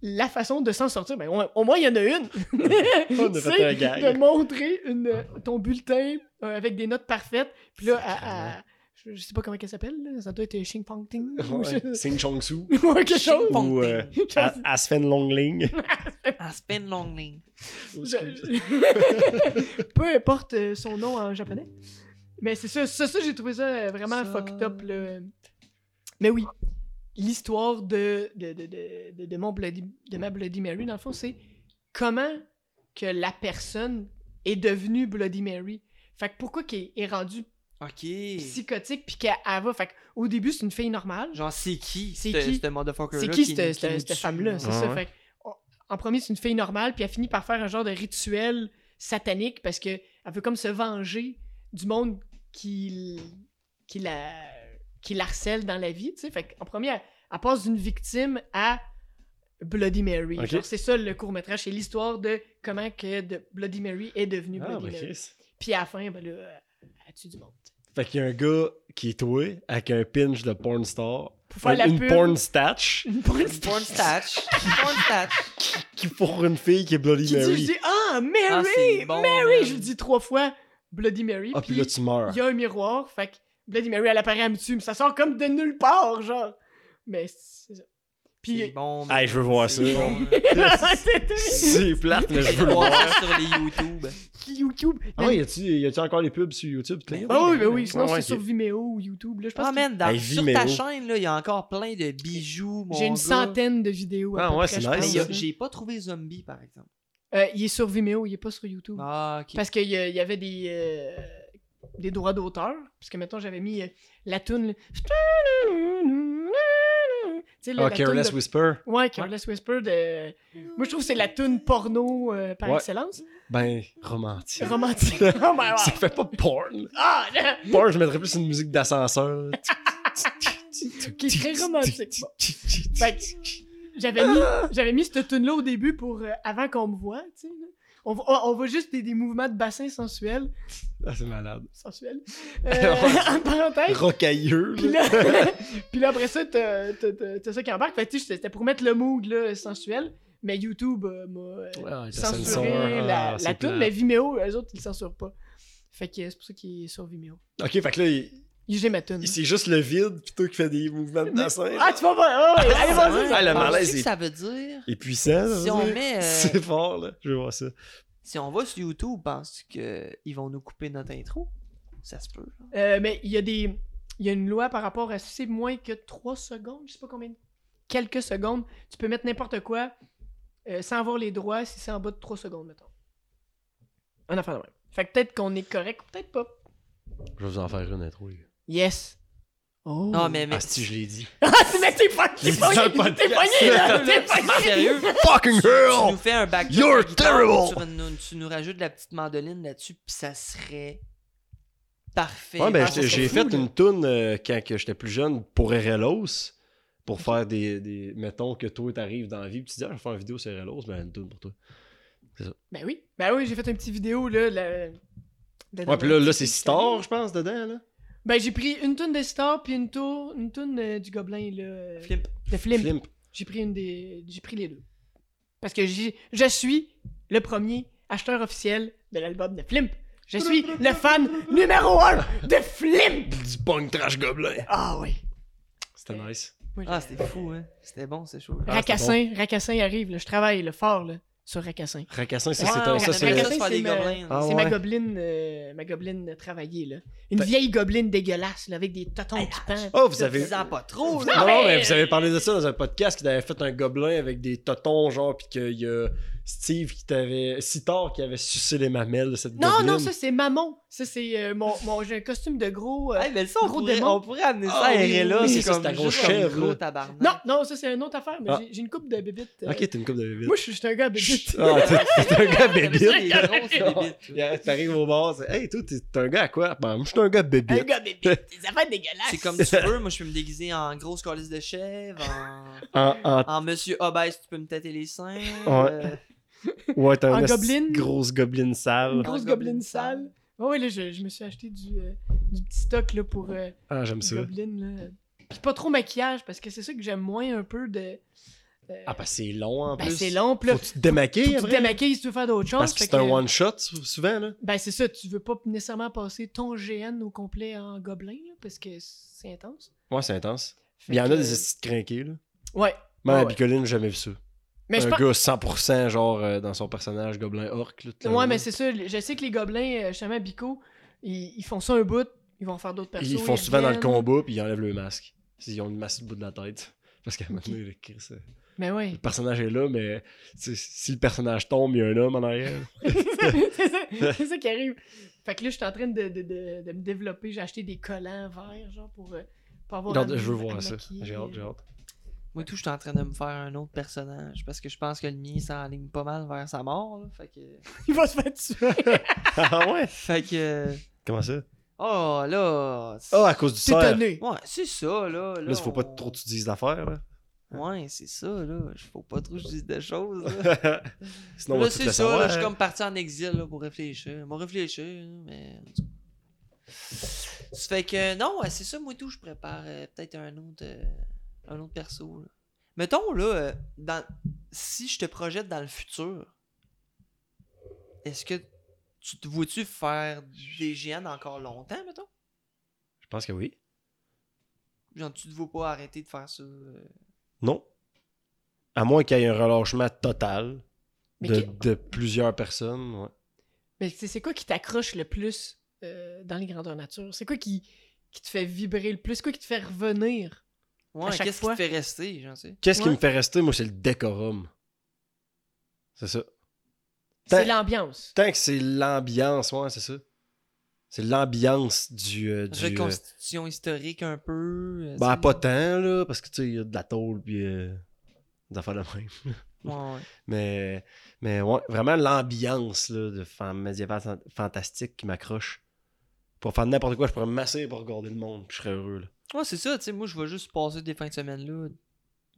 [SPEAKER 2] La façon de s'en sortir, ben, au, au moins il y en a une.
[SPEAKER 3] On a fait
[SPEAKER 2] C'est
[SPEAKER 3] un gag.
[SPEAKER 2] de montrer une, ton bulletin euh, avec des notes parfaites. Puis là, à- à- je, je sais pas comment elle s'appelle. Ça doit être Xing Pong Ting. ou
[SPEAKER 3] Ouais. Sing Chong Su.
[SPEAKER 2] ou quelque chose.
[SPEAKER 3] Ou euh,
[SPEAKER 1] Ting.
[SPEAKER 3] A- Aspen Longling.
[SPEAKER 1] En spin long ling.
[SPEAKER 2] Je- Peu importe euh, son nom en japonais. Mais c'est ça, ça, ça, j'ai trouvé ça euh, vraiment
[SPEAKER 1] Ça.
[SPEAKER 2] fucked up. Là. Mais oui, l'histoire de, de, de, de, de, de mon Bloody, de ma Bloody Mary, dans le fond, c'est comment que la personne est devenue Bloody Mary. Fait que pourquoi qu'elle est rendue psychotique puis qu'elle elle va? Fait au début, c'est une fille normale.
[SPEAKER 1] Genre, c'est qui?
[SPEAKER 2] C'est
[SPEAKER 1] ce-
[SPEAKER 2] qui?
[SPEAKER 1] Ce motherfucker-là
[SPEAKER 2] C'est qui
[SPEAKER 1] qui-
[SPEAKER 2] cette, cette- cette femme-là?
[SPEAKER 1] là?
[SPEAKER 2] C'est ça.
[SPEAKER 3] ouais.
[SPEAKER 2] Fait que, on- en premier, c'est une fille normale, puis elle finit par faire un genre de rituel satanique parce que elle veut comme se venger du monde qui, qui, la, qui l'harcèle dans la vie. tu sais. Fait en premier, elle, elle passe d'une victime à Bloody Mary.
[SPEAKER 3] Ok.
[SPEAKER 2] Genre, c'est ça le court-métrage, c'est l'histoire de comment que de Bloody Mary est devenue
[SPEAKER 3] Ah,
[SPEAKER 2] Bloody
[SPEAKER 3] ben
[SPEAKER 2] Mary. Puis à la fin, ben là, elle tue du monde.
[SPEAKER 3] Fait qu'il y a un gars qui est toué avec un pinch de porn star.
[SPEAKER 2] Pour faire
[SPEAKER 3] Un-
[SPEAKER 2] la
[SPEAKER 3] une
[SPEAKER 2] pub.
[SPEAKER 3] porn statch
[SPEAKER 2] Une porn
[SPEAKER 1] Une porn statch. Une porn statch.
[SPEAKER 3] qui pour une fille qui est Bloody
[SPEAKER 2] Qui dit, je
[SPEAKER 3] Mary.
[SPEAKER 2] dis, ah,
[SPEAKER 1] Ah,
[SPEAKER 2] Mary!
[SPEAKER 1] bon,
[SPEAKER 2] Mary!
[SPEAKER 1] man.
[SPEAKER 2] Je le dis trois fois, Bloody Mary.
[SPEAKER 3] Ah, puis
[SPEAKER 2] puis
[SPEAKER 3] là, tu meurs.
[SPEAKER 2] il y a un miroir, fait que Bloody Mary, elle apparaît, elle me tue, mais ça sort comme de nulle part, genre. Mais c'est ça. Puis.
[SPEAKER 1] C'est bon.
[SPEAKER 3] Hey, je veux voir ça.
[SPEAKER 1] C'est bon,
[SPEAKER 3] plate, mais je veux le
[SPEAKER 1] voir sur les YouTube.
[SPEAKER 2] YouTube?
[SPEAKER 3] Ah ouais, y a-tu y a-tu encore les pubs sur YouTube?
[SPEAKER 1] Ben
[SPEAKER 2] Ah oui, ben
[SPEAKER 1] ben
[SPEAKER 2] oui, sinon
[SPEAKER 3] ouais,
[SPEAKER 2] c'est sur Vimeo ou YouTube. Là, je pense
[SPEAKER 1] Ah, man, dans-
[SPEAKER 3] Hey,
[SPEAKER 1] sur ta chaîne, là, il y a encore plein de bijoux, mon
[SPEAKER 2] j'ai une
[SPEAKER 1] gars.
[SPEAKER 2] centaine de vidéos. à
[SPEAKER 3] Ah ouais, c'est nice,
[SPEAKER 1] Mais j'ai pas trouvé Zombie, par exemple.
[SPEAKER 2] Euh, il est sur Vimeo, il est pas sur YouTube.
[SPEAKER 1] Ah, ok.
[SPEAKER 2] Parce qu'il y, y avait des, euh, des droits d'auteur. Parce que, mettons, j'avais mis euh, la toune. là. Tu sais, là,
[SPEAKER 3] Ah, Careless
[SPEAKER 2] de-
[SPEAKER 3] Whisper.
[SPEAKER 2] Ouais, Careless Whisper de. Moi, je trouve que c'est la toune porno euh, par
[SPEAKER 3] Ouais.
[SPEAKER 2] excellence.
[SPEAKER 3] Ben, romantique.
[SPEAKER 2] Romantique. oh my
[SPEAKER 3] Ça fait pas porn.
[SPEAKER 2] Ah.
[SPEAKER 3] Porn, je mettrais plus une musique d'ascenseur.
[SPEAKER 2] Qui est très romantique. Bon. Que j'avais mis, j'avais mis cette tune là au début pour euh, avant qu'on me voit, tu sais. On, voit juste des, des mouvements de bassin sensuels.
[SPEAKER 3] Ah, c'est malade.
[SPEAKER 2] Sensuels. Euh, en parenthèse.
[SPEAKER 3] Rocailleux.
[SPEAKER 2] Puis
[SPEAKER 3] là.
[SPEAKER 2] puis là, après ça, t'as, ça qui embarque. Fait que, c'était pour mettre le mood là, sensuel. Mais YouTube euh, m'a euh,
[SPEAKER 3] Ouais,
[SPEAKER 2] censuré
[SPEAKER 3] censure.
[SPEAKER 2] la,
[SPEAKER 3] Ah,
[SPEAKER 2] la tune, mais Vimeo, eux autres, ils le censurent pas. Fait que c'est pour ça qu'il est sur Vimeo.
[SPEAKER 3] Ok, fait que là, il-
[SPEAKER 2] J'ai ma tune.
[SPEAKER 3] c'est juste le vide, plutôt qui fait des mouvements de bassin.
[SPEAKER 2] Ah, tu vas voir! Oh, allez,
[SPEAKER 3] Ah,
[SPEAKER 2] vas-y!
[SPEAKER 3] ouais. le
[SPEAKER 1] Penses-tu
[SPEAKER 3] malaise
[SPEAKER 1] que
[SPEAKER 3] est-
[SPEAKER 1] ça veut dire...
[SPEAKER 3] Et puissant, ça
[SPEAKER 1] Si on
[SPEAKER 3] dire.
[SPEAKER 1] met, euh,
[SPEAKER 3] C'est fort, là. Je veux voir ça.
[SPEAKER 1] Si on va sur YouTube, penses-tu qu'ils vont nous couper notre intro? Ça se peut.
[SPEAKER 2] Euh, mais il y a des. Il y a une loi par rapport à si c'est moins que 3 secondes, je sais pas combien. Quelques secondes, tu peux mettre n'importe quoi euh, sans avoir les droits si c'est en bas de 3 secondes, mettons. Un affaire de même. Fait que peut-être qu'on est correct, peut-être pas.
[SPEAKER 3] Je vais vous en faire une intro, les gars.
[SPEAKER 2] Yes. Oh.
[SPEAKER 1] Non, mais... mais...
[SPEAKER 3] Ah, si, je l'ai dit.
[SPEAKER 2] Ah, mais t'es pas.
[SPEAKER 3] J'ai
[SPEAKER 2] T'es pogné, t'es pogné, là! T'es pogné!
[SPEAKER 1] Sérieux?
[SPEAKER 3] Fucking
[SPEAKER 1] Tu
[SPEAKER 3] hell!
[SPEAKER 1] nous fais un backdrop
[SPEAKER 3] You're terrible!
[SPEAKER 1] Tu, nous- tu nous rajoutes de la petite mandoline là-dessus, puis ça serait parfait.
[SPEAKER 3] Ouais, ben,
[SPEAKER 1] Ah,
[SPEAKER 3] j'ai-
[SPEAKER 1] ça
[SPEAKER 3] fait
[SPEAKER 1] là.
[SPEAKER 3] une toune euh, quand que j'étais plus jeune pour RLOS. Pour faire des, des. Mettons que toi, t'arrives dans la vie, puis tu dis, ah, je vais faire une vidéo sur RLOS, ben, une toune pour toi.
[SPEAKER 2] Ben oui. Ben oui, j'ai fait une petite vidéo, là. la-
[SPEAKER 3] Ouais, puis là, là c'est Star, je pense, dedans, là.
[SPEAKER 2] Ben, j'ai pris une toune de Star, puis une tour, une toune euh, du Gobelin, là. euh,
[SPEAKER 1] Flimp.
[SPEAKER 2] De Flimp.
[SPEAKER 3] Flimp.
[SPEAKER 2] J'ai pris une des. J'ai pris les deux. Parce que j'ai- je suis le premier acheteur officiel de l'album de Flimp. Je suis le fan numéro un de Flimp!
[SPEAKER 3] Du punk trash gobelin.
[SPEAKER 2] Ah oui.
[SPEAKER 3] C'était nice.
[SPEAKER 2] Moi,
[SPEAKER 1] Ah,
[SPEAKER 2] j'ai-
[SPEAKER 1] c'était fou, hein. C'était bon, c'est chaud.
[SPEAKER 3] Ah,
[SPEAKER 2] Racassin, Racassin arrive, là. Je travaille le fort là, sur Racassin.
[SPEAKER 3] Racassin, ça,
[SPEAKER 1] Ouais,
[SPEAKER 3] c'est un. Ça, c'est.
[SPEAKER 2] Ma-.
[SPEAKER 3] Ah,
[SPEAKER 2] c'est
[SPEAKER 3] ouais.
[SPEAKER 2] ma gobeline, euh, ma gobeline travaillée, là. Une
[SPEAKER 3] Ben-
[SPEAKER 2] vieille gobeline dégueulasse, là, avec des totons qui pendent.
[SPEAKER 3] Oh, vous avez.
[SPEAKER 1] Pas trop,
[SPEAKER 3] Non,
[SPEAKER 2] mais-
[SPEAKER 3] vous avez parlé de ça dans un podcast qui t'avait fait un gobelin avec des totons, genre, pis qu'il y a Steve qui t'avait. Sitar qui avait sucé les mamelles de cette
[SPEAKER 2] Non,
[SPEAKER 3] gobeline.
[SPEAKER 2] non, ça c'est Mammon. Ça c'est euh, mon, mon j'ai un costume de gros. euh,
[SPEAKER 1] Hey, mais ça, on
[SPEAKER 2] Gros
[SPEAKER 1] pourrait,
[SPEAKER 2] démon.
[SPEAKER 1] on pourrait amener ça
[SPEAKER 3] Ah
[SPEAKER 1] à
[SPEAKER 3] oui,
[SPEAKER 1] RLA.
[SPEAKER 3] oui,
[SPEAKER 1] c'est
[SPEAKER 3] ça,
[SPEAKER 1] comme
[SPEAKER 3] c'est ta grosse
[SPEAKER 1] un
[SPEAKER 3] chèvre,
[SPEAKER 1] gros
[SPEAKER 3] là.
[SPEAKER 1] tabarnak.
[SPEAKER 2] Non, non, ça c'est une autre affaire, mais
[SPEAKER 3] Ah.
[SPEAKER 2] j'ai- une coupe de bébites. euh,
[SPEAKER 3] Ok, t'es une coupe de bébite.
[SPEAKER 2] Moi je suis un gars bébite.
[SPEAKER 3] Ah, t'es un gars bébite.
[SPEAKER 1] toi.
[SPEAKER 3] T'arrives au bar, c'est Hey, toi, t'es un gars à quoi? Ben, moi, je suis un gars
[SPEAKER 2] un
[SPEAKER 3] bébite.
[SPEAKER 2] gars bébite. Des affaires dégueulasses.
[SPEAKER 1] C'est comme tu veux. Moi, je peux me déguiser en grosse calice de chèvre, en...
[SPEAKER 3] En,
[SPEAKER 1] monsieur obèse, tu peux me têter les seins.
[SPEAKER 3] Ouais.
[SPEAKER 1] euh,
[SPEAKER 3] Ouais, t'es
[SPEAKER 2] En
[SPEAKER 3] un
[SPEAKER 2] gobeline?
[SPEAKER 3] grosse gobeline
[SPEAKER 2] Une
[SPEAKER 3] sale.
[SPEAKER 2] grosse
[SPEAKER 1] Un
[SPEAKER 2] gobeline sale. Ouais, ouais, là, je, je me suis acheté du, euh, du petit stock là, pour euh,
[SPEAKER 3] Ah, j'aime ça.
[SPEAKER 2] gobeline. Là. Puis pas trop maquillage, parce que c'est ça que j'aime moins un peu de. euh,
[SPEAKER 3] Ah, parce que c'est long en
[SPEAKER 2] ben,
[SPEAKER 3] plus.
[SPEAKER 2] c'est long, puis là,
[SPEAKER 3] Faut tu te démaquilles
[SPEAKER 2] faut tu te démaquilles si tu veux faire d'autres choses.
[SPEAKER 3] Parce que c'est un one-shot sou- souvent, là.
[SPEAKER 2] Ben, c'est ça, tu veux pas nécessairement passer ton GN au complet en gobelin, là, parce que c'est intense.
[SPEAKER 3] Ouais, c'est intense.
[SPEAKER 2] Fait
[SPEAKER 3] Il y en
[SPEAKER 2] que,
[SPEAKER 3] a des estis crinqués, là.
[SPEAKER 2] Ouais.
[SPEAKER 3] Moi,
[SPEAKER 2] Ouais,
[SPEAKER 3] à
[SPEAKER 2] ouais.
[SPEAKER 3] Bicoline, j'ai jamais vu ça.
[SPEAKER 2] Mais je
[SPEAKER 3] un
[SPEAKER 2] pense.
[SPEAKER 3] gars 100% genre euh, dans son personnage gobelin orc. Là,
[SPEAKER 2] Ouais, mais c'est ça. Je sais que les gobelins, euh, justement, Bico, ils, ils font ça un bout, ils vont faire d'autres persos.
[SPEAKER 3] Ils font souvent dans le combat puis ils enlèvent le masque. Ils ont une masse au bout de la tête. Parce qu'à un moment donné, le euh,
[SPEAKER 2] Mais ouais.
[SPEAKER 3] le personnage est là, mais si le personnage tombe, il y a un homme en arrière.
[SPEAKER 2] c'est ça, ça qui arrive. Fait que là, je suis en train de, de, de, de me développer. J'ai acheté des collants verts, genre, pour, euh, pour avoir. Me-
[SPEAKER 3] je veux voir ça. J'ai hâte, j'ai hâte.
[SPEAKER 1] Moi, tout, je suis en train de me faire un autre personnage parce que je pense que le mien s'enligne pas mal vers sa mort. Là, fait que.
[SPEAKER 2] Il va se faire tuer.
[SPEAKER 3] ah ouais?
[SPEAKER 1] Fait que.
[SPEAKER 3] Comment ça?
[SPEAKER 1] Oh là.
[SPEAKER 3] Ah, à cause du
[SPEAKER 2] C'est
[SPEAKER 3] cerf.
[SPEAKER 1] Ouais, c'est ça, là. Là,
[SPEAKER 3] Là, il faut pas trop que tu dises d'affaires, là.
[SPEAKER 1] Ouais, c'est ça, là. Faut pas trop que je dise des choses. Là,
[SPEAKER 3] Sinon, on
[SPEAKER 1] Là,
[SPEAKER 3] va tout
[SPEAKER 1] c'est ça,
[SPEAKER 3] savoir.
[SPEAKER 1] là, je suis comme parti en exil là, pour réfléchir. Moi, réfléchir, mais. Ça fait que, non, c'est ça, moi, tout. Je prépare euh, peut-être un autre, euh, un autre perso. là. Mettons, là, euh, dans... si je te projette dans le futur, est-ce que tu te vois-tu faire des GN encore longtemps, mettons?
[SPEAKER 3] Je pense que oui.
[SPEAKER 1] Genre, tu te vois pas arrêter de faire ça? euh?
[SPEAKER 3] Non. À moins qu'il y ait un relâchement total de, plusieurs personnes. ouais.
[SPEAKER 2] Mais c'est c'est quoi qui t'accroche le plus euh, dans les grandeurs nature? C'est quoi qui, qui te fait vibrer le plus? C'est quoi qui te fait revenir?
[SPEAKER 1] Ouais, qu'est-ce qui te fait rester, j'en sais?
[SPEAKER 3] Qu'est-ce qui me fait rester, moi, c'est le décorum. C'est ça.
[SPEAKER 2] C'est l'ambiance.
[SPEAKER 3] Tant que c'est l'ambiance, ouais, c'est ça. C'est l'ambiance du. euh, du euh,
[SPEAKER 1] Reconstitution historique un peu. euh,
[SPEAKER 3] ben, pas tant, là, parce que, tu sais, il y a de la tôle, puis. Euh, des affaires de même.
[SPEAKER 1] Ouais, ouais.
[SPEAKER 3] mais, mais ouais, vraiment l'ambiance, là, de fan médiéval fan- fantastique qui m'accroche. Pour faire n'importe quoi, je pourrais me masser pour regarder le monde, puis je serais heureux, là.
[SPEAKER 1] Ouais, c'est ça, tu sais, moi je vais juste passer des fins de semaine là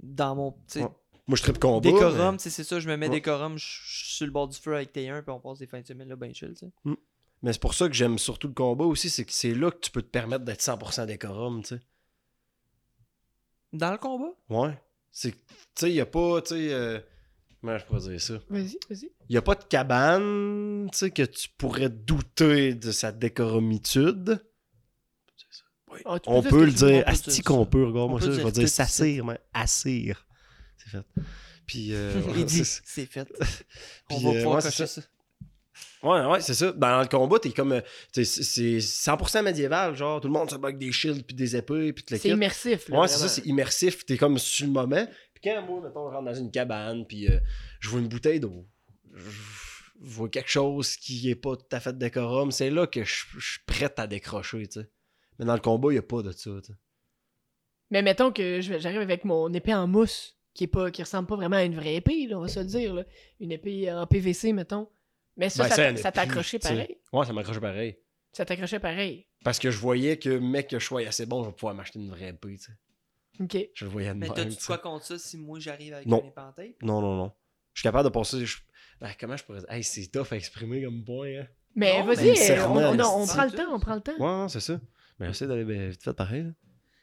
[SPEAKER 1] dans mon
[SPEAKER 3] Ouais. Moi, je tripe combat.
[SPEAKER 1] décorum,
[SPEAKER 3] mais-
[SPEAKER 1] tu sais, c'est ça, je me mets
[SPEAKER 3] Ouais.
[SPEAKER 1] décorum, je suis sur le bord du feu avec T1 puis on passe des fins de semaine là ben chill, tu sais.
[SPEAKER 3] Mais c'est pour ça que j'aime surtout le combat aussi, c'est que c'est là que tu peux te permettre d'être 100% décorum, tu sais.
[SPEAKER 1] Dans le combat?
[SPEAKER 3] Ouais. C'est, tu sais, il n'y a pas, tu sais, euh, comment je pourrais dire ça?
[SPEAKER 2] Vas-y, vas-y.
[SPEAKER 3] Il n'y a pas de cabane, tu sais, que tu pourrais douter de sa décoromitude?
[SPEAKER 2] Ah, tu
[SPEAKER 3] On peut le dire,
[SPEAKER 1] on
[SPEAKER 3] asti qu'on peut, regarde-moi
[SPEAKER 1] On
[SPEAKER 3] ça, je vais dire s'assire, mais assire. C'est fait. Puis, euh, c'est-
[SPEAKER 1] fait. on
[SPEAKER 3] Puis,
[SPEAKER 1] va
[SPEAKER 3] euh,
[SPEAKER 1] pouvoir
[SPEAKER 3] ouais, c'est
[SPEAKER 1] cocher ça.
[SPEAKER 3] Ouais, ouais, c'est ça. Dans le combat, t'es comme. euh, c'est c'est 100% médiéval, genre, tout le monde se bat avec des shields, puis des épées, puis tout le
[SPEAKER 2] C'est immersif. Là,
[SPEAKER 3] Ouais, c'est ça, c'est immersif. T'es comme sur le moment. Puis quand moi, mettons, je rentre dans une cabane, puis euh, je vois une bouteille d'eau, je vois quelque chose qui est pas tout à fait décorum, c'est là que je je suis prêt à décrocher, tu sais. Mais dans le combat, il a pas de ça, tu sais.
[SPEAKER 2] Mais mettons que j'arrive avec mon épée en mousse, qui est pas qui ressemble pas vraiment à une vraie épée, là, on va se le dire. Là. Une épée en PVC, mettons. Mais ça,
[SPEAKER 3] Ben,
[SPEAKER 2] ça t'accrochait pareil?
[SPEAKER 3] Ouais, ça m'accroche pareil.
[SPEAKER 2] Ça t'accrochait pareil.
[SPEAKER 3] Parce que je voyais que, mec, que je sois assez bon, je vais pouvoir m'acheter une vraie épée, tu sais.
[SPEAKER 2] Ok.
[SPEAKER 3] Je le voyais de
[SPEAKER 1] Mais
[SPEAKER 3] même,
[SPEAKER 1] t'as-tu quoi contre ça si moi j'arrive avec
[SPEAKER 3] Non.
[SPEAKER 1] un
[SPEAKER 3] Non, non, non. Je suis capable de passer. je- Ben, comment je pourrais dire? Hey, c'est tough à exprimer comme point, hein.
[SPEAKER 2] Mais
[SPEAKER 1] Non,
[SPEAKER 2] vas-y,
[SPEAKER 1] mais
[SPEAKER 2] euh, on, on- on
[SPEAKER 1] c'est
[SPEAKER 2] prend le temps, on prend le temps.
[SPEAKER 3] Ouais, c'est ça. Mais essaie d'aller ben, vite fait pareil, là.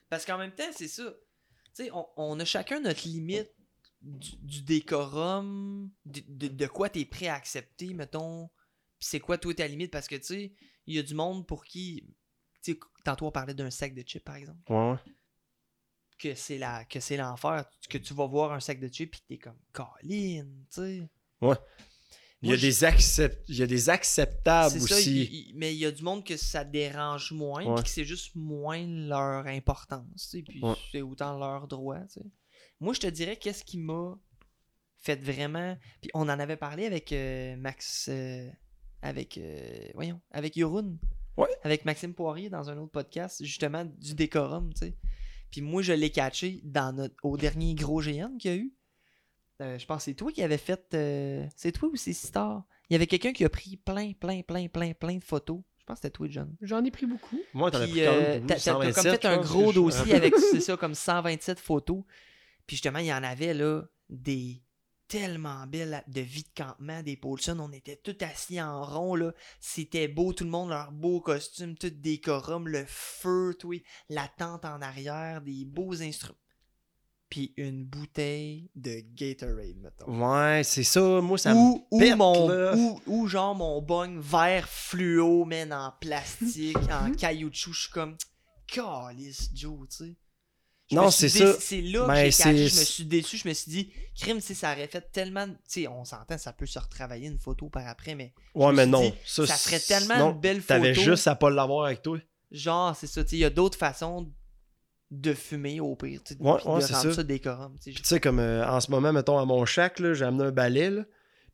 [SPEAKER 1] Parce qu'en même temps, c'est ça. Tu sais, on, on a chacun notre limite du, du décorum, de, de, de quoi t'es prêt à accepter, mettons. Puis c'est quoi, toi, ta limite? Parce que, tu sais, il y a du monde pour qui. Tu sais, tantôt, on parlait d'un sac de chips, par exemple.
[SPEAKER 3] Ouais, ouais.
[SPEAKER 1] Que c'est la, que c'est l'enfer. Que tu vas voir un sac de chips, puis t'es comme, Colline, tu sais.
[SPEAKER 3] Il y, a des accept... il y a des acceptables
[SPEAKER 1] C'est ça,
[SPEAKER 3] aussi.
[SPEAKER 1] il- il- mais il y a du monde que ça dérange moins,
[SPEAKER 3] Ouais.
[SPEAKER 1] puis que c'est juste moins leur importance, tu sais, puis
[SPEAKER 3] Ouais.
[SPEAKER 1] c'est autant leur droit, tu sais. Moi, je te dirais qu'est-ce qui m'a fait vraiment... Puis on en avait parlé avec euh, Max... euh, avec... euh, voyons, avec Yorun.
[SPEAKER 3] Ouais.
[SPEAKER 1] Avec Maxime Poirier dans un autre podcast, justement, du décorum, tu sais. Puis moi, je l'ai catché dans notre, au dernier gros GN qu'il y a eu. Euh, je pense que c'est toi qui avais fait. euh, c'est toi ou c'est Star Il y avait quelqu'un qui a pris plein, plein, plein, plein, plein de photos. Je pense que c'était toi, John.
[SPEAKER 2] J'en ai pris beaucoup.
[SPEAKER 3] Moi, t'en as pris quand
[SPEAKER 1] euh,
[SPEAKER 3] même
[SPEAKER 1] t'as- comme
[SPEAKER 3] 127,
[SPEAKER 1] fait un gros dossier avec, c'est ça, comme 127 photos. Puis justement, il y en avait là des tellement belles de vie de campement, des Paulson. On était tous assis en rond, là. C'était beau, tout le monde, leur beau costume, tout décorum, le feu, tout, la tente en arrière, des beaux instruments. Puis une bouteille de Gatorade, mettons.
[SPEAKER 3] Ouais, c'est ça. Moi, ça me.
[SPEAKER 1] ou, ou
[SPEAKER 3] pète,
[SPEAKER 1] mon
[SPEAKER 3] là.
[SPEAKER 1] ou, ou genre mon bong vert fluo man en plastique en caoutchouc je suis comme calice Joe tu sais Je
[SPEAKER 3] Non, c'est ça.
[SPEAKER 1] c'est là que
[SPEAKER 3] Ben,
[SPEAKER 1] catché, je me suis déçu je me suis dit crime si ça aurait fait tellement tu sais on s'entend ça peut se retravailler une photo par après mais
[SPEAKER 3] Ouais, mais non.
[SPEAKER 1] dit,
[SPEAKER 3] ça,
[SPEAKER 1] ça ferait tellement
[SPEAKER 3] non,
[SPEAKER 1] une belle
[SPEAKER 3] T'avais
[SPEAKER 1] photo.
[SPEAKER 3] juste à pas l'avoir avec toi.
[SPEAKER 1] genre c'est ça il y a d'autres façons de fumer au pire
[SPEAKER 3] Ouais, ouais,
[SPEAKER 1] de rendre
[SPEAKER 3] ça.
[SPEAKER 1] ça décorum tu sais.
[SPEAKER 3] Puis tu sais, comme euh, en ce moment, mettons, à mon là, j'ai amené un balai, là,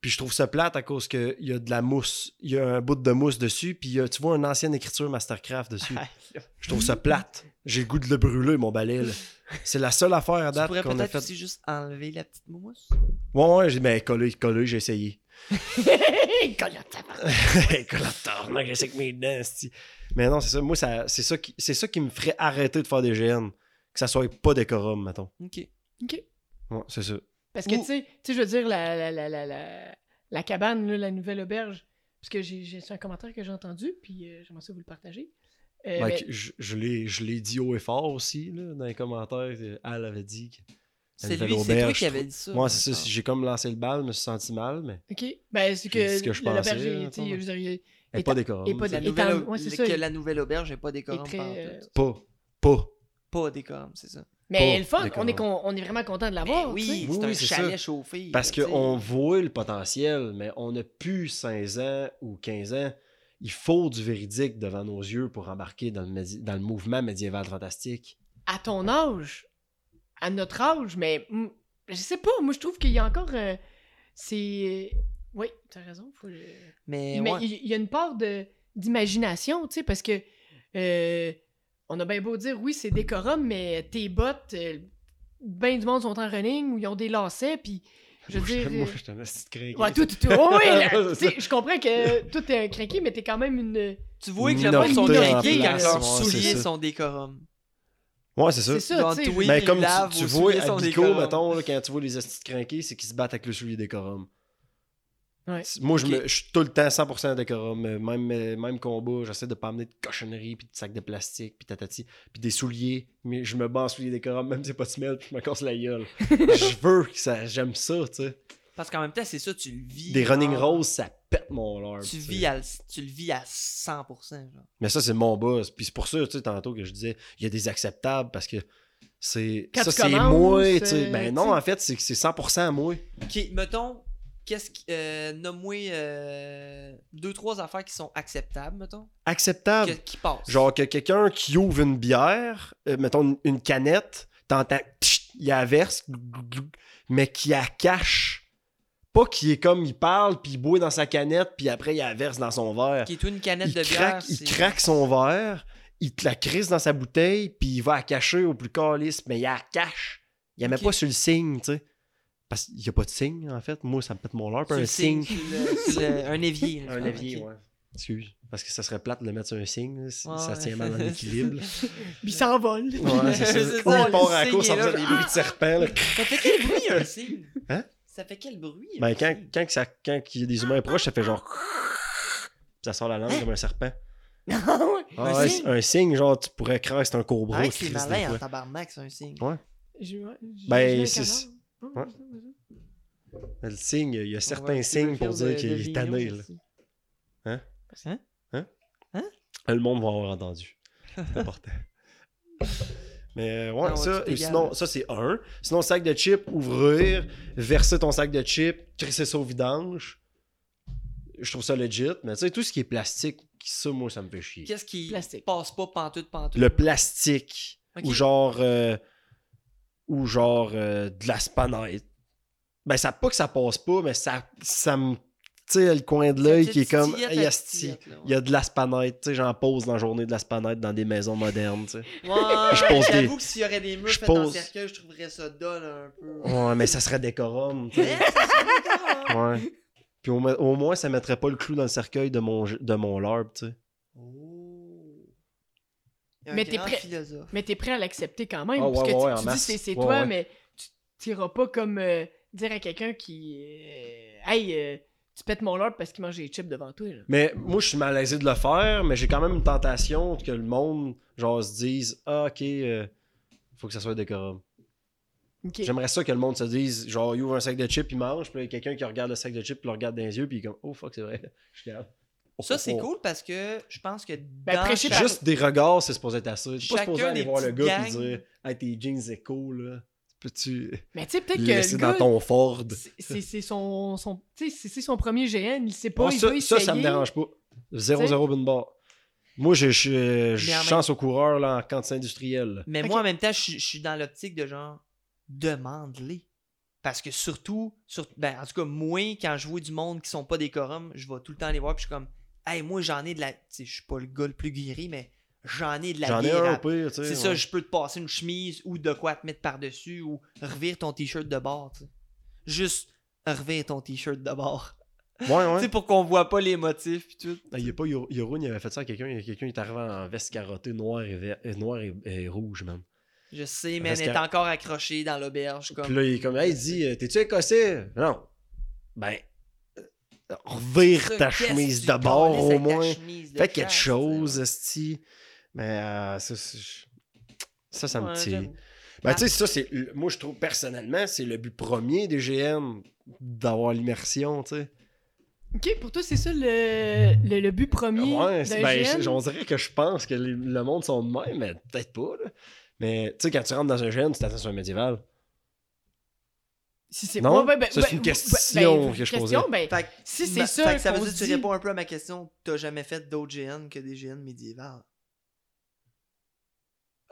[SPEAKER 3] puis je trouve ça plate à cause qu'il y a de la mousse. Il y a un bout de mousse dessus, puis a, tu vois une ancienne écriture Mastercraft dessus. Je trouve ça plate. J'ai le goût de le brûler, mon balai, là. C'est la seule affaire à
[SPEAKER 1] tu
[SPEAKER 3] date
[SPEAKER 1] pourrais
[SPEAKER 3] qu'on a
[SPEAKER 1] peut-être
[SPEAKER 3] fait.
[SPEAKER 1] aussi juste enlever la petite mousse
[SPEAKER 3] Ouais, ouais, j'ai ben, collé, collé, j'ai essayé. Collateur, non, j'ai que mes dents, esti. Mais non, c'est ça. Moi, ça, c'est, ça qui, c'est ça qui me ferait arrêter de faire des GN. Que ça soit pas décorum, mettons.
[SPEAKER 1] ok
[SPEAKER 2] Ok.
[SPEAKER 3] Ouais, c'est ça.
[SPEAKER 2] Parce que,
[SPEAKER 1] Ou-
[SPEAKER 2] tu sais, tu sais, je veux dire, la, la, la, la, la, la cabane, là, la nouvelle auberge, parce que j'ai j'ai- c'est un commentaire que j'ai entendu, puis euh, j'aimerais ça vous le partager. Euh,
[SPEAKER 3] Ben,
[SPEAKER 2] mais-
[SPEAKER 3] je je l'ai je l'ai dit haut et fort aussi, là, dans les commentaires. Al avait dit que.
[SPEAKER 1] C'est lui, c'est toi qui avait dit ça.
[SPEAKER 3] Moi, c'est ça. J'ai comme lancé le bal, je me suis senti mal, mais
[SPEAKER 2] OK. Ben, c'est que,
[SPEAKER 3] ce que je
[SPEAKER 2] l'auberge,
[SPEAKER 3] pensais,
[SPEAKER 2] il- il-
[SPEAKER 3] elle est
[SPEAKER 2] Et
[SPEAKER 3] pas décorum.
[SPEAKER 2] et pas
[SPEAKER 1] La nouvelle,
[SPEAKER 2] ouais, c'est
[SPEAKER 1] que
[SPEAKER 2] ça.
[SPEAKER 1] la nouvelle auberge n'est pas
[SPEAKER 2] très, euh,
[SPEAKER 3] Pas. Pas.
[SPEAKER 1] Pas décorum, c'est ça.
[SPEAKER 2] Mais le fun, on est, con- on est vraiment content de l'avoir.
[SPEAKER 1] Oui,
[SPEAKER 3] Oui,
[SPEAKER 1] c'est un chalet
[SPEAKER 3] ça.
[SPEAKER 1] chauffé.
[SPEAKER 3] Parce qu'on voit le potentiel, mais on n'a plus 16 ans ou 15 ans. Il faut du véridique devant nos yeux pour embarquer dans le, médi- dans le mouvement médiéval fantastique.
[SPEAKER 2] À ton âge, à notre âge, mais mm, je sais pas, moi je trouve qu'il y a encore. euh, c'est. Oui, t'as raison. Faut... le-
[SPEAKER 1] Mais,
[SPEAKER 2] Mais
[SPEAKER 1] ouais.
[SPEAKER 2] il il y a une part de d'imagination, tu sais, parce que euh, on a bien beau dire oui, c'est décorum, mais tes bottes, euh, ben du monde sont en running ou ils ont des lacets, puis je veux dire.
[SPEAKER 3] Moi,
[SPEAKER 2] euh,
[SPEAKER 3] je suis un petit.
[SPEAKER 2] Ouais, tout, tout, tout. Oh, oui, là,
[SPEAKER 3] C'est
[SPEAKER 2] tu sais, je comprends que toi t'es un craqué, mais t'es quand même une.
[SPEAKER 1] Tu vois que le monde sont craqués quand leurs souliers sont décorum.
[SPEAKER 3] Ouais, c'est ça.
[SPEAKER 2] C'est ça,
[SPEAKER 3] Mais
[SPEAKER 1] puis
[SPEAKER 3] comme tu, vois à Bico,
[SPEAKER 1] décorum.
[SPEAKER 3] mettons, là, quand tu vois les estis craqués, c'est qu'ils se battent avec le soulier décorum.
[SPEAKER 2] Ouais.
[SPEAKER 3] Moi, je, me- je suis tout le temps 100% décorum. Même, même combat, j'essaie de pas amener de cochonneries, puis de sacs de plastique, puis tatati, puis des souliers. Mais je me bats en souliers décorum, même si c'est pas de semelle, puis je me casse la gueule. je veux que ça... J'aime ça, tu sais.
[SPEAKER 1] Parce qu'en même temps, c'est ça, tu le vis.
[SPEAKER 3] Des running roses, ça pète mon lard.
[SPEAKER 1] Tu,
[SPEAKER 3] sais.
[SPEAKER 1] vis à, tu le vis à 100%. Genre.
[SPEAKER 3] Mais ça, c'est mon boss. Puis c'est pour ça, tu sais, tantôt que je disais, il y a des acceptables parce que c'est.
[SPEAKER 2] Quand
[SPEAKER 3] ça,
[SPEAKER 2] tu
[SPEAKER 3] c'est moi, tu sais.
[SPEAKER 2] euh,
[SPEAKER 3] Ben
[SPEAKER 2] tu
[SPEAKER 3] non,
[SPEAKER 2] sais.
[SPEAKER 3] en fait, c'est que c'est 100% moi.
[SPEAKER 1] Ok, mettons, qu'est-ce qui. Euh, Nomme-moi euh, deux, trois affaires qui sont acceptables, mettons.
[SPEAKER 3] Acceptable.
[SPEAKER 1] que- qui passent.
[SPEAKER 3] Genre que quelqu'un qui ouvre une bière, euh, mettons une, une canette, t'entends, il la verse, glou, glou, glou, mais qui la cache. Pas qui est comme, il parle, puis il boit dans sa canette, puis après il la verse dans son verre.
[SPEAKER 1] Qui est une canette
[SPEAKER 3] Il
[SPEAKER 1] de bière.
[SPEAKER 3] craque, il
[SPEAKER 1] c'est-
[SPEAKER 3] craque son verre, il te la crisse dans sa bouteille, puis il va la cacher au plus calice, mais il la cache. Il la met
[SPEAKER 1] Ok.
[SPEAKER 3] pas sur le signe, tu sais. Parce qu'il y a pas de signe, en fait. Moi, ça me pète mon leurre, un signe.
[SPEAKER 1] un évier.
[SPEAKER 3] Un évier, ouais. Excuse. Parce que ça serait plate de le mettre sur un signe,
[SPEAKER 1] Ouais,
[SPEAKER 3] ça
[SPEAKER 1] ouais.
[SPEAKER 3] tient mal en équilibre.
[SPEAKER 2] Puis il s'envole.
[SPEAKER 3] Ouais, c'est ça. Ou
[SPEAKER 1] ça,
[SPEAKER 3] il part à la course
[SPEAKER 1] signe
[SPEAKER 3] en
[SPEAKER 1] est là.
[SPEAKER 3] faisant des bruits de serpent. là.
[SPEAKER 1] Ça fait quel bruit un signe?
[SPEAKER 3] Hein?
[SPEAKER 1] Ça fait quel bruit un
[SPEAKER 3] Ben, quand, quand, ça, il y a des humains proches, ça fait genre. Ça sort la langue comme un serpent.
[SPEAKER 2] Ah ouais.
[SPEAKER 3] Ah
[SPEAKER 1] Un
[SPEAKER 3] ouais,
[SPEAKER 1] signe?
[SPEAKER 3] c'est un signe, genre, tu pourrais croire que c'est un cobra.
[SPEAKER 1] Ah,
[SPEAKER 3] qui
[SPEAKER 1] c'est malin en tabarnak, c'est un signe.
[SPEAKER 3] Ouais.
[SPEAKER 2] Ouais,
[SPEAKER 3] Ben, c'est-. Ouais. Le signe, il y a certains signes pour dire qu'il est tanné. Là.
[SPEAKER 1] aussi.
[SPEAKER 3] Hein?
[SPEAKER 1] Hein?
[SPEAKER 3] Le monde va avoir entendu. C'est important. Mais euh, ouais,
[SPEAKER 1] Ah
[SPEAKER 3] ça, sinon, ça c'est un. Sinon, sac de chips, ouvrir, verser ton sac de chips, crisser ça au vidange. Je trouve ça legit. Mais tu sais, tout ce qui est plastique, ça, moi, ça me fait chier.
[SPEAKER 1] Qu'est-ce qui
[SPEAKER 2] Plastique.
[SPEAKER 1] passe pas pantoute pantoute?
[SPEAKER 3] Le plastique. Ou genre. euh, ou genre euh, de la spanette. Ben, ça pas que ça passe pas, mais ça, ça me. Tu sais, le coin de l'œil qui est comme. Hey,
[SPEAKER 1] ouais.
[SPEAKER 3] Il y a de la spanette. Tu sais, j'en pose dans la journée de la spanette dans des maisons modernes, tu sais.
[SPEAKER 1] Ouais,
[SPEAKER 3] pose des-
[SPEAKER 1] j'avoue que s'il y aurait des murs
[SPEAKER 3] je
[SPEAKER 1] faits en
[SPEAKER 3] pose-
[SPEAKER 1] cercueil, je trouverais ça dole un peu.
[SPEAKER 3] Ouais, mais ça serait décorum.
[SPEAKER 1] ça serait.
[SPEAKER 3] Ouais. Puis au, mo- au moins, ça mettrait pas le clou dans le cercueil de mon, de mon larbe, tu sais.
[SPEAKER 1] Oh.
[SPEAKER 2] Mais t'es prêt-
[SPEAKER 1] philosophe.
[SPEAKER 2] Mais t'es prêt à l'accepter quand même.
[SPEAKER 3] Ah ouais,
[SPEAKER 2] parce que
[SPEAKER 3] ouais,
[SPEAKER 2] tu- dis c'est, c'est
[SPEAKER 3] Ouais,
[SPEAKER 2] toi,
[SPEAKER 3] ouais.
[SPEAKER 2] mais tu t'iras pas comme euh, dire à quelqu'un qui. euh, hey, euh, tu pètes mon lord parce qu'il mange des chips devant toi. Là.
[SPEAKER 3] Mais moi, je suis malaisé de le faire, mais j'ai quand même une tentation que le monde, genre, se dise Ah, ok, euh, faut que ça soit décorum. J'aimerais ça que le monde se dise Genre, il ouvre un sac de chips, il mange, puis là, il y a quelqu'un qui regarde le sac de chips, le regarde dans les yeux, puis il est comme Oh, fuck, c'est vrai. Je regarde.
[SPEAKER 1] Ça, c'est cool parce que je pense que dans chaque-
[SPEAKER 2] pas-
[SPEAKER 3] Juste des regards, c'est supposé être assez. Je suis pas supposé aller voir le gars et dire Hey, tes jeans, c'est cool, là. Peux-tu
[SPEAKER 2] Mais tu sais, peut-être que.
[SPEAKER 3] laisser
[SPEAKER 2] le
[SPEAKER 3] dans
[SPEAKER 2] gars,
[SPEAKER 3] ton Ford?
[SPEAKER 2] c'est- son. son tu sais, c'est, c'est son premier GN, il sait pas,
[SPEAKER 3] Ah,
[SPEAKER 2] il
[SPEAKER 3] ça,
[SPEAKER 2] veut
[SPEAKER 3] ça, ça me dérange pas. 0-0 bin bar. Moi, je, je,
[SPEAKER 1] même-
[SPEAKER 3] chance au coureur là, en quantité industrielle.
[SPEAKER 1] Mais moi, en même temps, je, suis- je suis dans l'optique de genre, demande-les. Parce que surtout, sur, ben, en tout cas, moi, quand je vois du monde qui sont pas des corums, je vais tout le temps les voir, puis je suis comme, hey, moi, j'en ai de la. Tu sais, je suis pas le gars le plus guéri, mais j'en ai de la
[SPEAKER 3] J'en ai
[SPEAKER 1] bière
[SPEAKER 3] un
[SPEAKER 1] à-
[SPEAKER 3] au pire, tu sais.
[SPEAKER 1] C'est ça, je peux te passer une chemise ou de quoi te mettre par-dessus ou revire ton t-shirt de bord, tu sais. Juste revire ton t-shirt de bord.
[SPEAKER 3] Ouais,
[SPEAKER 1] Tu
[SPEAKER 3] ouais.
[SPEAKER 1] sais, pour qu'on voit pas les motifs pis tout.
[SPEAKER 3] Ah, Il y a pas Yorun, il avait fait ça à quelqu'un. Quelqu'un qui est arrivé en veste carottée noire et, euh, noir et, et rouge, man.
[SPEAKER 1] Je sais, mais elle est encore accrochée dans l'auberge. Comme...
[SPEAKER 3] Puis là, il est comme, hey, il dit, euh, t'es-tu écossais? Non. Ben, revire ta chemise de bord au moins. Fais quelque chose, esti. Mais euh, ça, ça, me tire.
[SPEAKER 1] j'avoue.
[SPEAKER 3] Ben,
[SPEAKER 1] Ah.
[SPEAKER 3] tu sais, ça, c'est. Moi, je trouve personnellement, c'est le but premier des GN d'avoir l'immersion, tu sais.
[SPEAKER 2] Ok, pour toi, c'est ça le, le, le but premier
[SPEAKER 3] Ouais, ben,
[SPEAKER 2] GN?
[SPEAKER 3] je- on dirait que je pense que les- le monde sont de même, mais peut-être pas, là. Mais, tu sais, quand tu rentres dans un GN, tu t'attends sur un médiéval.
[SPEAKER 2] Si c'est
[SPEAKER 3] Non?
[SPEAKER 2] Ben, ben,
[SPEAKER 3] Ça, c'est une
[SPEAKER 2] ben,
[SPEAKER 3] question
[SPEAKER 2] ben,
[SPEAKER 3] que je
[SPEAKER 2] question,
[SPEAKER 3] posais.
[SPEAKER 2] ben,
[SPEAKER 1] Fait que-
[SPEAKER 2] si c'est
[SPEAKER 1] Ma-
[SPEAKER 2] ça,
[SPEAKER 1] fait que ça veut dire que tu
[SPEAKER 2] dit-
[SPEAKER 1] réponds un peu à ma question. T'as jamais fait d'autres GN que des GN médiévales.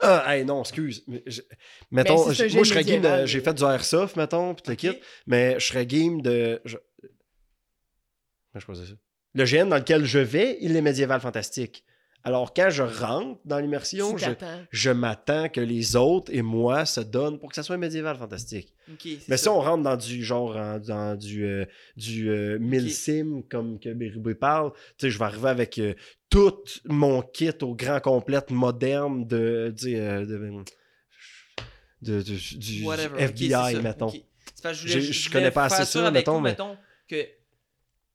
[SPEAKER 3] Ah, hey, non, excuse. Mais je- Mettons, moi, je serais game de. J'ai
[SPEAKER 2] euh,
[SPEAKER 3] fait du airsoft, mettons, pis le
[SPEAKER 1] Ok.
[SPEAKER 3] kit, mais je serais game de. Je... Comment je posais ça? Le GN dans lequel je vais, il est médiéval fantastique. Alors, quand je rentre dans l'immersion, je, m'attends que les autres et moi se donnent pour que ça soit médiéval fantastique. Mais
[SPEAKER 1] ça.
[SPEAKER 3] si on rentre dans du genre, en- dans du, euh, du euh, milsim, comme que Bérubé parle, tu sais, je vais arriver avec euh, tout mon kit au grand complète moderne de, euh, de, de- de- du
[SPEAKER 1] Whatever.
[SPEAKER 3] FBI, mettons.
[SPEAKER 1] Parce que je, voulais-
[SPEAKER 3] Je- je
[SPEAKER 1] voulais
[SPEAKER 3] connais pas assez ça, mettons,
[SPEAKER 1] vous,
[SPEAKER 3] mais-
[SPEAKER 1] mettons que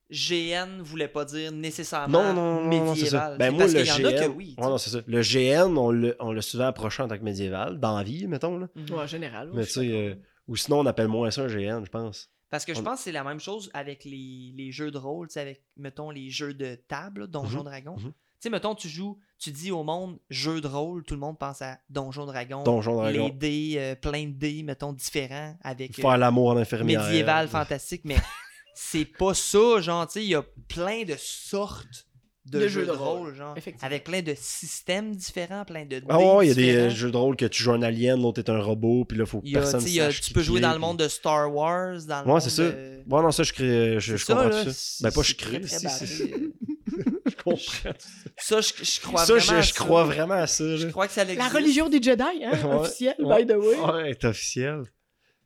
[SPEAKER 1] GN voulait pas dire nécessairement
[SPEAKER 3] Non, non, non, non, c'est ça.
[SPEAKER 1] médiéval.
[SPEAKER 3] Ben
[SPEAKER 1] C'est
[SPEAKER 3] moi,
[SPEAKER 1] parce
[SPEAKER 3] le
[SPEAKER 1] qu'il y en a que
[SPEAKER 3] GN,
[SPEAKER 1] oui.
[SPEAKER 3] ouais, non, c'est ça. Le GN, on l'a souvent approché en tant que médiéval, dans la vie, mettons, là.
[SPEAKER 1] Mhm.
[SPEAKER 2] Ouais, en général.
[SPEAKER 3] Mais tu sais, euh, ou sinon, on appelle moins ça un GN, je pense.
[SPEAKER 1] Parce que je
[SPEAKER 3] On-
[SPEAKER 1] pense que c'est la même chose avec les, les jeux de rôle, avec, mettons, les jeux de table, là, Donjon
[SPEAKER 3] Mhm,
[SPEAKER 1] Dragon.
[SPEAKER 3] mhm.
[SPEAKER 1] Tu sais, mettons, tu joues, tu dis au monde jeu de rôle, tout le monde pense à Donjon Dragon.
[SPEAKER 3] Donjon Dragon.
[SPEAKER 1] Les dés, euh, plein de dés, mettons, différents, avec euh,
[SPEAKER 3] Faire l'amour en infirmière.
[SPEAKER 1] médiéval, fantastique, mais c'est pas ça, genre, tu sais, il y a plein de sortes de,
[SPEAKER 2] De
[SPEAKER 1] jeux,
[SPEAKER 2] jeux
[SPEAKER 1] de
[SPEAKER 2] de rôle,
[SPEAKER 1] rôle, genre, avec plein de systèmes différents, plein de
[SPEAKER 3] Ah ouais, il y a des euh, jeux de rôle que tu joues un alien, l'autre est un robot, puis là, faut que personne
[SPEAKER 1] y a-
[SPEAKER 3] sache
[SPEAKER 1] tu
[SPEAKER 3] qui
[SPEAKER 1] peux jouer
[SPEAKER 3] est,
[SPEAKER 1] dans le monde de Star Wars, dans le
[SPEAKER 3] Ouais, c'est ça.
[SPEAKER 1] de-
[SPEAKER 3] Ouais, non, ça, je, crée, je, comprends
[SPEAKER 1] là,
[SPEAKER 3] tout ça. Ben, pas je crée, je comprends.
[SPEAKER 1] Ça, je, je crois
[SPEAKER 3] Ça,
[SPEAKER 1] vraiment
[SPEAKER 3] je,
[SPEAKER 1] à
[SPEAKER 3] je
[SPEAKER 1] ça.
[SPEAKER 3] crois vraiment à ça.
[SPEAKER 1] Je crois que ça
[SPEAKER 2] La religion des Jedi, hein,
[SPEAKER 3] Ouais.
[SPEAKER 2] officielle,
[SPEAKER 3] Ouais.
[SPEAKER 2] by the way.
[SPEAKER 3] Ouais, c'est officiel.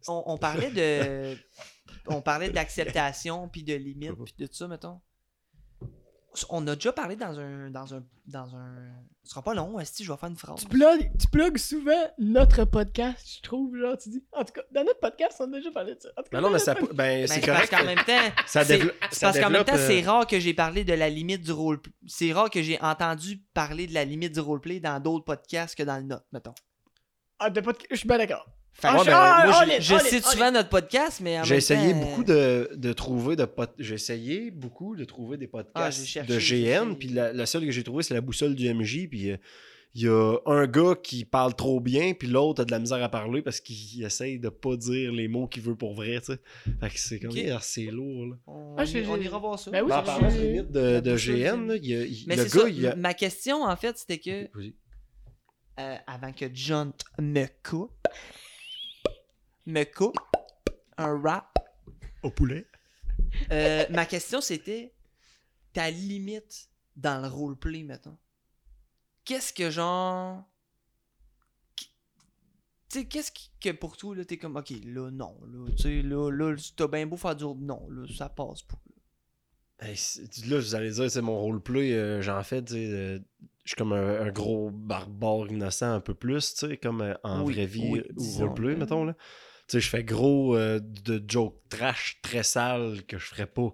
[SPEAKER 1] On, on parlait de... on parlait d'acceptation, puis de limites, puis de tout ça, mettons. On a déjà parlé dans un... Dans un... Dans un... Ce sera pas long, si je vais faire une phrase.
[SPEAKER 2] Tu plugues, tu plugues souvent notre podcast, je trouve, genre, tu dis. En tout cas, dans notre podcast, on a déjà parlé de ça. En tout cas,
[SPEAKER 3] Ben non, mais ça, ben,
[SPEAKER 1] Ben,
[SPEAKER 3] c'est
[SPEAKER 1] parce
[SPEAKER 3] correct.
[SPEAKER 1] qu'en même temps...
[SPEAKER 3] Ça
[SPEAKER 1] c'est-
[SPEAKER 3] développe.
[SPEAKER 1] C'est
[SPEAKER 3] ça
[SPEAKER 1] parce qu'en même temps, c'est
[SPEAKER 3] euh,
[SPEAKER 1] rare que j'ai parlé de la limite du roleplay. C'est rare que j'ai entendu parler de la limite du roleplay dans d'autres podcasts que dans le nôtre, mettons.
[SPEAKER 2] Ah, de podcast, je suis bien d'accord.
[SPEAKER 1] Fait
[SPEAKER 2] Ah, je-
[SPEAKER 3] ben,
[SPEAKER 2] ah,
[SPEAKER 3] moi,
[SPEAKER 2] in,
[SPEAKER 1] je
[SPEAKER 2] all in,
[SPEAKER 1] cite souvent notre podcast, mais en
[SPEAKER 3] J'ai
[SPEAKER 1] même
[SPEAKER 3] essayé
[SPEAKER 1] temps,
[SPEAKER 3] beaucoup de, de trouver de pod- j'ai essayé beaucoup de trouver des
[SPEAKER 1] Ah,
[SPEAKER 3] podcasts
[SPEAKER 1] j'ai cherché,
[SPEAKER 3] de
[SPEAKER 1] j'ai
[SPEAKER 3] GN
[SPEAKER 1] cherché.
[SPEAKER 3] puis la, la seule que j'ai trouvée c'est la boussole du MJ puis euh, il y a un gars qui parle trop bien puis l'autre a de la misère à parler parce qu'il essaye de pas dire les mots qu'il veut pour vrai tu sais fait que c'est comme
[SPEAKER 1] Ok.
[SPEAKER 3] ah, c'est lourd là
[SPEAKER 1] On,
[SPEAKER 2] Ah, j'ai-
[SPEAKER 1] on ira voir ça.
[SPEAKER 2] Ben oui,
[SPEAKER 3] Ben, en
[SPEAKER 2] c'est-
[SPEAKER 3] parlant de
[SPEAKER 2] j'ai-
[SPEAKER 3] limite de,
[SPEAKER 1] la
[SPEAKER 3] de
[SPEAKER 1] boussole du
[SPEAKER 3] GN là, il y a- il-
[SPEAKER 1] Mais
[SPEAKER 3] le
[SPEAKER 1] c'est
[SPEAKER 3] gars
[SPEAKER 1] ça,
[SPEAKER 3] il a
[SPEAKER 1] ma question, en fait, c'était que,
[SPEAKER 3] Vas-y.
[SPEAKER 1] euh, avant que John me coupe, me coupe un rap,
[SPEAKER 3] au poulet
[SPEAKER 1] euh, ma question, c'était ta limite dans le roleplay, mettons. Qu'est-ce que genre... Tu sais, qu'est-ce que pour toi, là, t'es comme, ok, là, non, là, tu sais, là, là, t'as bien beau faire du non, là, ça passe pas.
[SPEAKER 3] Hey, là, vous allez dire, c'est mon roleplay, euh, j'en fais, tu sais, euh, je suis comme un, un gros barbare innocent un peu plus, tu sais, comme euh, en
[SPEAKER 1] Oui,
[SPEAKER 3] vraie vie
[SPEAKER 1] oui,
[SPEAKER 3] ou roleplay, mettons, là. Tu sais, je fais gros euh, de jokes trash très sales que je ferais pas,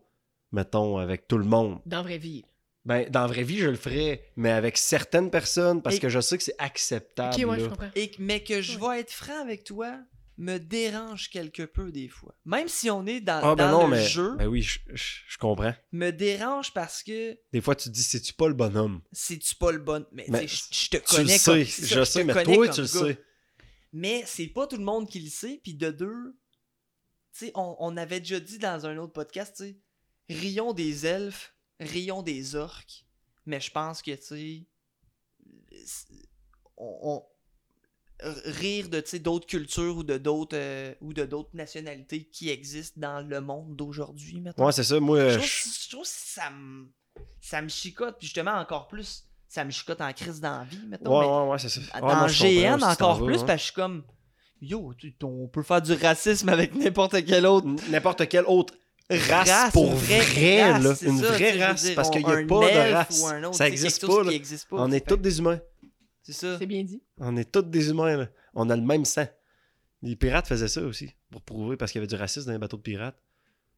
[SPEAKER 3] mettons, avec tout le monde.
[SPEAKER 2] Dans la vraie vie.
[SPEAKER 3] Ben, dans la vraie vie, je le ferais, mais avec certaines personnes, parce
[SPEAKER 1] Et-
[SPEAKER 3] que je sais que c'est acceptable,
[SPEAKER 2] Ok, ouais,
[SPEAKER 3] là.
[SPEAKER 2] je comprends.
[SPEAKER 1] Et, mais que je vais être franc avec toi, me dérange quelque peu des fois. Même si on est dans,
[SPEAKER 3] Ah, ben
[SPEAKER 1] dans
[SPEAKER 3] non,
[SPEAKER 1] le
[SPEAKER 3] mais...
[SPEAKER 1] jeu,
[SPEAKER 3] Ben oui, je, je- je comprends.
[SPEAKER 1] me dérange parce que
[SPEAKER 3] Des fois, tu te dis, c'est-tu pas le bonhomme?
[SPEAKER 1] c'est-tu pas le bon. Mais, tu je je te
[SPEAKER 3] Tu le
[SPEAKER 1] connais
[SPEAKER 3] sais,
[SPEAKER 1] comme ça,
[SPEAKER 3] je sais, mais toi, tu le
[SPEAKER 1] gars.
[SPEAKER 3] sais.
[SPEAKER 1] Mais c'est pas tout le monde qui le sait. Puis de deux, tu sais, on, on avait déjà dit dans un autre podcast, tu sais, rions des elfes, rions des orques. Mais je pense que, tu sais, on, on- rire de tu sais, d'autres cultures ou de d'autres euh, ou de d'autres nationalités qui existent dans le monde d'aujourd'hui mettons.
[SPEAKER 3] Ouais, c'est ça, moi...
[SPEAKER 1] je, trouve,
[SPEAKER 3] je-
[SPEAKER 1] je trouve que ça me ça me chicote puis justement encore plus ça me chicote en crise d'envie mettons
[SPEAKER 3] Ouais,
[SPEAKER 1] mais
[SPEAKER 3] ouais, ouais, c'est ça. Ouais,
[SPEAKER 1] dans
[SPEAKER 3] je comprends
[SPEAKER 1] GN encore plus
[SPEAKER 3] hein.
[SPEAKER 1] parce que je suis comme yo tu- on peut faire du racisme avec n'importe quel autre
[SPEAKER 3] N'importe quelle autre race,
[SPEAKER 1] race,
[SPEAKER 3] pour vrai,
[SPEAKER 1] race,
[SPEAKER 3] là.
[SPEAKER 1] c'est
[SPEAKER 3] Une
[SPEAKER 1] ça,
[SPEAKER 3] vraie race,
[SPEAKER 1] dire,
[SPEAKER 3] parce qu'il n'y a pas de race.
[SPEAKER 1] ou un autre,
[SPEAKER 3] ça
[SPEAKER 1] c'est
[SPEAKER 3] existe
[SPEAKER 1] quelque chose
[SPEAKER 3] pas, là.
[SPEAKER 1] qui existe pas
[SPEAKER 3] On est tous des humains.
[SPEAKER 1] c'est ça
[SPEAKER 3] On est tous des humains, là. On a le même sang. Les pirates faisaient ça aussi, pour prouver, parce qu'il y avait du racisme dans les bateaux de pirates.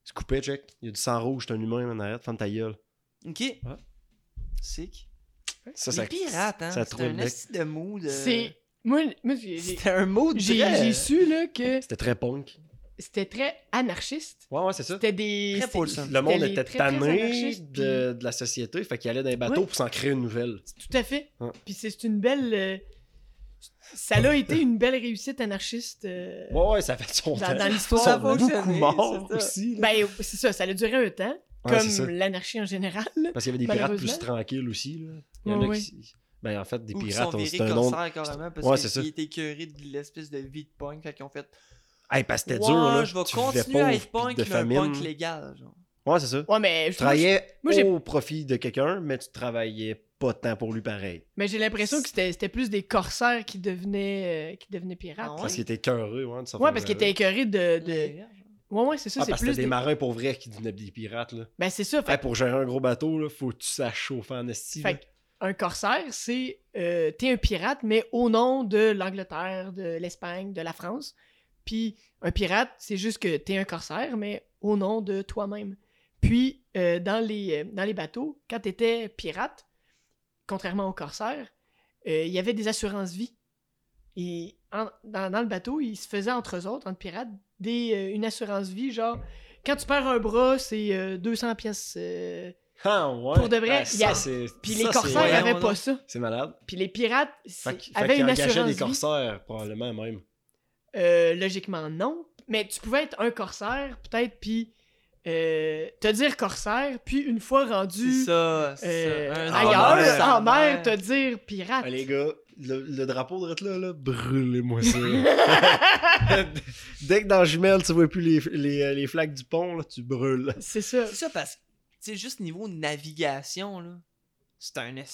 [SPEAKER 3] Tu coupais, check. Il y a du sang rouge, t'es un humain, en arrête, ferme ta gueule.
[SPEAKER 1] Ok. Sick.
[SPEAKER 3] Ça,
[SPEAKER 1] les
[SPEAKER 3] ça,
[SPEAKER 1] pirates, hein.
[SPEAKER 3] ça trouvait
[SPEAKER 1] un esti de mood. euh,
[SPEAKER 2] C'est. Moi, moi j'ai- j'ai
[SPEAKER 1] C'était un mood
[SPEAKER 2] j'ai-
[SPEAKER 1] très-
[SPEAKER 2] j'ai su là, que
[SPEAKER 3] C'était très punk.
[SPEAKER 2] c'était très anarchiste.
[SPEAKER 3] Ouais, ouais, c'est ça.
[SPEAKER 2] C'était des.
[SPEAKER 1] Très.
[SPEAKER 3] Le monde
[SPEAKER 2] les
[SPEAKER 3] était
[SPEAKER 2] très,
[SPEAKER 3] tanné de, de la société, fait qu'il allait dans les bateaux
[SPEAKER 2] Ouais.
[SPEAKER 3] pour s'en créer une nouvelle.
[SPEAKER 2] Tout à fait.
[SPEAKER 3] Ouais.
[SPEAKER 2] Puis c'est c'est une belle. euh, Ça a été une belle réussite anarchiste. euh,
[SPEAKER 3] Ouais, ouais, ça fait son
[SPEAKER 2] Dans-
[SPEAKER 3] temps.
[SPEAKER 2] dans l'histoire,
[SPEAKER 1] ça a
[SPEAKER 3] beaucoup
[SPEAKER 1] c'est ça.
[SPEAKER 3] aussi. là.
[SPEAKER 2] Ben, c'est ça, ça a duré un temps,
[SPEAKER 3] Ouais,
[SPEAKER 2] comme l'anarchie en général.
[SPEAKER 3] Parce qu'il y avait des pirates plus tranquilles aussi. Là. Il y en a qui. Ben, en fait, des
[SPEAKER 1] Ou
[SPEAKER 3] pirates,
[SPEAKER 1] sont
[SPEAKER 3] on-
[SPEAKER 1] virés
[SPEAKER 3] c'est un nom.
[SPEAKER 1] corsaires carrément parce
[SPEAKER 3] Ouais, c'est ça.
[SPEAKER 1] qu'ils étaient écœurés de l'espèce de vie de punk. Fait qu'ils ont fait.
[SPEAKER 3] Hey, parce que c'était
[SPEAKER 1] ouais,
[SPEAKER 3] dur, là.
[SPEAKER 1] je vais
[SPEAKER 3] Tu
[SPEAKER 1] continuer à être punk, mais un punk légal. Genre.
[SPEAKER 3] Ouais, c'est ça.
[SPEAKER 2] Ouais, mais
[SPEAKER 3] Tu
[SPEAKER 2] je
[SPEAKER 3] travaillais
[SPEAKER 2] moi, j'ai-
[SPEAKER 3] au profit de quelqu'un, mais tu travaillais pas tant pour lui pareil.
[SPEAKER 2] Mais j'ai l'impression que c'était c'était plus des corsaires qui devenaient, euh, qui devenaient pirates.
[SPEAKER 1] Ah ouais?
[SPEAKER 3] Parce qu'il était cœureux, ouais, de
[SPEAKER 2] Ouais, parce qu'ils étaient écœurés de. de... Ouais, ouais, c'est ça,
[SPEAKER 3] Ah,
[SPEAKER 2] c'est
[SPEAKER 3] parce que
[SPEAKER 2] plus.
[SPEAKER 3] des
[SPEAKER 2] des-
[SPEAKER 3] marins pour vrai qui devenaient des pirates, là.
[SPEAKER 2] Ben, c'est ça. Fait,
[SPEAKER 3] Hey, pour gérer un gros bateau, là, faut que tu saches chauffer en esti.
[SPEAKER 2] fait un corsaire, c'est. euh, T'es un pirate, mais au nom de l'Angleterre, de l'Espagne, de la France. Puis un pirate, c'est juste que t'es un corsaire, mais au nom de toi-même. Puis, euh, dans, les, euh, dans les bateaux, quand t'étais pirate, contrairement aux corsaires, euh, il y avait des assurances-vie. Et en- dans, dans le bateau, ils se faisaient entre eux autres, entre pirates, des, euh, une assurance-vie, genre, quand tu perds un bras, c'est euh, 200 pièces. euh,
[SPEAKER 3] Ah, ouais.
[SPEAKER 2] Pour de vrai,
[SPEAKER 3] Ah,
[SPEAKER 2] a- Puis
[SPEAKER 3] ça,
[SPEAKER 2] les corsaires n'avaient pas ça.
[SPEAKER 3] C'est malade.
[SPEAKER 2] Puis les pirates
[SPEAKER 3] Fait, fait
[SPEAKER 2] avaient une assurance
[SPEAKER 3] des
[SPEAKER 2] vie.
[SPEAKER 3] corsaires, probablement même.
[SPEAKER 2] Euh, logiquement, non. Mais tu pouvais être un corsaire, peut-être, puis euh, te dire corsaire, puis une fois rendu
[SPEAKER 1] C'est ça. c'est
[SPEAKER 2] euh,
[SPEAKER 1] ça. Un
[SPEAKER 2] ailleurs,
[SPEAKER 3] mer,
[SPEAKER 2] en mer,
[SPEAKER 1] mer.
[SPEAKER 2] te dire pirate.
[SPEAKER 3] Ah, les gars, le, le drapeau de là, là, brûlez-moi ça. Dès que dans Jumelle, tu vois plus les, les, euh, les flaques du pont, là, tu brûles.
[SPEAKER 2] C'est ça.
[SPEAKER 1] C'est ça parce que, tu sais, juste niveau navigation, là, c'est un.
[SPEAKER 3] Hey,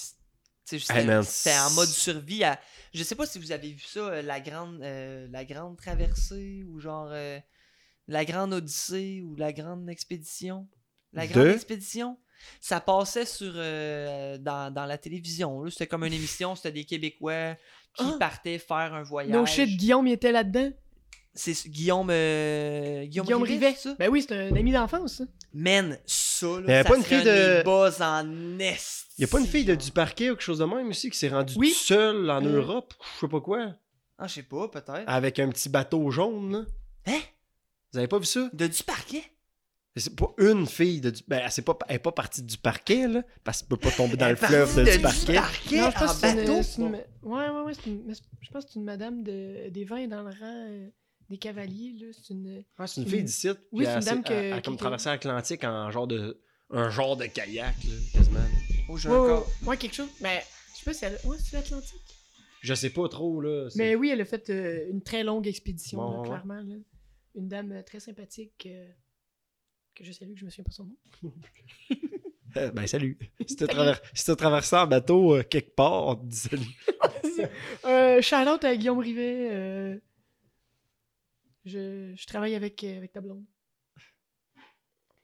[SPEAKER 1] c'était en mode
[SPEAKER 3] c'est-
[SPEAKER 1] survie à. Je sais pas si vous avez vu ça, euh, la grande, euh, la grande traversée ou genre euh, la grande odyssée ou la grande expédition. La
[SPEAKER 3] De?
[SPEAKER 1] grande expédition? Ça passait sur euh, dans, dans la télévision. là. C'était comme une émission, c'était des Québécois qui
[SPEAKER 2] Ah!
[SPEAKER 1] partaient faire un voyage.
[SPEAKER 2] No shit, Guillaume, il était là-dedans.
[SPEAKER 1] C'est Guillaume, euh, Guillaume,
[SPEAKER 2] Guillaume
[SPEAKER 1] Rivet, ça?
[SPEAKER 2] Ben oui, c'est un ami d'enfance, ça.
[SPEAKER 1] Man, ça, là,
[SPEAKER 3] Mais y a
[SPEAKER 1] ça
[SPEAKER 3] pas une fille
[SPEAKER 1] un
[SPEAKER 3] de-
[SPEAKER 1] buzz en est.
[SPEAKER 3] Y a pas une fille de Duparquet ou quelque chose de même aussi qui s'est rendue
[SPEAKER 2] Oui.
[SPEAKER 3] seule en
[SPEAKER 2] Euh.
[SPEAKER 3] Europe, ou je sais pas quoi,
[SPEAKER 1] Ah, je sais pas, peut-être.
[SPEAKER 3] avec un petit bateau jaune, là.
[SPEAKER 1] Hein?
[SPEAKER 3] Vous avez pas vu ça?
[SPEAKER 1] De du parquet?
[SPEAKER 3] C'est pas une fille de du... Ben, elle, c'est pas... elle est pas partie du parquet, là, parce qu'elle peut pas tomber dans le fleuve de du parquet.
[SPEAKER 2] Non, je pense
[SPEAKER 1] en
[SPEAKER 2] une,
[SPEAKER 1] bateau.
[SPEAKER 2] une- Ouais, ouais, ouais. une- Je pense que c'est une madame de, des vins dans le rang euh, des cavaliers, là. C'est une.
[SPEAKER 3] Ouais, c'est une
[SPEAKER 2] Une-
[SPEAKER 3] fille d'ici,
[SPEAKER 2] Oui, c'est une dame que-
[SPEAKER 3] elle a comme traversé l'Atlantique en genre de... Un genre de kayak, là, quasiment.
[SPEAKER 1] Oh, j'ai
[SPEAKER 2] Ouais, quelque chose. Mais je sais pas si elle. Ouais, c'est l'Atlantique.
[SPEAKER 3] Je sais pas trop, là.
[SPEAKER 2] Mais oui, elle a fait euh, une très longue expédition,
[SPEAKER 3] Bon,
[SPEAKER 2] là,
[SPEAKER 3] ouais.
[SPEAKER 2] clairement. là. Une dame euh, très sympathique euh, que je salue, que je me souviens pas son nom.
[SPEAKER 3] Euh, Ben, salut. Si t'as traver... si t'as traversé en bateau euh, quelque part, on te dit salut.
[SPEAKER 2] euh, shout-out à Guillaume Rivet. euh, je, je travaille avec, euh, avec ta blonde.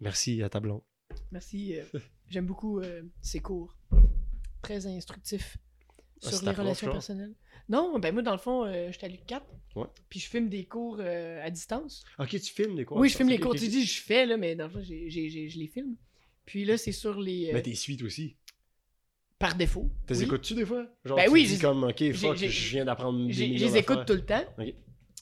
[SPEAKER 3] Merci à ta blonde.
[SPEAKER 2] Merci. euh, J'aime beaucoup euh, ses cours. Très instructifs
[SPEAKER 3] Ah,
[SPEAKER 2] sur
[SPEAKER 3] c'est
[SPEAKER 2] les
[SPEAKER 3] ta
[SPEAKER 2] personnelles. Non, ben moi, dans le fond, euh, je suis à l'UQ4.
[SPEAKER 3] Ouais.
[SPEAKER 2] Puis je filme des cours euh, à distance.
[SPEAKER 3] Ok, tu filmes les cours.
[SPEAKER 2] oui, je filme les cours. Tu dis, je fais, là, mais dans le fond, j'ai- j'ai- j'ai- je les filme. Puis là, c'est sur les. euh,
[SPEAKER 3] Mais tes suites aussi.
[SPEAKER 2] par défaut.
[SPEAKER 3] T'es
[SPEAKER 2] oui.
[SPEAKER 3] écoutes-tu des fois? Genre,
[SPEAKER 2] Ben
[SPEAKER 3] tu
[SPEAKER 2] oui,
[SPEAKER 3] dis
[SPEAKER 2] j'ai-
[SPEAKER 3] comme, ok, fuck,
[SPEAKER 2] j'ai-
[SPEAKER 3] je viens d'apprendre des
[SPEAKER 2] Je
[SPEAKER 3] millions
[SPEAKER 2] les écoute
[SPEAKER 3] d'affaires.
[SPEAKER 2] tout le temps.
[SPEAKER 3] Ok.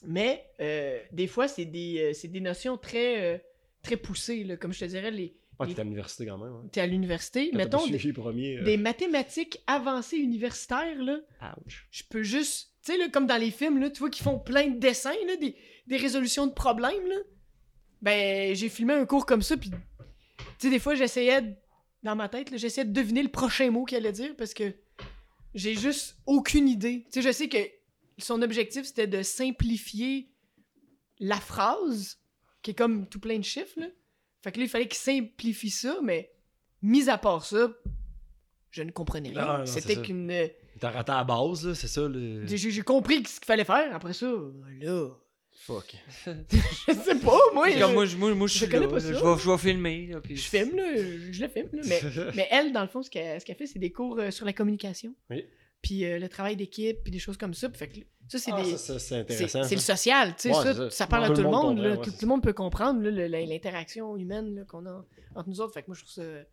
[SPEAKER 2] Mais euh, des fois, c'est des, euh, c'est des notions très, euh, très poussées. là. Comme je te dirais, les,
[SPEAKER 3] Ah, t'es à l'université quand même. Hein.
[SPEAKER 2] t'es à l'université. Mettons, des,
[SPEAKER 3] premier. euh,
[SPEAKER 2] des mathématiques avancées universitaires, là,
[SPEAKER 3] Ouch.
[SPEAKER 2] je peux juste. Tu sais, là, comme dans les films, là, tu vois qu'ils font plein de dessins, là, des, des résolutions de problèmes. Là. Ben, j'ai filmé un cours comme ça, puis. Tu sais, des fois, j'essayais, de- dans ma tête, j'essayais de deviner le prochain mot qu'il allait dire parce que j'ai juste aucune idée. Tu sais, je sais que son objectif, c'était de simplifier la phrase, qui est comme tout plein de chiffres, là. Fait que là, il fallait qu'il simplifie ça, mais mis à part ça, je ne comprenais rien.
[SPEAKER 3] Ah, c'est
[SPEAKER 2] C'était qu'une.
[SPEAKER 3] T'as raté à la base, là, c'est ça le.
[SPEAKER 2] J'ai compris ce qu'il fallait faire. Après ça, là,
[SPEAKER 3] Fuck.
[SPEAKER 2] je sais pas, moi, je,
[SPEAKER 1] moi, je, moi, moi, je
[SPEAKER 2] je
[SPEAKER 1] suis
[SPEAKER 2] connais
[SPEAKER 1] là,
[SPEAKER 2] pas
[SPEAKER 1] je
[SPEAKER 2] ça.
[SPEAKER 1] vais, je vais filmer. là, puis-
[SPEAKER 2] je filme, là, je, je le filme, là, mais, mais elle, dans le fond, ce qu'elle ce qu'elle fait, c'est des cours euh, sur la communication.
[SPEAKER 3] Oui.
[SPEAKER 2] Puis euh, le travail d'équipe, puis des choses comme ça. Fait que Ça, c'est
[SPEAKER 3] Ah,
[SPEAKER 2] des.
[SPEAKER 3] ça, c'est
[SPEAKER 2] C'est le social, tu sais,
[SPEAKER 3] Ouais,
[SPEAKER 2] ça,
[SPEAKER 3] ça.
[SPEAKER 2] ça parle
[SPEAKER 3] Tout
[SPEAKER 2] à tout le monde, là,
[SPEAKER 3] ouais,
[SPEAKER 2] tout, le monde peut comprendre l'interaction humaine qu'on a entre nous autres. Fait que moi, je trouve ça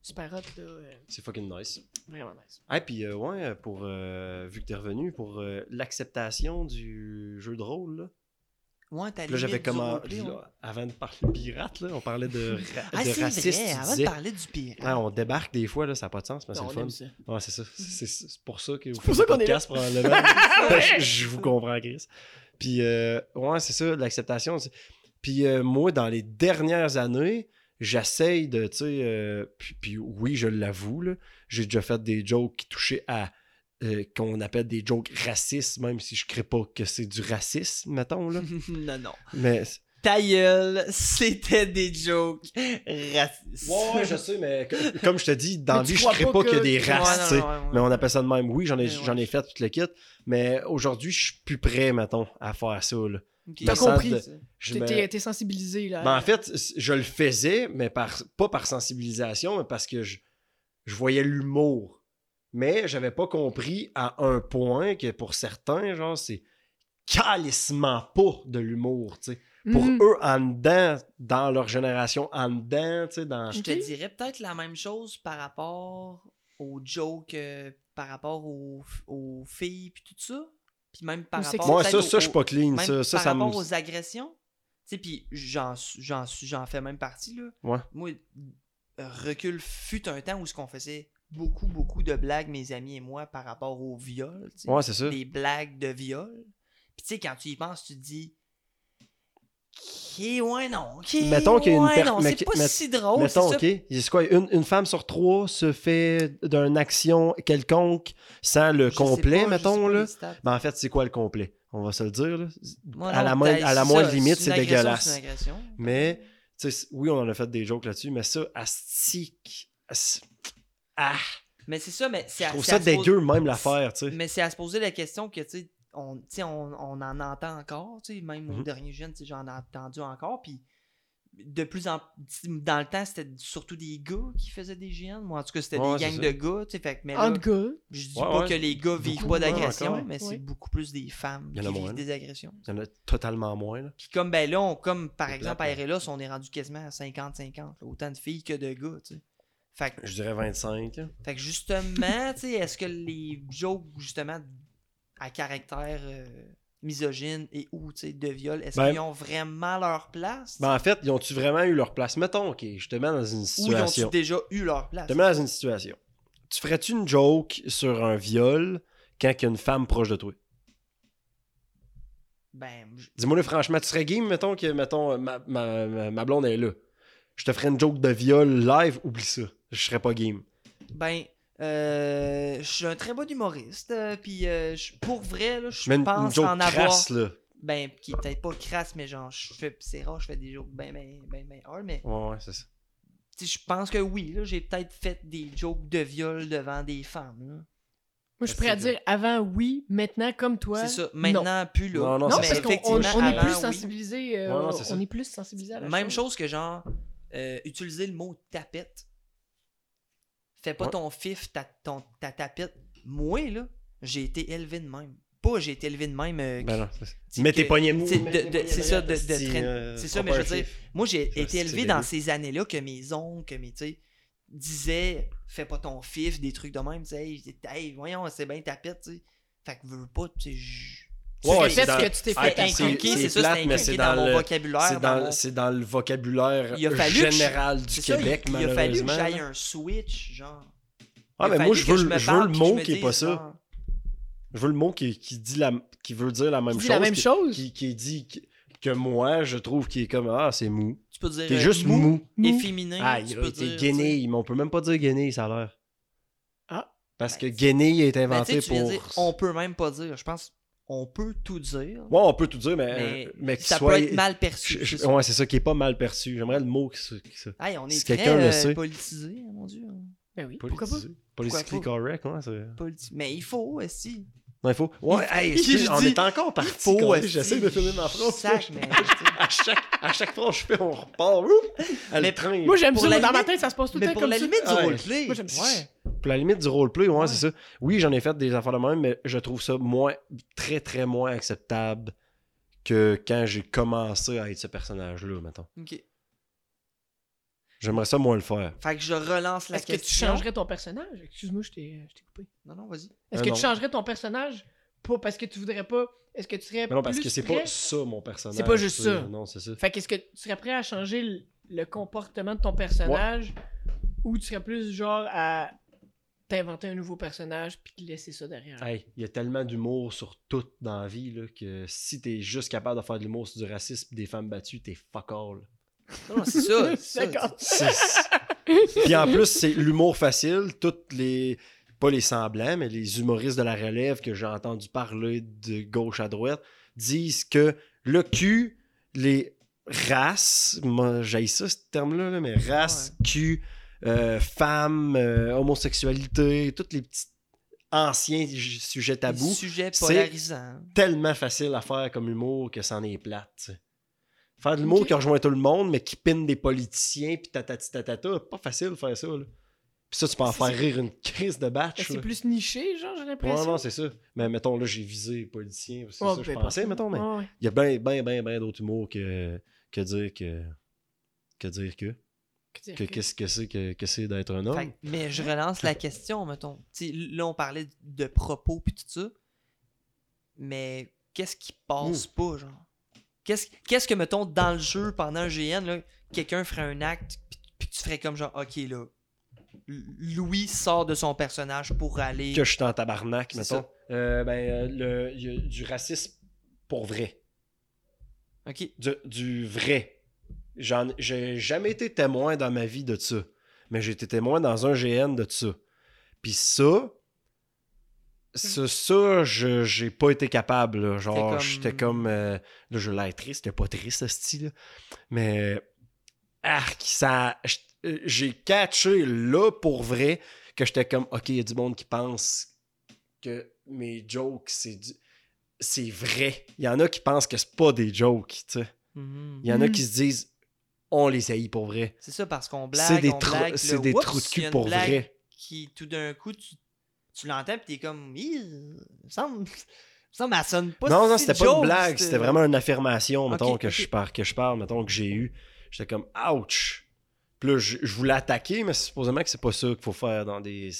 [SPEAKER 2] super hot, euh,
[SPEAKER 3] C'est fucking nice.
[SPEAKER 2] vraiment nice.
[SPEAKER 3] Ah, puis euh, ouais, pour, euh, vu que t'es revenu, pour l'acceptation du jeu de rôle, là.
[SPEAKER 1] Ouais, t'as
[SPEAKER 3] là, j'avais comment. là, avant de parler de pirate, là, on parlait de, ra-
[SPEAKER 1] Ah,
[SPEAKER 3] de
[SPEAKER 1] c'est
[SPEAKER 3] racisme.
[SPEAKER 1] vrai,
[SPEAKER 3] tu
[SPEAKER 1] avant de
[SPEAKER 3] disais.
[SPEAKER 1] parler du pirate.
[SPEAKER 3] Ouais, on débarque des fois, là, ça n'a pas de sens, mais c'est le fun. Ouais, c'est ça. C'est c'est pour ça que vous
[SPEAKER 2] pour
[SPEAKER 3] faites
[SPEAKER 2] ça
[SPEAKER 3] le
[SPEAKER 2] qu'on est là.
[SPEAKER 3] podcast, probablement. je, je vous comprends, Chris. Puis, euh, ouais, c'est ça, l'acceptation. c'est- Puis, euh, moi, dans les dernières années, j'essaye de, tu sais, euh, puis, puis oui, je l'avoue, là, j'ai déjà fait des jokes qui touchaient à, euh, qu'on appelle des jokes racistes, même si je ne crée pas que c'est du racisme, mettons, là.
[SPEAKER 1] non, non.
[SPEAKER 3] Mais,
[SPEAKER 1] Ta gueule, c'était des jokes racistes.
[SPEAKER 3] ouais, ouais, je sais, mais que- comme je te dis, dans la vie, je
[SPEAKER 2] crois
[SPEAKER 3] crée
[SPEAKER 2] pas
[SPEAKER 3] pas que, des races,
[SPEAKER 1] Ouais,
[SPEAKER 3] tu sais.
[SPEAKER 1] non, ouais, ouais.
[SPEAKER 3] Mais on appelle ça de même. Oui, j'en ai, j'en ai fait tout le kit. Mais aujourd'hui, je suis plus prêt, mettons, à faire ça. Là.
[SPEAKER 1] Ok.
[SPEAKER 3] Je
[SPEAKER 2] T'as compris. T'es-
[SPEAKER 3] me-
[SPEAKER 2] T'es sensibilisé, là.
[SPEAKER 3] Ben, en fait, je le faisais, mais par, pas par sensibilisation, mais parce que je, je voyais l'humour. Mais j'avais pas compris à un point que pour certains, genre, c'est calissement pas de l'humour, tu sais. Pour
[SPEAKER 2] Mhm.
[SPEAKER 3] eux, en dedans, dans leur génération, en dedans, tu sais, dans...
[SPEAKER 1] Je te dirais peut-être la même chose par rapport aux jokes, euh, par rapport aux, aux filles puis tout ça. Puis même par rapport.
[SPEAKER 3] Moi, ça,
[SPEAKER 1] aux-
[SPEAKER 3] ça, je suis pas clean.
[SPEAKER 1] même
[SPEAKER 3] Ça, ça,
[SPEAKER 1] par
[SPEAKER 3] ça me...
[SPEAKER 1] rapport aux agressions. Tu sais, puis j'en, fais même partie, là.
[SPEAKER 3] Ouais.
[SPEAKER 1] Moi, recul fut un temps où ce qu'on faisait beaucoup, beaucoup de blagues, mes amis et moi, par rapport au viol.
[SPEAKER 3] Ouais, c'est ça.
[SPEAKER 1] Des blagues de viol. Puis tu sais, quand tu y penses, tu te dis... Ok, ouais, non. Ok,
[SPEAKER 3] Mettons qu'il y a une
[SPEAKER 1] ouais,
[SPEAKER 3] per-
[SPEAKER 1] non,
[SPEAKER 3] mais
[SPEAKER 1] c'est
[SPEAKER 3] qui-
[SPEAKER 1] pas si drôle,
[SPEAKER 3] Mettons,
[SPEAKER 1] c'est ça.
[SPEAKER 3] OK. C'est quoi? Une, une femme sur trois se fait d'une action quelconque sans le
[SPEAKER 1] Je
[SPEAKER 3] complet,
[SPEAKER 1] pas,
[SPEAKER 3] mettons, là. Ben, en fait, c'est quoi le complet? On va se le dire, là.
[SPEAKER 1] Moi,
[SPEAKER 3] à,
[SPEAKER 1] non,
[SPEAKER 3] la moindre,
[SPEAKER 1] t'as-
[SPEAKER 3] à la moindre limite, c'est dégueulasse. Mais, tu sais, oui, on en a fait des jokes là-dessus, mais ça, astique. Ah!
[SPEAKER 1] Mais c'est ça, mais c'est
[SPEAKER 3] Je
[SPEAKER 1] à-
[SPEAKER 3] trouve ça dégueu, même l'affaire, tu sais.
[SPEAKER 1] Mais c'est à se poser la question que, tu sais, on, on, on en entend encore, tu sais, même au
[SPEAKER 3] Mhm.
[SPEAKER 1] dernier jeune, tu sais, j'en ai entendu encore, puis de plus en dans le temps, c'était surtout des gars qui faisaient des GN. Moi, en tout cas, c'était
[SPEAKER 3] Ouais,
[SPEAKER 1] des gangs
[SPEAKER 3] ça.
[SPEAKER 1] de gars, tu sais, fait que, mais là,
[SPEAKER 2] cas,
[SPEAKER 1] je dis
[SPEAKER 3] Ouais,
[SPEAKER 1] pas
[SPEAKER 3] ouais.
[SPEAKER 1] que les gars vivent pas d'agression, mais c'est beaucoup plus des femmes qui vivent des agressions.
[SPEAKER 3] Il y en a totalement moins, là.
[SPEAKER 1] Puis comme, ben là, on, comme par exemple
[SPEAKER 3] plate,
[SPEAKER 1] à RLS, on est rendu quasiment à 50-50, là, autant de filles que de gars, tu sais. Fait que
[SPEAKER 3] Je dirais 25. là.
[SPEAKER 1] Fait que justement, tu sais, est-ce que les jokes, justement, à caractère euh, misogyne et ou, tu sais, de viol, est-ce
[SPEAKER 3] Ben-
[SPEAKER 1] qu'ils ont vraiment leur place?
[SPEAKER 3] Ben, en fait, ils ont-tu vraiment eu leur place? Mettons, OK, je te mets dans une
[SPEAKER 1] ou ils
[SPEAKER 3] situation.
[SPEAKER 1] ont déjà eu leur place?
[SPEAKER 3] Je te mets dans une situation. Tu ferais-tu une joke sur un viol quand il y a une femme proche de toi?
[SPEAKER 1] Ben, je-
[SPEAKER 3] Dis-moi là, franchement, tu serais game, mettons que mettons, ma, ma, ma- ma blonde est là. Je te ferais une joke de viol live, oublie ça. Je serais pas game.
[SPEAKER 1] ben, euh, je suis un très bon humoriste, euh, puis euh, je- pour vrai, là, je
[SPEAKER 3] Mais une, une
[SPEAKER 1] pense
[SPEAKER 3] joke
[SPEAKER 1] en avoir...
[SPEAKER 3] crasse, là.
[SPEAKER 1] Ben, qui est peut-être pas crasse, mais genre, je fais, c'est rare, je fais des jokes ben, ben, ben, ben hard, mais
[SPEAKER 3] Ouais, ouais, c'est ça.
[SPEAKER 1] tu sais, je pense que oui, là, j'ai peut-être fait des jokes de viol devant des femmes, là.
[SPEAKER 2] moi, je suis prêt à
[SPEAKER 3] C'est
[SPEAKER 2] dire avant, oui, maintenant, comme toi.
[SPEAKER 1] C'est ça.
[SPEAKER 2] non.
[SPEAKER 1] Maintenant, plus là.
[SPEAKER 3] Non, non,
[SPEAKER 2] Non,
[SPEAKER 3] c'est
[SPEAKER 2] parce qu'on on-
[SPEAKER 1] effectivement,
[SPEAKER 2] on est plus sensibilisé. euh,
[SPEAKER 3] Ouais, ça.
[SPEAKER 2] on est plus sensibilisé à la
[SPEAKER 1] Même
[SPEAKER 2] chose.
[SPEAKER 1] chose que genre, euh, utiliser le mot tapette. Fais pas
[SPEAKER 3] Ouais.
[SPEAKER 1] ton fif, ta, ton, ta tapette. Moi, là, j'ai été élevé de même. Pas j'ai été élevé de même. euh,
[SPEAKER 3] Ben Mais t'es poignets mou.
[SPEAKER 1] c'est ça, de- de
[SPEAKER 3] euh,
[SPEAKER 1] c'est ça,
[SPEAKER 3] on
[SPEAKER 1] mais je veux dire. Moi, j'ai été élevé dans ces années-là que mes oncles, que mes, tu disaient fais pas ton fif, des trucs de même, tu sais. Hey, voyons, c'est bien tapette, tu sais. Fait que veux pas, tu sais.
[SPEAKER 2] Tu
[SPEAKER 3] Ouais,
[SPEAKER 2] répètes
[SPEAKER 3] c'est
[SPEAKER 2] ce
[SPEAKER 3] dans-
[SPEAKER 2] que tu t'es
[SPEAKER 3] Ah,
[SPEAKER 2] fait
[SPEAKER 1] C'était
[SPEAKER 3] c'est- c'est
[SPEAKER 1] c'est ça,
[SPEAKER 3] mais
[SPEAKER 1] inculqué
[SPEAKER 3] c'est
[SPEAKER 1] dans, mon
[SPEAKER 3] le-
[SPEAKER 1] vocabulaire.
[SPEAKER 3] C'est
[SPEAKER 1] dans
[SPEAKER 3] dans,
[SPEAKER 1] mon-
[SPEAKER 3] c'est dans le vocabulaire
[SPEAKER 1] Il a fallu que je-
[SPEAKER 3] général du
[SPEAKER 1] C'est ça,
[SPEAKER 3] Québec,
[SPEAKER 1] il, il a fallu que
[SPEAKER 3] malheureusement.
[SPEAKER 1] j'aille un switch, genre.
[SPEAKER 3] Ah, mais moi, je
[SPEAKER 1] que
[SPEAKER 3] veux, le
[SPEAKER 1] que
[SPEAKER 3] mot qui est pas ça. Je veux le mot qui, qui dit la, qui veut dire la même
[SPEAKER 2] dis
[SPEAKER 3] chose.
[SPEAKER 2] la même
[SPEAKER 3] qui,
[SPEAKER 2] chose?
[SPEAKER 3] Qui, qui dit que, que moi, je trouve qui est comme Ah, c'est mou.
[SPEAKER 1] Tu peux dire.
[SPEAKER 3] T'es
[SPEAKER 1] euh,
[SPEAKER 3] juste mou.
[SPEAKER 1] Et
[SPEAKER 2] Mou.
[SPEAKER 1] féminin.
[SPEAKER 3] Ah,
[SPEAKER 1] tu
[SPEAKER 3] il
[SPEAKER 1] peux
[SPEAKER 3] a été
[SPEAKER 1] dire,
[SPEAKER 3] mais on peut même pas dire guéné, ça a l'air.
[SPEAKER 2] Ah.
[SPEAKER 3] Parce que
[SPEAKER 1] Ben,
[SPEAKER 3] est
[SPEAKER 1] tu sais. Mais tu
[SPEAKER 3] inventé
[SPEAKER 1] viens
[SPEAKER 3] pour.
[SPEAKER 1] dire, on peut même pas dire. Je pense, on peut tout dire.
[SPEAKER 3] Ouais, on peut tout dire, mais,
[SPEAKER 1] mais ça
[SPEAKER 3] soit.
[SPEAKER 1] peut être mal perçu.
[SPEAKER 3] Je- je-
[SPEAKER 1] c'est ça.
[SPEAKER 3] ouais, c'est ça qui est pas mal perçu. J'aimerais le mot qui, qui, qui,
[SPEAKER 1] Hey, on est
[SPEAKER 3] Si
[SPEAKER 1] très
[SPEAKER 3] quelqu'un le
[SPEAKER 1] euh,
[SPEAKER 3] sait.
[SPEAKER 1] politisé, mon dieu.
[SPEAKER 2] Ben oui, pourquoi pas?
[SPEAKER 3] politisé. Politically
[SPEAKER 1] Pourquoi
[SPEAKER 3] correct, ouais, c'est.
[SPEAKER 1] Politi- Mais il faut aussi.
[SPEAKER 3] Non, il faut. Ouais,
[SPEAKER 1] Il-
[SPEAKER 3] hey,
[SPEAKER 1] je
[SPEAKER 3] on
[SPEAKER 1] dis,
[SPEAKER 3] est encore parti. J'essaie de finir ma phrase.
[SPEAKER 1] Sac, mais,
[SPEAKER 3] à, chaque, à chaque phrase que je fais, on repart. Elle
[SPEAKER 1] Mais
[SPEAKER 3] traîne.
[SPEAKER 2] Moi, j'aime ça.
[SPEAKER 1] la
[SPEAKER 2] Dans ma tête, ça se passe tout le temps
[SPEAKER 1] pour
[SPEAKER 2] comme
[SPEAKER 1] la
[SPEAKER 2] ça.
[SPEAKER 1] limite du roleplay.
[SPEAKER 2] Moi, j'aime ça.
[SPEAKER 1] Ouais.
[SPEAKER 3] Pour la limite du roleplay, ouais,
[SPEAKER 1] Ouais.
[SPEAKER 3] c'est ça. Oui, j'en ai fait des affaires de même, mais je trouve ça moins, très, très moins acceptable que quand j'ai commencé à être ce personnage-là, mettons.
[SPEAKER 1] Ok.
[SPEAKER 3] J'aimerais ça moins le faire.
[SPEAKER 1] Fait que je relance la
[SPEAKER 2] Est-ce que tu
[SPEAKER 1] question.
[SPEAKER 2] changerais ton personnage? Excuse-moi, je t'ai je t'ai coupé.
[SPEAKER 1] Non, non, vas-y.
[SPEAKER 2] Est-ce
[SPEAKER 3] Euh,
[SPEAKER 2] que
[SPEAKER 3] non.
[SPEAKER 2] tu changerais ton personnage pas parce que tu voudrais pas. Est-ce que tu serais.
[SPEAKER 3] Mais non, parce
[SPEAKER 2] plus
[SPEAKER 3] que c'est
[SPEAKER 2] prêt-
[SPEAKER 3] pas ça, mon personnage.
[SPEAKER 2] C'est pas juste ça.
[SPEAKER 3] Non, c'est ça.
[SPEAKER 2] Fait qu'est-ce que tu serais prêt à changer le, le comportement de ton personnage ou tu serais plus genre à t'inventer un nouveau personnage puis te laisser ça derrière?
[SPEAKER 3] Hey, il y a tellement d'humour sur tout dans la vie là, que si t'es juste capable de faire de l'humour sur du racisme et des femmes battues, t'es fuck all.
[SPEAKER 1] Non, c'est ça.
[SPEAKER 2] D'accord.
[SPEAKER 3] Puis en plus, c'est l'humour facile. Toutes les. Pas les semblants, mais les humoristes de la relève que j'ai entendu parler de gauche à droite disent que le cul, les races, moi j'ai ça ce terme-là, là, mais race, cul, euh, femmes, euh, homosexualité, tous les petits anciens sujets tabous, c'est- tellement facile à faire comme humour que c'en est plate. Faire de l'humour
[SPEAKER 2] Ok.
[SPEAKER 3] qui rejoint tout le monde, mais qui pine des politiciens, puis tatati tatata, pas facile de faire ça. Là. Puis ça, tu peux en faire rire une crise de batch.
[SPEAKER 2] C'est plus niché, genre, j'ai l'impression.
[SPEAKER 3] non, c'est ça. Mais mettons, là, j'ai visé politicien. C'est
[SPEAKER 2] Ouais,
[SPEAKER 3] ça que je
[SPEAKER 2] ben,
[SPEAKER 3] pensais, mettons. Mais
[SPEAKER 2] ouais.
[SPEAKER 3] il y a bien, bien, bien, bien d'autres humours que, que dire que. Que dire que.
[SPEAKER 2] Que
[SPEAKER 3] qu'est-ce que c'est que, que c'est d'être un homme.
[SPEAKER 1] Fait mais je relance la question, mettons. Tu sais, là, on parlait de propos puis tout ça. Mais qu'est-ce qui passe
[SPEAKER 3] Hmm.
[SPEAKER 1] pas, genre? Qu'est-ce qu'est-ce que, mettons, dans le jeu, pendant un GN, quelqu'un ferait un acte puis tu ferais comme genre, ok, là, Louis sort de son personnage pour aller.
[SPEAKER 3] Que je suis en tabarnak, mettons. Euh, ben, euh, le- du racisme pour vrai.
[SPEAKER 1] Ok.
[SPEAKER 3] du, du vrai. J'en, j'ai jamais été témoin dans ma vie de ça. Mais j'ai été témoin dans un GN de ça. Puis ça, ça, ça, je, j'ai pas été capable. là. Genre,
[SPEAKER 1] comme-
[SPEAKER 3] j'étais comme. euh, là, je l'ai triste. C'était pas triste, ce style. Mais. Arc, ça. euh, J'ai catché là pour vrai que j'étais comme, ok, il y a du monde qui pense que mes jokes, c'est du. C'est vrai. Il y en a qui pensent que c'est pas des jokes, tu sais.
[SPEAKER 1] Mhm.
[SPEAKER 3] Il y en a
[SPEAKER 2] Mhm.
[SPEAKER 3] qui se disent on les haït pour vrai.
[SPEAKER 1] C'est ça, parce qu'on blague.
[SPEAKER 3] C'est des,
[SPEAKER 1] on
[SPEAKER 3] trous-
[SPEAKER 1] blague, puis
[SPEAKER 3] c'est
[SPEAKER 1] là,
[SPEAKER 3] des
[SPEAKER 1] oups,
[SPEAKER 3] trous de cul pour
[SPEAKER 1] blague
[SPEAKER 3] vrai.
[SPEAKER 1] Qui, tout d'un coup, tu, tu l'entends, puis t'es comme. Ih, me semble. semble, elle sonne pas
[SPEAKER 3] non, non, c'était pas une blague, c'était vraiment une affirmation, mettons, que. Je par- que je parle, mettons, que j'ai eu. J'étais comme ouch. Puis là, je, je voulais attaquer, mais supposément que c'est pas ça qu'il faut faire dans des,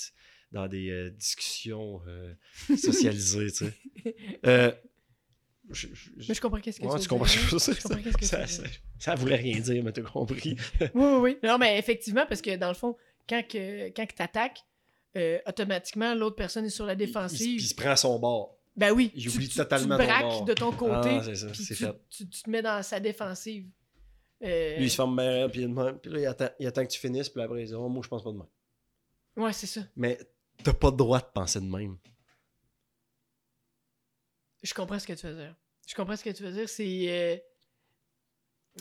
[SPEAKER 3] dans des euh, discussions euh, socialisées, tu sais. Euh, je- je-
[SPEAKER 2] Mais je comprends qu'est-ce que
[SPEAKER 3] Ouais,
[SPEAKER 2] tu
[SPEAKER 3] tu
[SPEAKER 2] veux
[SPEAKER 3] comprends ce
[SPEAKER 2] Je comprends qu'est-ce que
[SPEAKER 3] ça, ça, ça voulait rien dire, mais t'as compris.
[SPEAKER 2] Oui, oui, oui. Non, mais effectivement, parce que dans le fond, quand, que, quand tu attaques, automatiquement, l'autre personne est sur la
[SPEAKER 3] Il, il-
[SPEAKER 2] défensive.
[SPEAKER 3] puis il se prend son bord.
[SPEAKER 2] Ben oui,
[SPEAKER 3] il oublie
[SPEAKER 2] tu-
[SPEAKER 3] totalement
[SPEAKER 2] tu
[SPEAKER 3] ton
[SPEAKER 2] braques
[SPEAKER 3] bord.
[SPEAKER 2] de ton côté,
[SPEAKER 3] Ah, c'est ça, c'est
[SPEAKER 2] tu,
[SPEAKER 3] fait.
[SPEAKER 2] tu- tu te mets dans sa défensive. Euh,
[SPEAKER 3] Lui, il se ferme bien, puis, il demande- puis là, il attend, il attend que tu finisses, puis après, il dit Oh, moi, je pense pas de même.
[SPEAKER 2] Ouais, c'est ça.
[SPEAKER 3] Mais t'as pas le droit de penser de même.
[SPEAKER 2] Je comprends ce que tu veux dire. Je comprends ce que tu veux dire. C'est.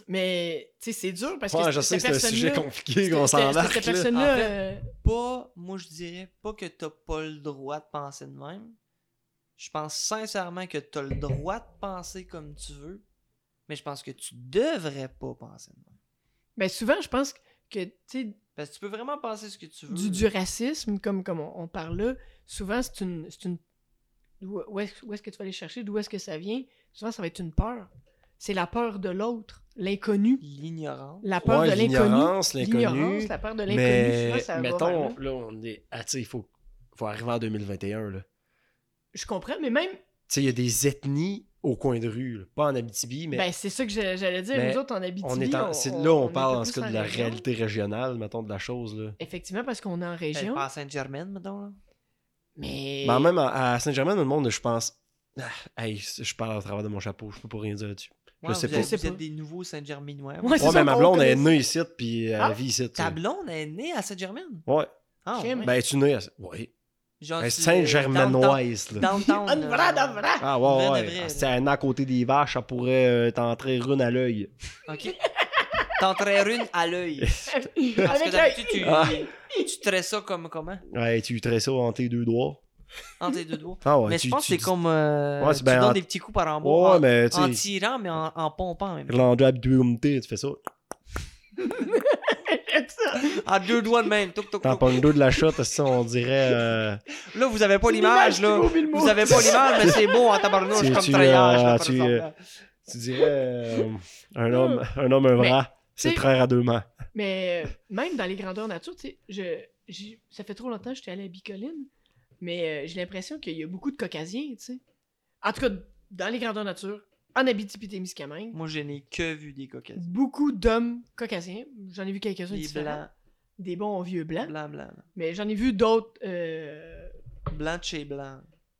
[SPEAKER 2] Mais, tu sais, c'est dur parce
[SPEAKER 3] Ouais,
[SPEAKER 2] que
[SPEAKER 3] je sais, c'est un sujet compliqué qu'on
[SPEAKER 2] cette-
[SPEAKER 3] s'embarque.
[SPEAKER 2] Cette
[SPEAKER 3] là.
[SPEAKER 2] personne-là.
[SPEAKER 1] En fait,
[SPEAKER 2] euh,
[SPEAKER 1] Pas, moi je dirais pas que t'as pas le droit de penser de même. Je pense sincèrement que t'as le droit de penser comme tu veux. Mais je pense que tu devrais pas penser de même.
[SPEAKER 2] Ben, souvent, je pense que, tu sais,
[SPEAKER 1] Parce que tu peux vraiment penser ce que tu veux.
[SPEAKER 2] du, du racisme, comme, comme on, on parle là, souvent, c'est une. c'est une... Où où est-ce où est-ce que tu vas aller chercher? D'où est-ce que ça vient? Souvent, ça va être une peur. C'est la peur de l'autre, l'inconnu.
[SPEAKER 1] L'ignorance.
[SPEAKER 2] La peur
[SPEAKER 3] Ouais,
[SPEAKER 2] de l'inconnu.
[SPEAKER 3] l'ignorance, l'inconnu.
[SPEAKER 2] L'ignorance, la peur de l'inconnu.
[SPEAKER 3] Mais
[SPEAKER 2] ça va vers
[SPEAKER 3] mettons,
[SPEAKER 2] là.
[SPEAKER 3] on est. Ah, tu sais, il faut, faut arriver en 2021. Là. Tu
[SPEAKER 2] Je comprends, mais même.
[SPEAKER 3] sais, il y a des ethnies au coin de rue, là. pas en Abitibi, mais
[SPEAKER 2] Ben, c'est ça que j'allais dire.
[SPEAKER 3] Mais
[SPEAKER 2] Nous autres, en Abitibi,
[SPEAKER 3] on est en,
[SPEAKER 2] on-
[SPEAKER 3] c'est-
[SPEAKER 2] on-
[SPEAKER 3] là, on, parle en ce cas de la
[SPEAKER 2] région.
[SPEAKER 3] réalité régionale, mettons, de la chose. Là.
[SPEAKER 2] Effectivement, parce qu'on est en
[SPEAKER 1] Elle
[SPEAKER 2] région.
[SPEAKER 1] pas à Sainte-Germaine, mettons. Là.
[SPEAKER 2] Mais.
[SPEAKER 3] Mais même à, à Saint-Germain, le monde, je pense. Ah, hey, je parle à travers de mon chapeau, je peux pas rien dire là-dessus.
[SPEAKER 1] Ouais,
[SPEAKER 3] sais
[SPEAKER 1] vous
[SPEAKER 3] pas.
[SPEAKER 2] Je sais
[SPEAKER 1] vous êtes des nouveaux Saint-Germainois.
[SPEAKER 2] Ouais, c'est
[SPEAKER 3] Ouais,
[SPEAKER 2] ça
[SPEAKER 3] mais ma blonde elle est née ici, puis elle
[SPEAKER 2] Ah,
[SPEAKER 3] vit ici.
[SPEAKER 1] Ta blonde est née à Sainte-Germaine.
[SPEAKER 3] Ouais.
[SPEAKER 1] Ah, ouais.
[SPEAKER 3] Ben, tu née à. Oui. Elle Saint-Germainoise, là.
[SPEAKER 1] Downtown.
[SPEAKER 2] Ah,
[SPEAKER 1] downtown,
[SPEAKER 2] vrai,
[SPEAKER 1] là,
[SPEAKER 2] de vrai.
[SPEAKER 3] Ah,
[SPEAKER 1] Vrai
[SPEAKER 3] ouais, ouais.
[SPEAKER 1] vrai,
[SPEAKER 3] Si elle est née à côté des vaches, ça pourrait euh, t'entrer rune à l'œil.
[SPEAKER 1] Ok. T'entrerais une à l'œil. Parce que
[SPEAKER 2] Avec l'œil.
[SPEAKER 1] d'habitude, tu,
[SPEAKER 3] Ah.
[SPEAKER 1] tu tresses ça comme comment?
[SPEAKER 3] Ouais, tu traites ça entre tes deux doigts.
[SPEAKER 1] Entre tes deux doigts.
[SPEAKER 3] Ah ouais,
[SPEAKER 1] mais
[SPEAKER 3] tu,
[SPEAKER 1] je pense que c'est
[SPEAKER 3] dis-
[SPEAKER 1] comme. euh,
[SPEAKER 3] Ouais,
[SPEAKER 1] tu
[SPEAKER 3] ben
[SPEAKER 1] donnes
[SPEAKER 3] en-
[SPEAKER 1] des petits coups par en bas.
[SPEAKER 3] Ouais,
[SPEAKER 1] en,
[SPEAKER 3] mais
[SPEAKER 1] en tirant, mais en, en pompant en même
[SPEAKER 3] tu fais ça.
[SPEAKER 1] À deux doigts de même. Toc, toc.
[SPEAKER 3] Tampon de la shot, ça, on dirait. euh,
[SPEAKER 1] Là, vous avez pas l'image, là. Vous avez pas l'image, mais c'est beau en tabarnouche comme
[SPEAKER 3] tu,
[SPEAKER 1] treillage.
[SPEAKER 3] euh, tu, euh, tu dirais euh, un homme, un homme, un
[SPEAKER 2] Mais,
[SPEAKER 3] bras. C'est frère à deux mains.
[SPEAKER 2] Mais même dans les grandeurs nature, tu sais, je, ça fait trop longtemps que j'étais allé à Bicoline, mais euh, j'ai l'impression qu'il y a beaucoup de caucasiens, tu sais. En tout cas, dans les grandeurs nature, en Abitibi-Témiscamingue,
[SPEAKER 1] Moi, je n'ai que vu des coquettes.
[SPEAKER 2] beaucoup d'hommes caucasiens. J'en ai vu quelques-uns
[SPEAKER 1] Des blancs,
[SPEAKER 2] Des bons vieux blancs.
[SPEAKER 1] blancs, blancs.
[SPEAKER 2] Mais j'en ai vu d'autres euh,
[SPEAKER 1] Blanc de chez blanc.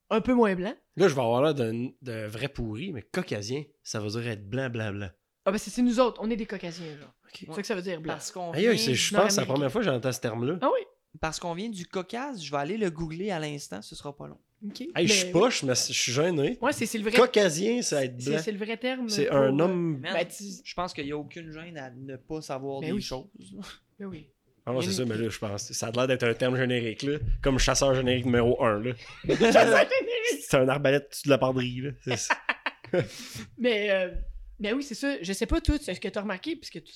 [SPEAKER 2] un peu moins blancs.
[SPEAKER 3] Là, je vais avoir l'air d'un d'un vrai pourri, mais caucasien, ça veut dire être blanc, blanc, blanc.
[SPEAKER 2] Ah ben c'est nous autres, on est des caucasiens, genre.
[SPEAKER 3] Ok.
[SPEAKER 2] C'est ça que ça veut dire, blanc.
[SPEAKER 1] Parce qu'on
[SPEAKER 3] Aïe,
[SPEAKER 1] vient,
[SPEAKER 3] aïe, c'est- je pense que c'est la première fois que j'entends ce terme-là.
[SPEAKER 2] Ah oui?
[SPEAKER 1] Parce qu'on vient du Caucase, je vais aller le googler à l'instant, ce sera pas long.
[SPEAKER 2] Ok.
[SPEAKER 3] Hey, je suis
[SPEAKER 2] Mais-
[SPEAKER 3] poche, mais je suis gêné.
[SPEAKER 2] Ouais, c'est c'est le vrai.
[SPEAKER 3] Caucasien, c'est être
[SPEAKER 2] C'est
[SPEAKER 3] blanc.
[SPEAKER 2] c'est le vrai terme.
[SPEAKER 3] C'est un
[SPEAKER 2] euh,
[SPEAKER 3] homme.
[SPEAKER 1] Man,
[SPEAKER 2] Ben, tu-
[SPEAKER 1] Je pense qu'il n'y a aucune gêne à ne pas savoir
[SPEAKER 2] Ben
[SPEAKER 1] des
[SPEAKER 2] oui.
[SPEAKER 1] choses.
[SPEAKER 2] Ben oui.
[SPEAKER 3] Ah non, c'est ça, mais là, je pense. Ça a l'air d'être un terme générique, là. Comme chasseur générique numéro 1, là. C'est un arbalète de la parderie, là. Ça.
[SPEAKER 2] Mais, euh, mais oui, c'est ça. Je sais pas, toi, ce que tu as remarqué, puisque tu,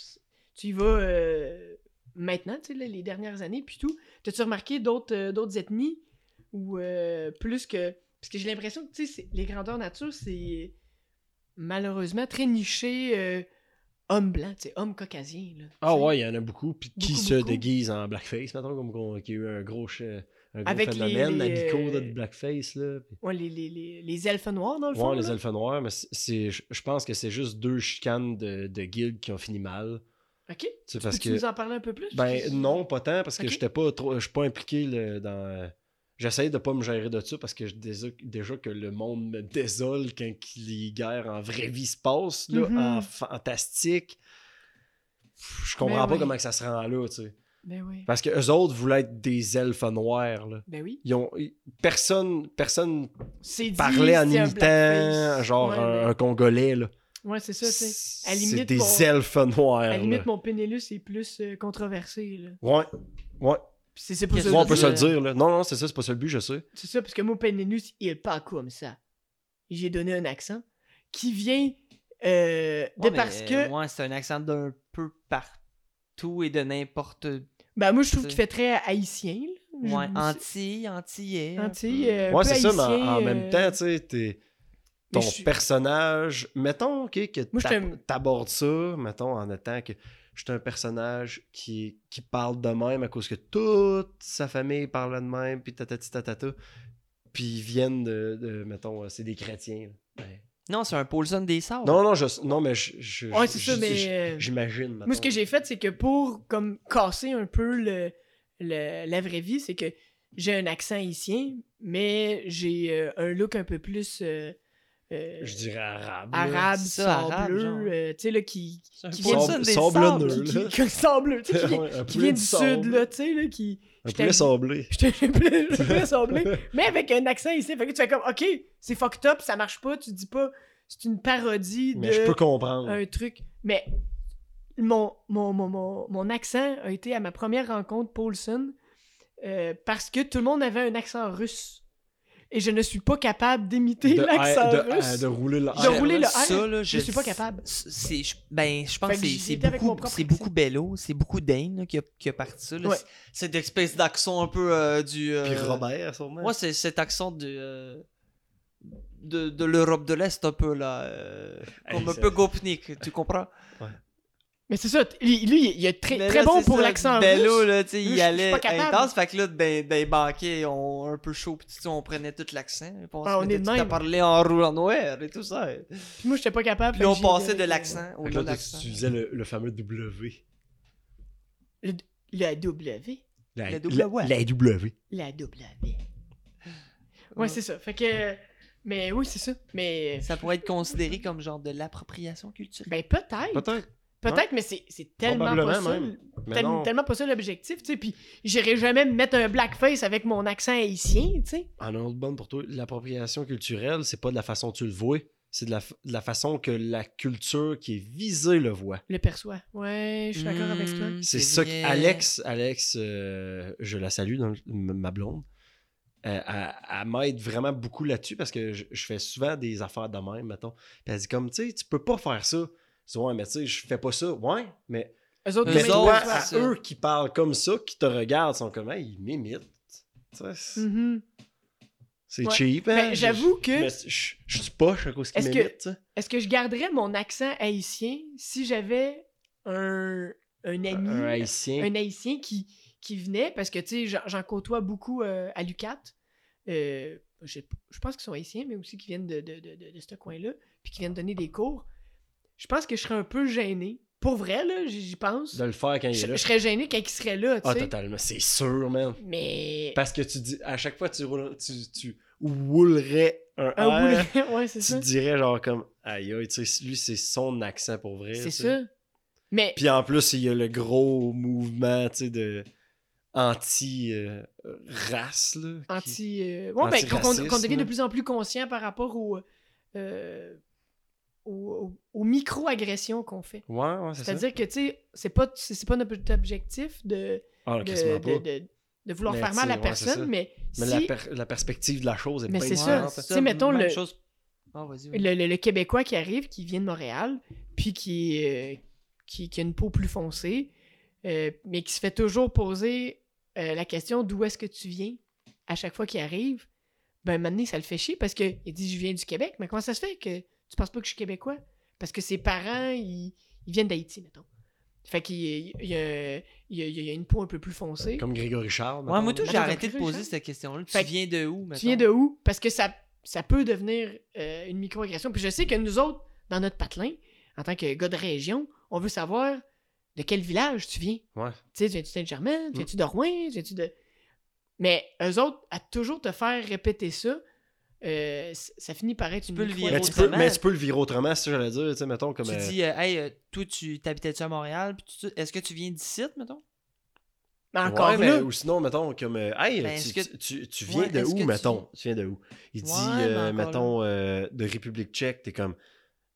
[SPEAKER 2] tu y vas euh, maintenant, tu sais, là, les dernières années, puis tout. T'as-tu remarqué d'autres euh, d'autres ethnies? Ou euh, plus que. Parce que j'ai l'impression que, tu sais, c'est- les grandeurs nature, c'est malheureusement très niché euh, homme blanc, tu sais, homme caucasien. Là,
[SPEAKER 3] Ah ouais, il y en a beaucoup. Puis qui
[SPEAKER 2] Beaucoup,
[SPEAKER 3] se
[SPEAKER 2] beaucoup.
[SPEAKER 3] déguise en blackface, mettons, comme qu'on- qui a eu un gros, un gros
[SPEAKER 2] Avec les-
[SPEAKER 3] phénomène,
[SPEAKER 2] les,
[SPEAKER 3] Nabico là,
[SPEAKER 2] euh,
[SPEAKER 3] de blackface, là.
[SPEAKER 2] Ouais, les, les, les, les elfes noirs, dans le fond.
[SPEAKER 3] Ouais, les
[SPEAKER 2] là.
[SPEAKER 3] elfes noirs, mais je pense que c'est juste deux chicanes de, de guildes qui ont fini mal.
[SPEAKER 2] Ok.
[SPEAKER 3] Tu parce que.
[SPEAKER 2] nous en parler un peu plus?
[SPEAKER 3] Ben non, pas tant, parce que j'étais pas trop. Je suis pas impliqué là, dans. J'essaye de pas me gérer de ça parce que je déjà, déjà que le monde me désole quand les guerres en vraie vie se passent, là,
[SPEAKER 2] Mhm.
[SPEAKER 3] en fantastique. Je comprends
[SPEAKER 2] Ben
[SPEAKER 3] pas
[SPEAKER 2] oui.
[SPEAKER 3] comment que ça se rend là, tu sais.
[SPEAKER 2] Ben oui.
[SPEAKER 3] Parce que eux autres voulaient être des elfes noirs, là.
[SPEAKER 2] Ben oui.
[SPEAKER 3] Ils ont... ils- Personne, personne parlait en imitant genre
[SPEAKER 2] Ouais,
[SPEAKER 3] un, Congolais, là.
[SPEAKER 2] Ouais, c'est ça, tu sais.
[SPEAKER 3] C'est
[SPEAKER 2] limite,
[SPEAKER 3] des
[SPEAKER 2] mon-
[SPEAKER 3] elfes noirs,
[SPEAKER 2] À la limite,
[SPEAKER 3] là.
[SPEAKER 2] mon Pénélus est plus euh, controversé. Là.
[SPEAKER 3] Ouais, ouais.
[SPEAKER 2] C'est pas
[SPEAKER 1] Qu'est-ce
[SPEAKER 2] ça.
[SPEAKER 3] Ouais, on peut se le dire, là. Non, non, c'est ça, c'est pas ça le but, je sais.
[SPEAKER 2] C'est ça, parce que mon Pénélus, il est pas comme ça. J'ai donné un accent qui vient euh, de
[SPEAKER 1] Ouais, mais,
[SPEAKER 2] parce que.
[SPEAKER 1] Ouais, c'est un accent d'un peu partout et de n'importe.
[SPEAKER 2] Ben, moi, je trouve qu'il fait très haïtien. là.
[SPEAKER 1] Ouais, anti, antillais.
[SPEAKER 2] Anti, euh,
[SPEAKER 3] Ouais, c'est ça, mais en,
[SPEAKER 2] haïtien,
[SPEAKER 3] en
[SPEAKER 2] euh,
[SPEAKER 3] même temps, tu sais, t'es- ton
[SPEAKER 2] je
[SPEAKER 3] personnage, mettons ok, que t'abordes ça, mettons, en étant que je suis un personnage qui, qui parle de même à cause que toute sa famille parle de même, puis tatati tatata, puis ils viennent de, de, mettons, euh, c'est des chrétiens. Ben,
[SPEAKER 1] Non, c'est un Paulson des Sables.
[SPEAKER 3] Non, non, je, non, mais je, je-
[SPEAKER 2] Ouais, c'est
[SPEAKER 3] je-
[SPEAKER 2] ça, mais, euh,
[SPEAKER 3] j'imagine.
[SPEAKER 2] Moi, ce que j'ai fait, c'est que pour comme casser un peu le, le- la vraie vie, c'est que j'ai un accent haïtien, mais j'ai euh, un look un peu plus euh, euh,
[SPEAKER 3] je dirais arabe. là.
[SPEAKER 2] arabe, sableux, euh, tu sais, là, qui, qui
[SPEAKER 1] Paulson
[SPEAKER 3] Sable-
[SPEAKER 1] des
[SPEAKER 3] sablonneux,
[SPEAKER 1] Sables.
[SPEAKER 2] qui, qui, qui- sableux, tu sais, qui, vient-
[SPEAKER 3] Ouais,
[SPEAKER 2] qui
[SPEAKER 3] poulet
[SPEAKER 2] vient du
[SPEAKER 3] sable.
[SPEAKER 2] sud, là, tu sais, là, qui...
[SPEAKER 3] Un poulet sablé.
[SPEAKER 2] Un peu sablé, mais avec un accent ici, fait que tu fais comme, ok, c'est fucked up, ça marche pas, tu dis pas, c'est une parodie de
[SPEAKER 3] Mais je peux comprendre.
[SPEAKER 2] un truc. Mais mon, mon, mon, mon, mon accent a été à ma première rencontre Paulson euh, parce que tout le monde avait un accent russe. Et je ne suis pas capable d'imiter l'accent
[SPEAKER 3] de,
[SPEAKER 2] russe.
[SPEAKER 3] de rouler le
[SPEAKER 2] De rouler le
[SPEAKER 1] Ça,
[SPEAKER 2] R,
[SPEAKER 1] là,
[SPEAKER 2] je suis pas capable.
[SPEAKER 1] C'est, je- ben, je pense
[SPEAKER 2] Fait
[SPEAKER 1] que
[SPEAKER 2] que
[SPEAKER 1] c'est, beaucoup, c'est beaucoup Bello, c'est beaucoup Dane là, qui, a, qui a parti ça.
[SPEAKER 2] Ouais.
[SPEAKER 1] Cette espèce d'accent un peu euh, du. euh,
[SPEAKER 3] Puis Robert, sûrement.
[SPEAKER 1] Moi, c'est cet accent de, euh, de, de l'Europe de l'Est, un peu là. euh, comme
[SPEAKER 3] Hey,
[SPEAKER 1] un
[SPEAKER 3] ça-
[SPEAKER 1] peu gopnik, tu comprends?
[SPEAKER 2] Mais c'est ça, lui, lui, il est très,
[SPEAKER 1] Mais
[SPEAKER 2] très
[SPEAKER 1] là,
[SPEAKER 2] bon pour l'accent
[SPEAKER 1] Bello,
[SPEAKER 2] russe.
[SPEAKER 1] là, tu sais, il allait
[SPEAKER 2] pas capable.
[SPEAKER 1] intense. Fait que là, ben, ben, banquiers, on un peu chaud, pis tu sais, on prenait tout l'accent. On,
[SPEAKER 2] Ah,
[SPEAKER 1] se
[SPEAKER 2] on
[SPEAKER 1] mettait
[SPEAKER 2] est
[SPEAKER 1] à
[SPEAKER 2] même.
[SPEAKER 1] parler en roulant noir et tout ça.
[SPEAKER 2] Puis moi, j'étais pas capable.
[SPEAKER 1] Puis on passait de
[SPEAKER 2] euh,
[SPEAKER 1] l'accent au
[SPEAKER 3] Fait que
[SPEAKER 1] non
[SPEAKER 3] là, toi,
[SPEAKER 1] accent.
[SPEAKER 3] tu utilisais le, le fameux W.
[SPEAKER 2] Le, le W.
[SPEAKER 3] La,
[SPEAKER 1] La W.
[SPEAKER 3] La, la W.
[SPEAKER 2] La W. Ouais, c'est ça. Fait que. Mais oui, c'est ça. Mais.
[SPEAKER 1] Ça pourrait être considéré comme genre de l'appropriation culturelle.
[SPEAKER 2] Ben, peut-être.
[SPEAKER 3] Peut-être.
[SPEAKER 2] Peut-être, mais c'est c'est tellement pas ça. tel- tellement pas ça l'objectif, tu sais. Puis j'irais jamais me mettre un blackface avec mon accent haïtien, tu sais.
[SPEAKER 3] En autre bonne pour toi, l'appropriation culturelle, c'est pas de la façon dont tu le vois, c'est de la, de la façon que la culture qui est visée le voit.
[SPEAKER 2] Le perçoit. Ouais, je suis d'accord avec toi.
[SPEAKER 3] C'est ça qu'Alex, Alex, euh, je la salue, dans le- m- ma blonde, euh, elle, elle m'aide vraiment beaucoup là-dessus parce que je, je fais souvent des affaires de même, mettons. Puis elle dit comme, tu sais, tu peux pas faire ça. Dis, ouais, mais tu sais, je fais pas ça. Ouais, mais
[SPEAKER 2] Eux autres,
[SPEAKER 1] Eux
[SPEAKER 3] Mais
[SPEAKER 2] demain,
[SPEAKER 3] toi,
[SPEAKER 2] ils
[SPEAKER 1] autres,
[SPEAKER 3] à
[SPEAKER 2] reçoivent-
[SPEAKER 1] ça.
[SPEAKER 3] eux qui parlent comme ça, qui te regardent, sont comme, hey, ils m'imitent. C'est-
[SPEAKER 2] Mhm. Ouais.
[SPEAKER 3] cheap, hein?
[SPEAKER 2] Ben, j'avoue que-
[SPEAKER 3] Je, je- suis poche à cause qu'ils m'imitent.
[SPEAKER 2] Est-ce que je garderais mon accent haïtien si j'avais un, un ami,
[SPEAKER 3] Un haïtien.
[SPEAKER 2] un haïtien qui, qui venait, parce que tu sais, j'en- j'en côtoie beaucoup euh, à l'UCAT. Euh, je, je pense qu'ils sont haïtiens, mais aussi qui viennent de, de, de, de- de ce coin-là, puis qui viennent donner des cours. Je pense que je serais un peu gêné. Pour vrai, là, j'y pense.
[SPEAKER 3] De le faire quand il
[SPEAKER 2] Je,
[SPEAKER 3] est là.
[SPEAKER 2] je serais gêné quand il serait là, tu
[SPEAKER 3] Ah,
[SPEAKER 2] sais.
[SPEAKER 3] totalement. C'est sûr, man.
[SPEAKER 2] Mais.
[SPEAKER 3] Parce que tu dis, à chaque fois, tu, roules, tu, tu roulerais un,
[SPEAKER 2] Un
[SPEAKER 3] R,
[SPEAKER 2] ouais, c'est
[SPEAKER 3] tu
[SPEAKER 2] ça.
[SPEAKER 3] dirais genre comme, aïe, aïe, tu sais, lui, c'est son accent pour vrai.
[SPEAKER 2] C'est
[SPEAKER 3] tu sais.
[SPEAKER 2] ça. Mais.
[SPEAKER 3] Puis en plus, il y a le gros mouvement, tu sais, de anti-race, là. qui-
[SPEAKER 2] anti. euh, ouais, ben, qu'on devient de plus en plus conscient par rapport au, euh, au- au- aux micro-agressions qu'on fait.
[SPEAKER 3] Ouais, ouais, c'est ça.
[SPEAKER 2] C'est-à-dire que, tu sais, c'est pas, c'est c'est pas notre objectif de,
[SPEAKER 3] Ah,
[SPEAKER 2] de,
[SPEAKER 3] quasiment
[SPEAKER 2] de,
[SPEAKER 3] pas.
[SPEAKER 2] de- de vouloir
[SPEAKER 3] Mais
[SPEAKER 2] faire mal à la
[SPEAKER 3] ouais,
[SPEAKER 2] personne, mais,
[SPEAKER 3] Mais
[SPEAKER 2] si
[SPEAKER 3] la, per- la perspective de la chose est
[SPEAKER 2] Mais
[SPEAKER 3] bien
[SPEAKER 2] c'est ça.
[SPEAKER 3] différente.
[SPEAKER 2] Tu sais, mettons,
[SPEAKER 1] même
[SPEAKER 2] le-
[SPEAKER 1] chose- Ah, vas-y, vas-y.
[SPEAKER 2] le, le- le Québécois qui arrive, qui vient de Montréal, puis qui, euh, qui, qui a une peau plus foncée, euh, mais qui se fait toujours poser euh, la question d'où est-ce que tu viens à chaque fois qu'il arrive, ben maintenant ça le fait chier parce qu'il dit je viens du Québec, mais comment ça se fait que tu penses pas que je suis québécois? Parce que ses parents, ils, ils viennent d'Haïti, mettons. Fait qu'il il y a, il y a- il y a une peau un peu plus foncée.
[SPEAKER 3] Comme Grégory Charles.
[SPEAKER 1] Ouais, moi, tout, j'ai arrêté de poser cette question-là. Tu
[SPEAKER 2] Fait
[SPEAKER 1] viens de où,
[SPEAKER 2] Tu viens de où? Parce que ça, ça peut devenir euh, une microagression. Puis je sais que nous autres, dans notre patelin, en tant que gars de région, on veut savoir de quel village tu viens.
[SPEAKER 3] Ouais.
[SPEAKER 2] Tu sais, tu viens-tu de Saint-Germain?
[SPEAKER 3] Mm.
[SPEAKER 2] Tu viens-tu de Rouen? Tu viens-tu de... Mais eux autres, à toujours te faire répéter ça, euh, ça finit par être une
[SPEAKER 1] peux le virer
[SPEAKER 3] Mais tu, peux,
[SPEAKER 1] autrement.
[SPEAKER 3] mais tu peux le virer autrement, si j'allais dire, tu sais, mettons, comme...
[SPEAKER 1] Tu
[SPEAKER 3] euh,
[SPEAKER 1] dis, euh, hey, toi, tu t'habitais-tu à Montréal? tu- Est-ce que tu viens d'ici, mettons?
[SPEAKER 2] Mais encore
[SPEAKER 3] ouais, mais- ou sinon, mettons, comme, euh, hey,
[SPEAKER 1] Ben,
[SPEAKER 3] tu,
[SPEAKER 1] que-
[SPEAKER 3] tu, tu- tu viens
[SPEAKER 1] Ouais,
[SPEAKER 3] de où,
[SPEAKER 1] tu-
[SPEAKER 3] mettons? Tu... viens de où? Il dit,
[SPEAKER 1] Ouais,
[SPEAKER 3] euh, mettons, euh, de République tchèque, t'es comme,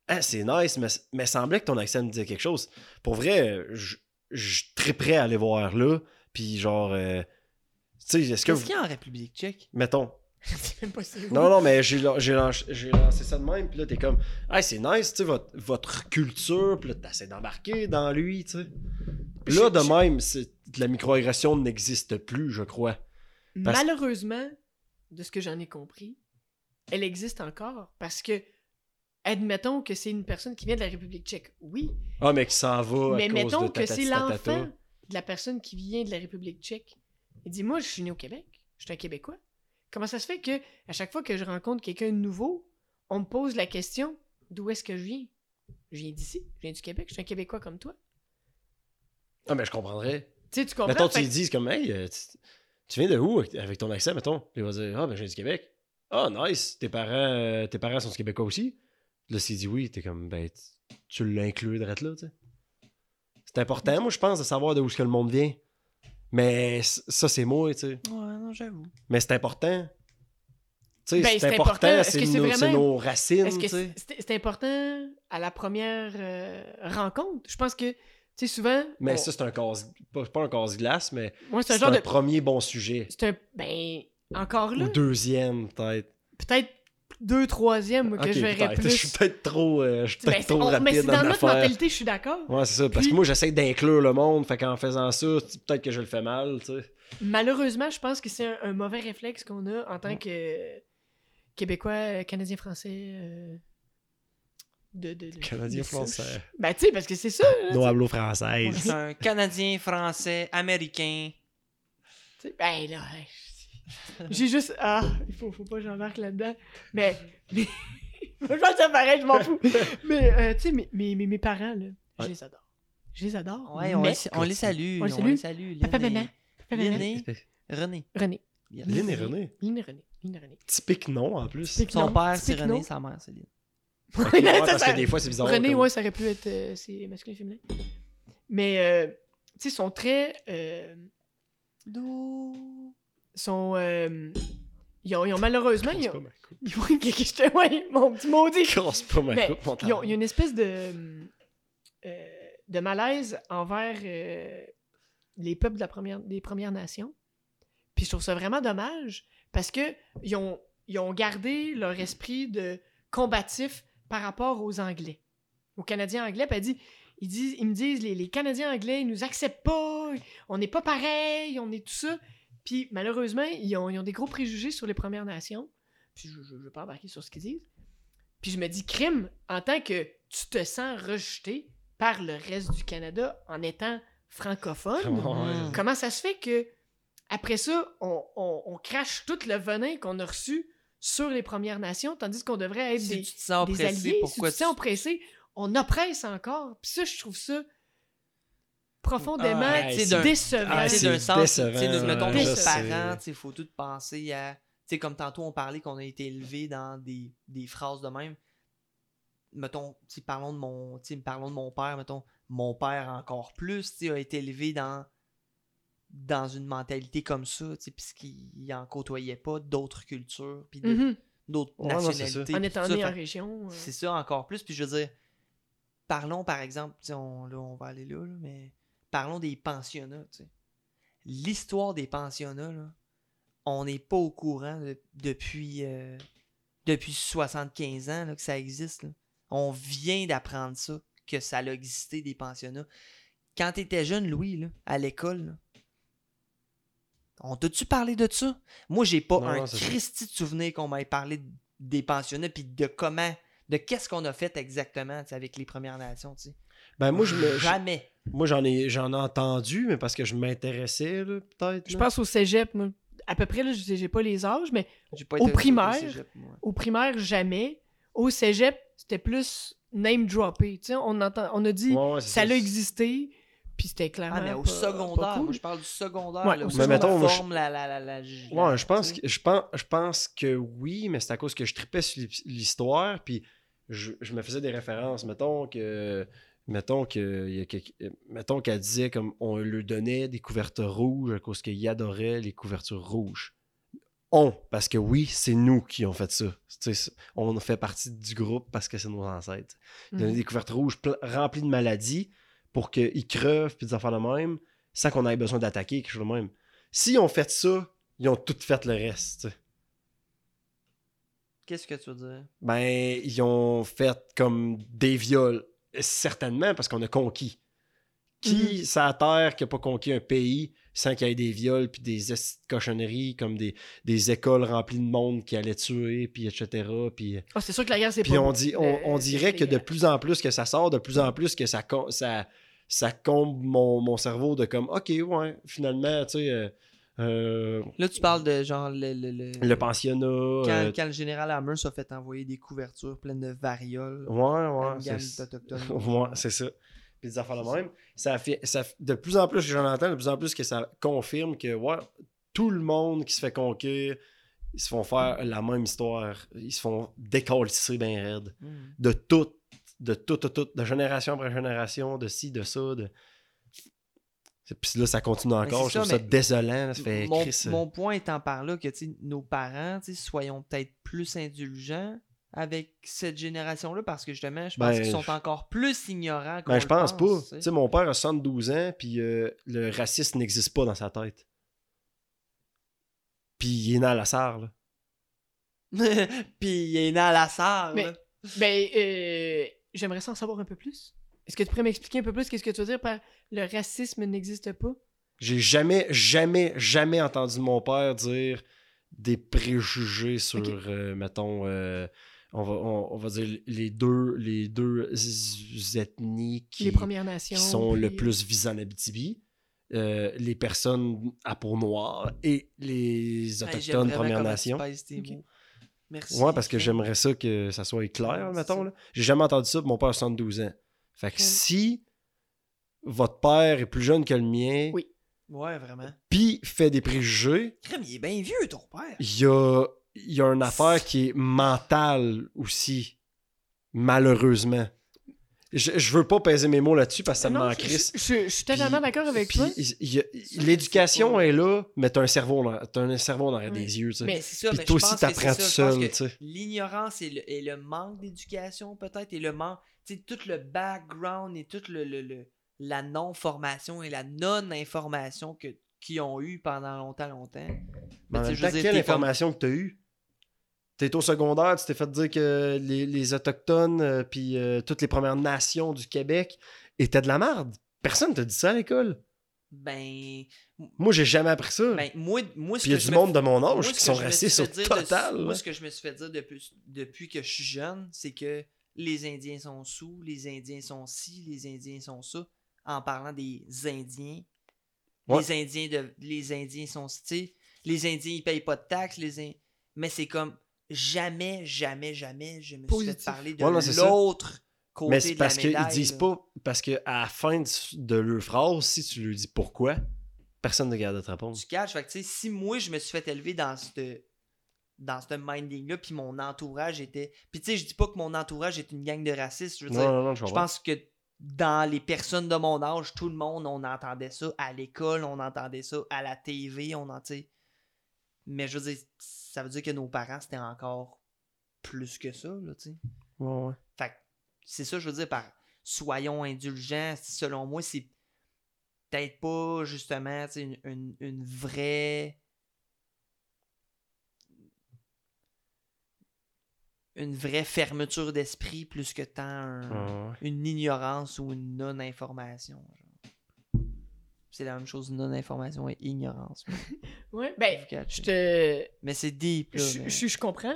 [SPEAKER 3] ah, c'est nice, mais, mais semblait que ton accent me disait quelque chose. Pour vrai, je je suis très prêt à aller voir là, puis genre, euh, tu sais, est-ce que,
[SPEAKER 1] Qu'est-ce
[SPEAKER 3] vous-
[SPEAKER 1] qu'il y a en République tchèque?
[SPEAKER 3] mettons,
[SPEAKER 2] même pas
[SPEAKER 3] non, non, mais j'ai lan- j'ai lancé, lancé ça de même, puis là, t'es comme, hey, c'est nice, tu sais, votre, votre culture, puis là, t'essaies d'embarquer dans lui, tu sais. Puis Là, de même, la microagression n'existe plus, je crois. Parce-
[SPEAKER 2] Malheureusement, de ce que j'en ai compris, elle existe encore parce que, admettons que c'est une personne qui vient de la République tchèque, oui,
[SPEAKER 3] Ah, mais qui s'en va
[SPEAKER 2] mais
[SPEAKER 3] à cause
[SPEAKER 2] mettons
[SPEAKER 3] de
[SPEAKER 2] que c'est l'enfant de la personne qui vient de la République tchèque. Il dit Moi, je suis né au Québec, je suis un Québécois. Comment ça se fait que, à chaque fois que je rencontre quelqu'un de nouveau, on me pose la question D'où est-ce que je viens? Je viens d'ici, je viens du Québec, je suis un Québécois comme toi.
[SPEAKER 3] Ah, mais je comprendrais.
[SPEAKER 2] Tu sais, tu comprends
[SPEAKER 3] Mettons, tu
[SPEAKER 2] Fait
[SPEAKER 3] lui
[SPEAKER 2] que-
[SPEAKER 3] dis comme, hey, euh, tu, tu viens de où avec- ton accent, mettons? Il va dire, ah, ben, je viens du Québec. Ah, nice. Tes parents, euh, tes parents sont Québécois aussi? Là, s'il dit oui, t'es comme, ben, tu, tu l'inclus direct là, tu sais? C'est important, moi, je pense, de savoir d'où est-ce que le monde vient. Mais ça, c'est moi, tu sais.
[SPEAKER 1] Ouais, non, j'avoue.
[SPEAKER 3] Mais c'est important.
[SPEAKER 2] Ben,
[SPEAKER 3] c'est important, c'est
[SPEAKER 2] c'est
[SPEAKER 3] nos, c'est
[SPEAKER 2] vraiment-
[SPEAKER 3] nos racines,
[SPEAKER 2] c'est important à la première euh, rencontre? Je pense que, tu sais, souvent.
[SPEAKER 3] Mais
[SPEAKER 2] on-
[SPEAKER 3] ça, c'est un casse... Pas, pas un casse-glace, mais
[SPEAKER 2] c'est un
[SPEAKER 3] un,
[SPEAKER 2] genre de.
[SPEAKER 3] premier bon sujet.
[SPEAKER 2] C'est un. Ben, encore là,
[SPEAKER 3] Ou deuxième, peut-être.
[SPEAKER 2] peut-être deux, troisième, moi, que je verrais plus.
[SPEAKER 3] Je suis peut-être trop, euh, je suis
[SPEAKER 2] Ben,
[SPEAKER 3] peut-être
[SPEAKER 2] c'est-
[SPEAKER 3] trop
[SPEAKER 2] on-
[SPEAKER 3] rapide
[SPEAKER 2] mais c'est
[SPEAKER 3] dans
[SPEAKER 2] dans notre mentalité, je suis d'accord.
[SPEAKER 3] Ouais, c'est ça. Parce que moi, j'essaie d'inclure le monde. Fait qu'en faisant ça, peut-être que je le fais mal, tu sais.
[SPEAKER 2] Malheureusement, je pense que c'est un, un mauvais réflexe qu'on a en tant que Québécois, euh, Canadien, Français. euh, de, de, de-
[SPEAKER 3] Canadien,
[SPEAKER 2] de ça.
[SPEAKER 3] Français.
[SPEAKER 2] Ben, tu sais, parce que c'est ça. là,
[SPEAKER 3] No
[SPEAKER 2] tu
[SPEAKER 3] hablo
[SPEAKER 1] Moi,
[SPEAKER 3] française.
[SPEAKER 1] suis un Canadien, Français, Américain.
[SPEAKER 2] sais. Ben, là, j'ai juste. Ah, il faut, faut pas que j'embarque là-dedans. Mais. mais je pense que ça pareil, je m'en fous. Mais, euh, tu sais, mes, mes, mes, mes parents, là, je les adore. Je les adore.
[SPEAKER 1] Ouais, on,
[SPEAKER 2] mais...
[SPEAKER 1] les, on les salue.
[SPEAKER 2] On les
[SPEAKER 1] On
[SPEAKER 2] salue.
[SPEAKER 1] les salue.
[SPEAKER 2] Papa, maman. Papa, maman.
[SPEAKER 1] René.
[SPEAKER 2] René.
[SPEAKER 1] Bien.
[SPEAKER 3] Lynn et René.
[SPEAKER 2] Lynn et René. Lynn et René.
[SPEAKER 3] Typique nom, en plus.
[SPEAKER 2] Typique
[SPEAKER 1] Son
[SPEAKER 2] nom,
[SPEAKER 1] père, c'est René, sa mère, c'est Lynn.
[SPEAKER 3] Ouais, parce que des fois, c'est bizarre.
[SPEAKER 2] René,
[SPEAKER 3] comme-
[SPEAKER 2] ouais, ça aurait pu être euh, c'est masculin féminin. Mais, euh, tu sais, ils sont très. euh,
[SPEAKER 1] Do.
[SPEAKER 2] Sont. euh, ils, ont, ils ont malheureusement. Ils ont,
[SPEAKER 3] pas ma coupe.
[SPEAKER 2] ils ont- que je te- ouais, mon petit maudit.
[SPEAKER 3] Casse pas ma
[SPEAKER 2] Mais
[SPEAKER 3] coupe, mon
[SPEAKER 2] Ils ont, il y a une espèce de. euh, de malaise envers euh, les peuples de la première, des Premières Nations. Puis je trouve ça vraiment dommage parce que ils ont, ils ont gardé leur esprit de combatif par rapport aux Anglais. Aux Canadiens anglais, puis elle dit Ils, disent, ils me disent, les, les Canadiens anglais, ils nous acceptent pas, on n'est pas pareil, on est tout ça. Puis malheureusement, ils ont, ils ont des gros préjugés sur les Premières Nations. Puis je ne veux pas embarquer sur ce qu'ils disent. Puis je me dis, crime, en tant que tu te sens rejeté par le reste du Canada en étant francophone,
[SPEAKER 3] Ouais.
[SPEAKER 2] comment ça se fait que après ça, on, on- on crache tout le venin qu'on a reçu sur les Premières Nations, tandis qu'on devrait être
[SPEAKER 1] Si
[SPEAKER 2] des,
[SPEAKER 1] tu te sens
[SPEAKER 2] des
[SPEAKER 1] oppressé,
[SPEAKER 2] alliés?
[SPEAKER 1] pourquoi
[SPEAKER 2] si tu te sens oppressé, on oppresse encore. Puis ça, je trouve ça profondément
[SPEAKER 1] Ah,
[SPEAKER 2] décevant.
[SPEAKER 3] Ah, c'est
[SPEAKER 1] d'un sens, mettons, nos parents, il faut tout penser à. Tu sais, comme tantôt, on parlait qu'on a été élevé dans des, des phrases de même. Mettons, parlons de mon, parlons de mon père, mettons, mon père encore plus, a été élevé dans, dans une mentalité comme ça, puisqu'il en côtoyait pas d'autres cultures, puis
[SPEAKER 2] Mhm.
[SPEAKER 1] d'autres
[SPEAKER 3] Ouais, non,
[SPEAKER 1] nationalités.
[SPEAKER 2] En étant né en région. euh,
[SPEAKER 1] c'est ça encore plus. Puis je veux dire, parlons par exemple, on, là, on va aller là, là, mais parlons des pensionnats. tu sais. L'histoire des pensionnats, là, on n'est pas au courant de- depuis, euh, depuis 75 ans là, que ça existe. là. On vient d'apprendre ça, que ça a existé des pensionnats. Quand tu étais jeune, Louis, là, à l'école, on t'a-tu parlé de ça? Moi, j'ai pas
[SPEAKER 3] Non,
[SPEAKER 1] un
[SPEAKER 3] non.
[SPEAKER 1] Christy de souvenir qu'on m'ait parlé des pensionnats puis de comment, de qu'est-ce qu'on a fait exactement avec les Premières Nations.
[SPEAKER 3] Ben, moi, je me- je-
[SPEAKER 1] Jamais.
[SPEAKER 3] moi j'en ai, j'en ai entendu, mais parce que je m'intéressais, là, peut-être.
[SPEAKER 2] Je
[SPEAKER 3] là.
[SPEAKER 2] pense au cégep, moi. À peu près, là, je j'ai pas les âges, mais
[SPEAKER 1] pas
[SPEAKER 2] Au primaire,
[SPEAKER 1] cégep, moi.
[SPEAKER 2] au primaire, jamais. Au cégep, c'était plus name droppé. Tu sais, on, entend, on a dit
[SPEAKER 3] Ouais,
[SPEAKER 2] ça a existé, puis c'était clairement.
[SPEAKER 1] Ah, mais au
[SPEAKER 2] pas-
[SPEAKER 1] secondaire,
[SPEAKER 2] pas cool.
[SPEAKER 1] moi je parle du secondaire.
[SPEAKER 2] Ouais,
[SPEAKER 1] là,
[SPEAKER 2] au
[SPEAKER 3] Mais mettons, moi, je-
[SPEAKER 1] la, la, la, la-
[SPEAKER 3] Ouais,
[SPEAKER 1] la-
[SPEAKER 3] je pense, que, je, pense, je pense que oui, mais c'est à cause que je tripais sur l'hi- l'histoire, puis je, je me faisais des références. Mettons que. Mettons que quelque- mettons qu'elle disait comme on lui donnait des couvertures rouges à cause qu'il adorait les couvertures rouges. On, parce que oui, c'est nous qui ont fait ça. On fait partie du groupe parce que c'est nos ancêtres. Donner
[SPEAKER 2] Mhm.
[SPEAKER 3] des couvertures rouges remplies de maladies pour qu'ils crevent puis des affaires de même sans qu'on ait besoin d'attaquer quelque chose de même. S'ils ont fait ça, ils ont tout fait le reste.
[SPEAKER 1] Qu'est-ce que tu veux dire?
[SPEAKER 3] Ben, ils ont fait comme des viols. Certainement, parce qu'on a conquis. Qui, ça terre, qui n'a pas conquis un pays sans qu'il y ait des viols puis des cochonneries comme des, des écoles remplies de monde qui allaient tuer, puis etc. Puis,
[SPEAKER 2] Ah, c'est sûr que la guerre, c'est
[SPEAKER 3] puis
[SPEAKER 2] pas
[SPEAKER 3] on, dit, on, dirait que de plus en plus que ça sort, de plus en plus que ça, ça, ça comble mon, mon cerveau de comme, ok, ouais, finalement, tu sais, euh, euh,
[SPEAKER 1] Là, tu parles de genre le. le, le-
[SPEAKER 3] le pensionnat.
[SPEAKER 1] quand,
[SPEAKER 3] euh,
[SPEAKER 1] quand le général Hammer s'est fait envoyer des couvertures pleines de varioles.
[SPEAKER 3] ouais, ouais, c'est-
[SPEAKER 1] d'Autochtones.
[SPEAKER 3] Ouais, c'est ça. Puis des affaires de même. Ça fait, ça de plus en plus que j'en entends, de plus en plus que ça confirme que ouais, tout le monde qui se fait conquérir, ils se font faire la même histoire. Ils se font décalisser bien raide.
[SPEAKER 1] Mm.
[SPEAKER 3] De tout, de tout, tout, tout, de génération après génération, de ci, de ça. De... Puis là, ça continue encore.
[SPEAKER 1] c'est
[SPEAKER 3] Je trouve
[SPEAKER 1] ça,
[SPEAKER 3] ça désolant. là. Ça fait
[SPEAKER 1] mon,
[SPEAKER 3] Chris, euh,
[SPEAKER 1] mon point étant par là que tu sais, nos parents, soyons peut-être plus indulgents avec cette génération-là parce que justement, je pense
[SPEAKER 3] Ben,
[SPEAKER 1] qu'ils sont encore plus ignorants
[SPEAKER 3] Ben, je
[SPEAKER 1] le
[SPEAKER 3] pense pas.
[SPEAKER 1] tu sais.
[SPEAKER 3] mon père a 72 ans, puis euh, le racisme n'existe pas dans sa tête. Puis il est né à la sarre, là.
[SPEAKER 1] Puis il est né à la salle.
[SPEAKER 2] Mais-
[SPEAKER 1] là.
[SPEAKER 2] Ben, euh, j'aimerais ça en savoir un peu plus. Est-ce que tu pourrais m'expliquer un peu plus qu'est-ce que tu veux dire par le racisme n'existe pas?
[SPEAKER 3] J'ai jamais, jamais, jamais entendu mon père dire des préjugés sur, euh, mettons, euh, on, va, on, on va dire les deux, les deux ethnies qui,
[SPEAKER 2] les Premières Nations.
[SPEAKER 3] qui sont le plus visées en Abitibi. Euh, les personnes à peau noire et les
[SPEAKER 1] Hey,
[SPEAKER 3] autochtones
[SPEAKER 1] vraiment
[SPEAKER 3] Premières Nations.
[SPEAKER 1] pèses tes
[SPEAKER 2] Ok.
[SPEAKER 1] mots. Merci.
[SPEAKER 3] Ouais, parce que j'aimerais ça que ça soit clair, mettons. J'ai jamais entendu ça, puis mon père a 72 ans. Fait que si votre père est plus jeune que le mien,
[SPEAKER 2] Oui.
[SPEAKER 1] Ouais, vraiment.
[SPEAKER 3] puis fait des préjugés,
[SPEAKER 1] Crème, il est bien vieux, ton père.
[SPEAKER 3] il y a, il y a une affaire qui est mentale aussi, malheureusement. Je, je veux pas peser mes mots là-dessus parce que ça me
[SPEAKER 2] Non,
[SPEAKER 3] m'en
[SPEAKER 2] je-. Je, je- je suis totalement d'accord avec
[SPEAKER 3] Puis
[SPEAKER 2] toi.
[SPEAKER 3] L'éducation est là, mais t'as un cerveau dans, t'as un cerveau dans des yeux. tu sais.
[SPEAKER 1] Mais c'est ça,
[SPEAKER 3] Puis
[SPEAKER 1] mais
[SPEAKER 3] toi
[SPEAKER 1] je
[SPEAKER 3] aussi, t'apprends tout seul.
[SPEAKER 1] que
[SPEAKER 3] tu sais.
[SPEAKER 1] L'ignorance et le, et le manque d'éducation, peut-être, et le manque, tu sais, tout le background et toute le, le- le- la non-formation et la non-information que qu'ils ont eu pendant longtemps, longtemps.
[SPEAKER 3] Mais
[SPEAKER 1] je
[SPEAKER 3] quelle
[SPEAKER 1] comme-
[SPEAKER 3] information que tu as eue? T'es au secondaire, tu t'es fait dire que les, les Autochtones euh, puis euh, toutes les Premières Nations du Québec était de la merde. Personne t'a dit ça à l'école.
[SPEAKER 1] Ben,
[SPEAKER 3] Moi, j'ai jamais appris ça.
[SPEAKER 1] ben moi, moi,
[SPEAKER 3] Puis il y a du monde de mon âge qui sont
[SPEAKER 1] dire de-
[SPEAKER 3] total.
[SPEAKER 1] moi, ce que je me suis fait dire depuis, depuis que je suis jeune, c'est que les Indiens sont sous, les Indiens sont ci, les Indiens sont ça, en parlant des Indiens.
[SPEAKER 3] Ouais.
[SPEAKER 1] Les Indiens de, les Indiens sont, les Indiens ils payent pas de taxes, les In- mais c'est comme jamais, jamais, jamais, je me suis fait parler de
[SPEAKER 3] Ouais,
[SPEAKER 1] l'autre côté
[SPEAKER 3] Mais c'est
[SPEAKER 1] de la
[SPEAKER 3] parce qu'ils disent
[SPEAKER 1] là.
[SPEAKER 3] pas. Parce que à la fin de, de leur phrase, si tu lui dis pourquoi, personne ne garde de te répondre.
[SPEAKER 1] Tu catches, fait que tu sais, si moi je me suis fait élever dans ce dans ce minding-là, puis mon entourage était. Puis tu sais, je dis pas que mon entourage est une gang de racistes, je veux
[SPEAKER 3] Non,
[SPEAKER 1] dire,
[SPEAKER 3] non, non, je
[SPEAKER 1] pense que dans les personnes de mon âge, tout le monde, on entendait ça à l'école, on entendait ça à la TV, on en. Mais je veux dire, ça veut dire que nos parents, c'était encore plus que ça, là, tu sais.
[SPEAKER 3] Ouais, ouais.
[SPEAKER 1] Fait que c'est ça, je veux dire, par soyons indulgents, selon moi, c'est peut-être pas justement une, une, une vraie. Une vraie fermeture d'esprit plus que tant un-
[SPEAKER 3] Ouais, ouais.
[SPEAKER 1] une ignorance ou une non-information. genre. C'est la même chose, non-information et ignorance.
[SPEAKER 2] Ouais, ben, je te.
[SPEAKER 1] Mais c'est deep, là.
[SPEAKER 2] Je,
[SPEAKER 1] mais-
[SPEAKER 2] je- je comprends.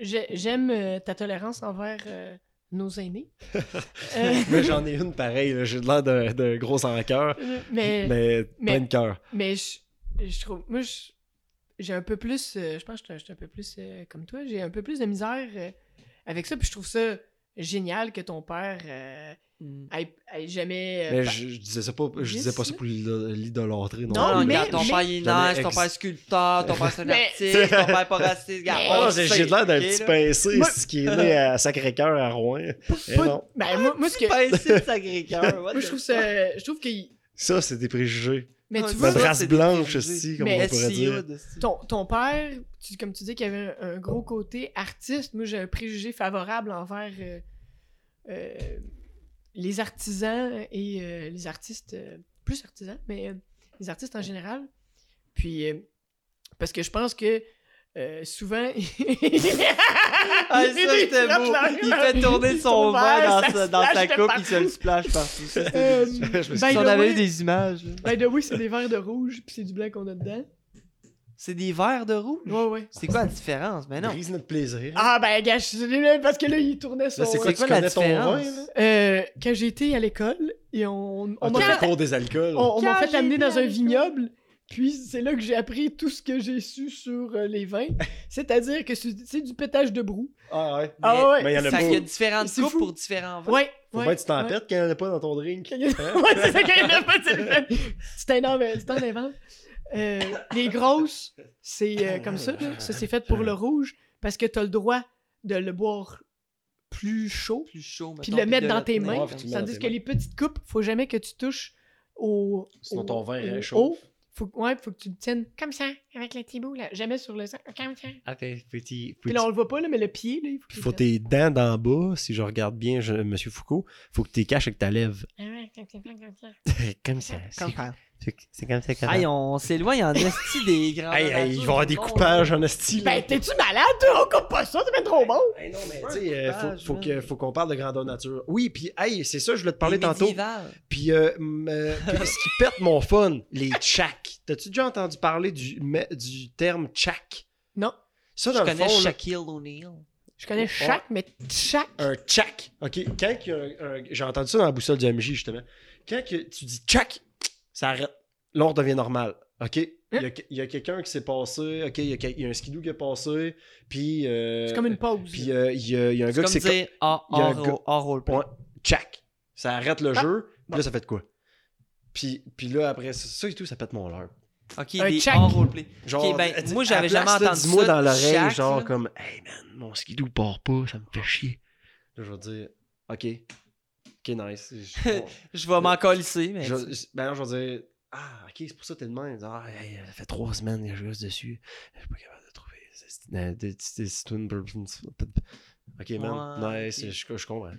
[SPEAKER 2] J'aime euh, ta tolérance envers euh, nos aînés. Euh,
[SPEAKER 3] Mais j'en ai une pareille, là. j'ai de l'air d'un gros en cœur,
[SPEAKER 2] mais, mais,
[SPEAKER 3] mais plein de cœur.
[SPEAKER 2] je, je trouve. Moi, je- j'ai un peu plus. euh, je pense que je suis un- je suis un peu plus euh, comme toi. J'ai un peu plus de misère euh, avec ça. Puis je trouve ça génial que ton père euh,
[SPEAKER 1] Mm.
[SPEAKER 2] ait, ait jamais. euh,
[SPEAKER 3] Mais je, je disais ça pas, je disais pas ça pour l'ido- l'idolâtrer. Non,
[SPEAKER 2] Non,
[SPEAKER 1] Non,
[SPEAKER 3] plus.
[SPEAKER 2] mais-
[SPEAKER 1] ton
[SPEAKER 2] mais-
[SPEAKER 1] père il est nice, ton père est sculpteur, ton père c'est un
[SPEAKER 2] Mais-
[SPEAKER 1] artiste, ton père est pas raciste, le
[SPEAKER 3] j'ai l'air d'un petit pincé
[SPEAKER 2] Moi-
[SPEAKER 3] ce qui est né à Sacré-Cœur à Rouen. Eh
[SPEAKER 2] pas-
[SPEAKER 3] non.
[SPEAKER 2] ben, moi, moi, ce que.
[SPEAKER 1] Pincé de Sacré-Cœur,
[SPEAKER 2] Moi, je trouve ça. Je trouve que.
[SPEAKER 3] Ça, c'est des préjugés.
[SPEAKER 2] Mais
[SPEAKER 1] Ouais,
[SPEAKER 2] tu vois,
[SPEAKER 1] ça,
[SPEAKER 3] race blanche aussi, comme
[SPEAKER 2] Mais
[SPEAKER 3] on pourrait dire.
[SPEAKER 2] Ton, ton père, tu- comme tu dis qu'il y avait un, un gros côté artiste, moi j'ai un préjugé favorable envers euh, euh, les artisans et euh, les artistes, euh, plus artisans, mais euh, les artistes en général. Puis, euh, parce que je pense que euh, souvent.
[SPEAKER 1] Ah, ça, c'était beau. Il fait tourner son verre dans sa, dans sa coupe, il se le splash partout. Ça,
[SPEAKER 2] Euh.
[SPEAKER 3] Je me suis-
[SPEAKER 1] Si on avait eu des images.
[SPEAKER 2] By the way, c'est des verres de rouge, puis c'est du blanc qu'on a dedans.
[SPEAKER 1] C'est des verres de rouge?
[SPEAKER 2] Ouais, ouais.
[SPEAKER 1] C'est quoi la différence? Mais non.
[SPEAKER 3] Brise notre plaisir.
[SPEAKER 2] Ah, ben, gars, parce que là, il tournait son.
[SPEAKER 3] Là, c'est quoi,
[SPEAKER 1] quoi la
[SPEAKER 3] connais ton vin,
[SPEAKER 1] différence?
[SPEAKER 3] là?
[SPEAKER 2] Euh, quand j'étais à l'école, et on, on
[SPEAKER 3] On
[SPEAKER 2] m'a
[SPEAKER 3] m'a
[SPEAKER 2] fait,
[SPEAKER 3] cours des alcools.
[SPEAKER 2] on, on m'a fait amener dans un vignoble, puis c'est là que j'ai appris tout ce que j'ai su sur euh, les vins. C'est-à-dire que c'est du pétage de brou.
[SPEAKER 3] Ah ouais.
[SPEAKER 2] Ah ouais.
[SPEAKER 3] Mais il y en a
[SPEAKER 1] Fait
[SPEAKER 3] pas.
[SPEAKER 1] qu'il y a différentes coupes
[SPEAKER 2] fou.
[SPEAKER 1] pour différents vins.
[SPEAKER 2] Ouais.
[SPEAKER 3] Faut
[SPEAKER 2] ouais,
[SPEAKER 3] bien que tu t'en
[SPEAKER 2] ouais.
[SPEAKER 3] pètes quand il n'y en a pas dans ton drink.
[SPEAKER 2] ouais, c'est ça qu'il y en a pas, c'est le- C'est un inv- c'est un invent. Euh, les grosses, c'est euh, comme ça. là. Ça, c'est fait pour le rouge parce que t'as le droit de le boire plus chaud.
[SPEAKER 1] Plus chaud,
[SPEAKER 2] puis le mettre
[SPEAKER 1] de
[SPEAKER 2] dans tes mains.
[SPEAKER 3] Ouais, tu
[SPEAKER 1] ça.
[SPEAKER 2] Tandis
[SPEAKER 3] dans
[SPEAKER 2] que les petites coupes, faut jamais que tu touches au.
[SPEAKER 3] Sinon
[SPEAKER 2] au-
[SPEAKER 3] ton vin
[SPEAKER 2] au
[SPEAKER 3] réchauffe.
[SPEAKER 2] Faut, ouais, faut que tu le tiennes comme ça, avec le petit bout, là. Jamais sur le sang. Comme ça.
[SPEAKER 3] Petit.
[SPEAKER 2] Puis là, on le voit pas, là, mais le pied, là, il faut
[SPEAKER 3] faut tes dents d'en bas, si je regarde bien, je, Monsieur Foucault, faut que tu les caches avec ta lèvre.
[SPEAKER 2] Ah ouais, comme ça, comme ça.
[SPEAKER 3] comme. C'est comme ça
[SPEAKER 1] Aïe, on s'éloigne en esti des grands.
[SPEAKER 3] Hey, hey, il va y avoir des coupages en esti.
[SPEAKER 2] Ben, t'es-tu malade, toi? On coupe pas ça, c'est bien trop bon!
[SPEAKER 3] Non, mais tu sais, euh, faut, faut qu'on parle de grandeur nature. Oui, puis hey, c'est ça, je voulais te parler tantôt. euh, euh, puis ce qui pète mon fun, les tchaks. T'as-tu déjà entendu parler du, du terme tchak?
[SPEAKER 2] Non.
[SPEAKER 3] Ça,
[SPEAKER 1] Je
[SPEAKER 3] dans le
[SPEAKER 1] connais
[SPEAKER 3] fond,
[SPEAKER 1] Shaquille O'Neal.
[SPEAKER 2] Je connais chaque, mais chaque.
[SPEAKER 3] un tchak. OK, quand il y a un- un- j'ai entendu ça dans la boussole du MJ, justement. Quand que tu dis tchak, ça arrête. Là, on redevient normal. OK? Il y a, il y a quelqu'un qui s'est passé. OK, il y a, quel- il y a un skidoo qui est passé. Puis. euh,
[SPEAKER 2] C'est comme une pause.
[SPEAKER 3] Puis, euh, il y, a, il y a un
[SPEAKER 1] C'est
[SPEAKER 3] gars
[SPEAKER 1] comme
[SPEAKER 3] qui s'est. gars-
[SPEAKER 1] hors roleplay.
[SPEAKER 3] Tchak. Ça arrête le
[SPEAKER 2] Ah,
[SPEAKER 3] jeu. Puis là, ça fait de quoi? Puis, puis là, après ça, ça et tout, ça pète mon leurre.
[SPEAKER 1] Ok,
[SPEAKER 2] Un
[SPEAKER 1] des
[SPEAKER 2] check.
[SPEAKER 1] hors roleplay.
[SPEAKER 3] Genre,
[SPEAKER 1] ben, moi, j'avais jamais
[SPEAKER 3] là,
[SPEAKER 1] entendu
[SPEAKER 3] Dis-moi
[SPEAKER 1] ça
[SPEAKER 3] dans l'oreille, genre
[SPEAKER 1] là.
[SPEAKER 3] comme, hey man, mon skidoo part pas, ça me fait chier. Là, je vais dire, ok, ok, nice. Je, bon,
[SPEAKER 1] Je vais m'en colisser, mais.
[SPEAKER 3] je- je- ben non, je vais dire, ah, ok, c'est pour ça que t'es de même. Ah, hey, ça fait trois semaines que je reste dessus. Je suis pas capable de trouver. c'est- euh. Ok, man,
[SPEAKER 1] Ouais,
[SPEAKER 3] nice, je comprends.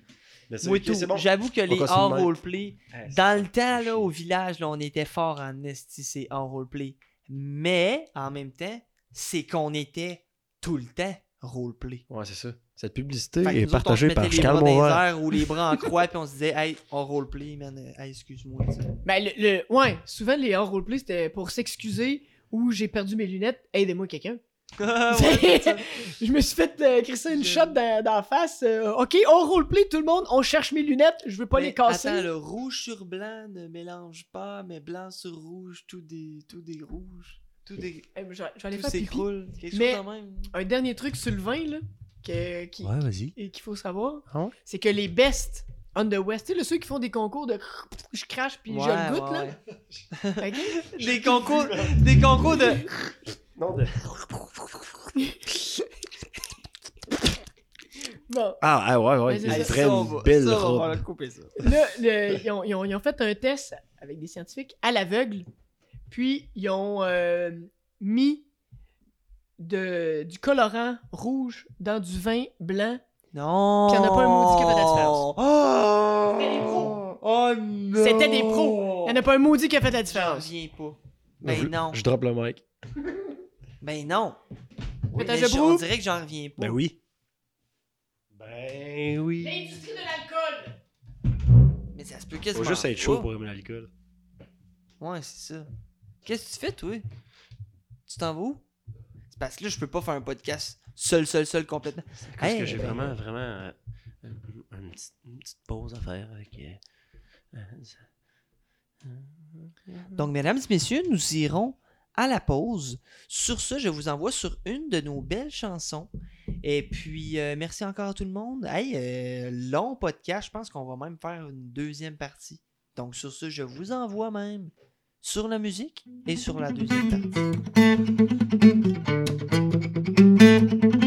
[SPEAKER 3] Ok,
[SPEAKER 1] tout.
[SPEAKER 3] c'est bon?
[SPEAKER 1] J'avoue que les hors roleplay,
[SPEAKER 3] c'est-
[SPEAKER 1] dans le temps, là, au village, là, on était fort en esti, c'est hors roleplay. Mais, en même temps, c'est qu'on était tout le temps roleplay.
[SPEAKER 3] Ouais, c'est ça. Cette publicité est
[SPEAKER 1] autres, on
[SPEAKER 3] partagée par
[SPEAKER 1] les
[SPEAKER 3] Charles
[SPEAKER 1] airs ou les bras en croix, puis on se disait, hey, on roleplay, man. Hey, excuse-moi.
[SPEAKER 2] Ben, le, le- ouais, souvent les hors roleplay c'était pour s'excuser ou j'ai perdu mes lunettes, aidez-moi quelqu'un. Je me suis fait euh, crisser une
[SPEAKER 1] Je-
[SPEAKER 2] shot dans, dans la face. euh, ok, on roleplay tout le monde, on cherche mes lunettes, je veux pas
[SPEAKER 1] Mais
[SPEAKER 2] les casser.
[SPEAKER 1] Attends, le rouge sur blanc ne mélange pas, mais blanc sur rouge, tout des, tout des rouges. Tout des.
[SPEAKER 2] Eh, je, vais- je
[SPEAKER 1] Tout
[SPEAKER 2] faire pipi.
[SPEAKER 1] s'écroule.
[SPEAKER 2] Mais-
[SPEAKER 1] même.
[SPEAKER 2] Un dernier truc sur le vin, là, que- qui-
[SPEAKER 3] Ouais, vas-y.
[SPEAKER 2] et qu'il faut savoir,
[SPEAKER 3] Ah
[SPEAKER 2] c'est que les best on the west, tu sais, ceux qui font des concours de je crache puis je
[SPEAKER 1] Ouais,
[SPEAKER 2] le goûte,
[SPEAKER 1] ouais,
[SPEAKER 2] là.
[SPEAKER 1] Des concours, des concours de.
[SPEAKER 3] Non, de...
[SPEAKER 2] Bon,
[SPEAKER 3] Ah, ah, ouais, ouais.
[SPEAKER 2] Mais c'est
[SPEAKER 3] Il
[SPEAKER 2] ça.
[SPEAKER 3] ferait
[SPEAKER 1] Ça, on
[SPEAKER 3] une
[SPEAKER 1] va-
[SPEAKER 3] belle
[SPEAKER 1] ça, on va
[SPEAKER 3] robe.
[SPEAKER 1] falloir couper ça.
[SPEAKER 2] là, le- ils, ont, ils ont- ils ont fait un test avec des scientifiques à l'aveugle, puis ils ont euh, mis de, du colorant rouge dans du vin blanc.
[SPEAKER 1] Non.
[SPEAKER 2] Puis y en a pas un maudit qui a fait la différence.
[SPEAKER 1] Oh.
[SPEAKER 2] C'était des pros.
[SPEAKER 1] Oh non.
[SPEAKER 2] C'était des pros. Il n'y en a pas un maudit qui a fait la
[SPEAKER 1] J'en
[SPEAKER 2] différence.
[SPEAKER 1] reviens pas.
[SPEAKER 3] Je-
[SPEAKER 1] Ben non.
[SPEAKER 3] Je drop le mic.
[SPEAKER 1] Ben non.
[SPEAKER 2] Mais je
[SPEAKER 1] je- on dirait que j'en reviens pas.
[SPEAKER 3] Ben oui. Ben oui.
[SPEAKER 2] L'industrie de l'alcool.
[SPEAKER 1] Mais ça se peut quasiment
[SPEAKER 3] Faut juste être chaud
[SPEAKER 1] pas.
[SPEAKER 3] pour aimer l'alcool.
[SPEAKER 1] Ouais, c'est ça. Qu'est-ce que tu fais, toi? Tu t'en vas où? C'est parce que là, je peux pas faire un podcast seul, seul, seul, complètement.
[SPEAKER 3] Parce
[SPEAKER 1] Hey,
[SPEAKER 3] que j'ai
[SPEAKER 1] ben-
[SPEAKER 3] vraiment, vraiment euh, une, petite, une petite pause à faire avec. euh, euh.
[SPEAKER 1] Donc, mesdames et messieurs, nous irons à la pause. Sur ce, je vous envoie sur une de nos belles chansons. Et puis, euh, merci encore à tout le monde. Hey, euh, long podcast. Je pense qu'on va même faire une deuxième partie. Donc, sur ce, je vous envoie même sur la musique et sur la deuxième partie. thank you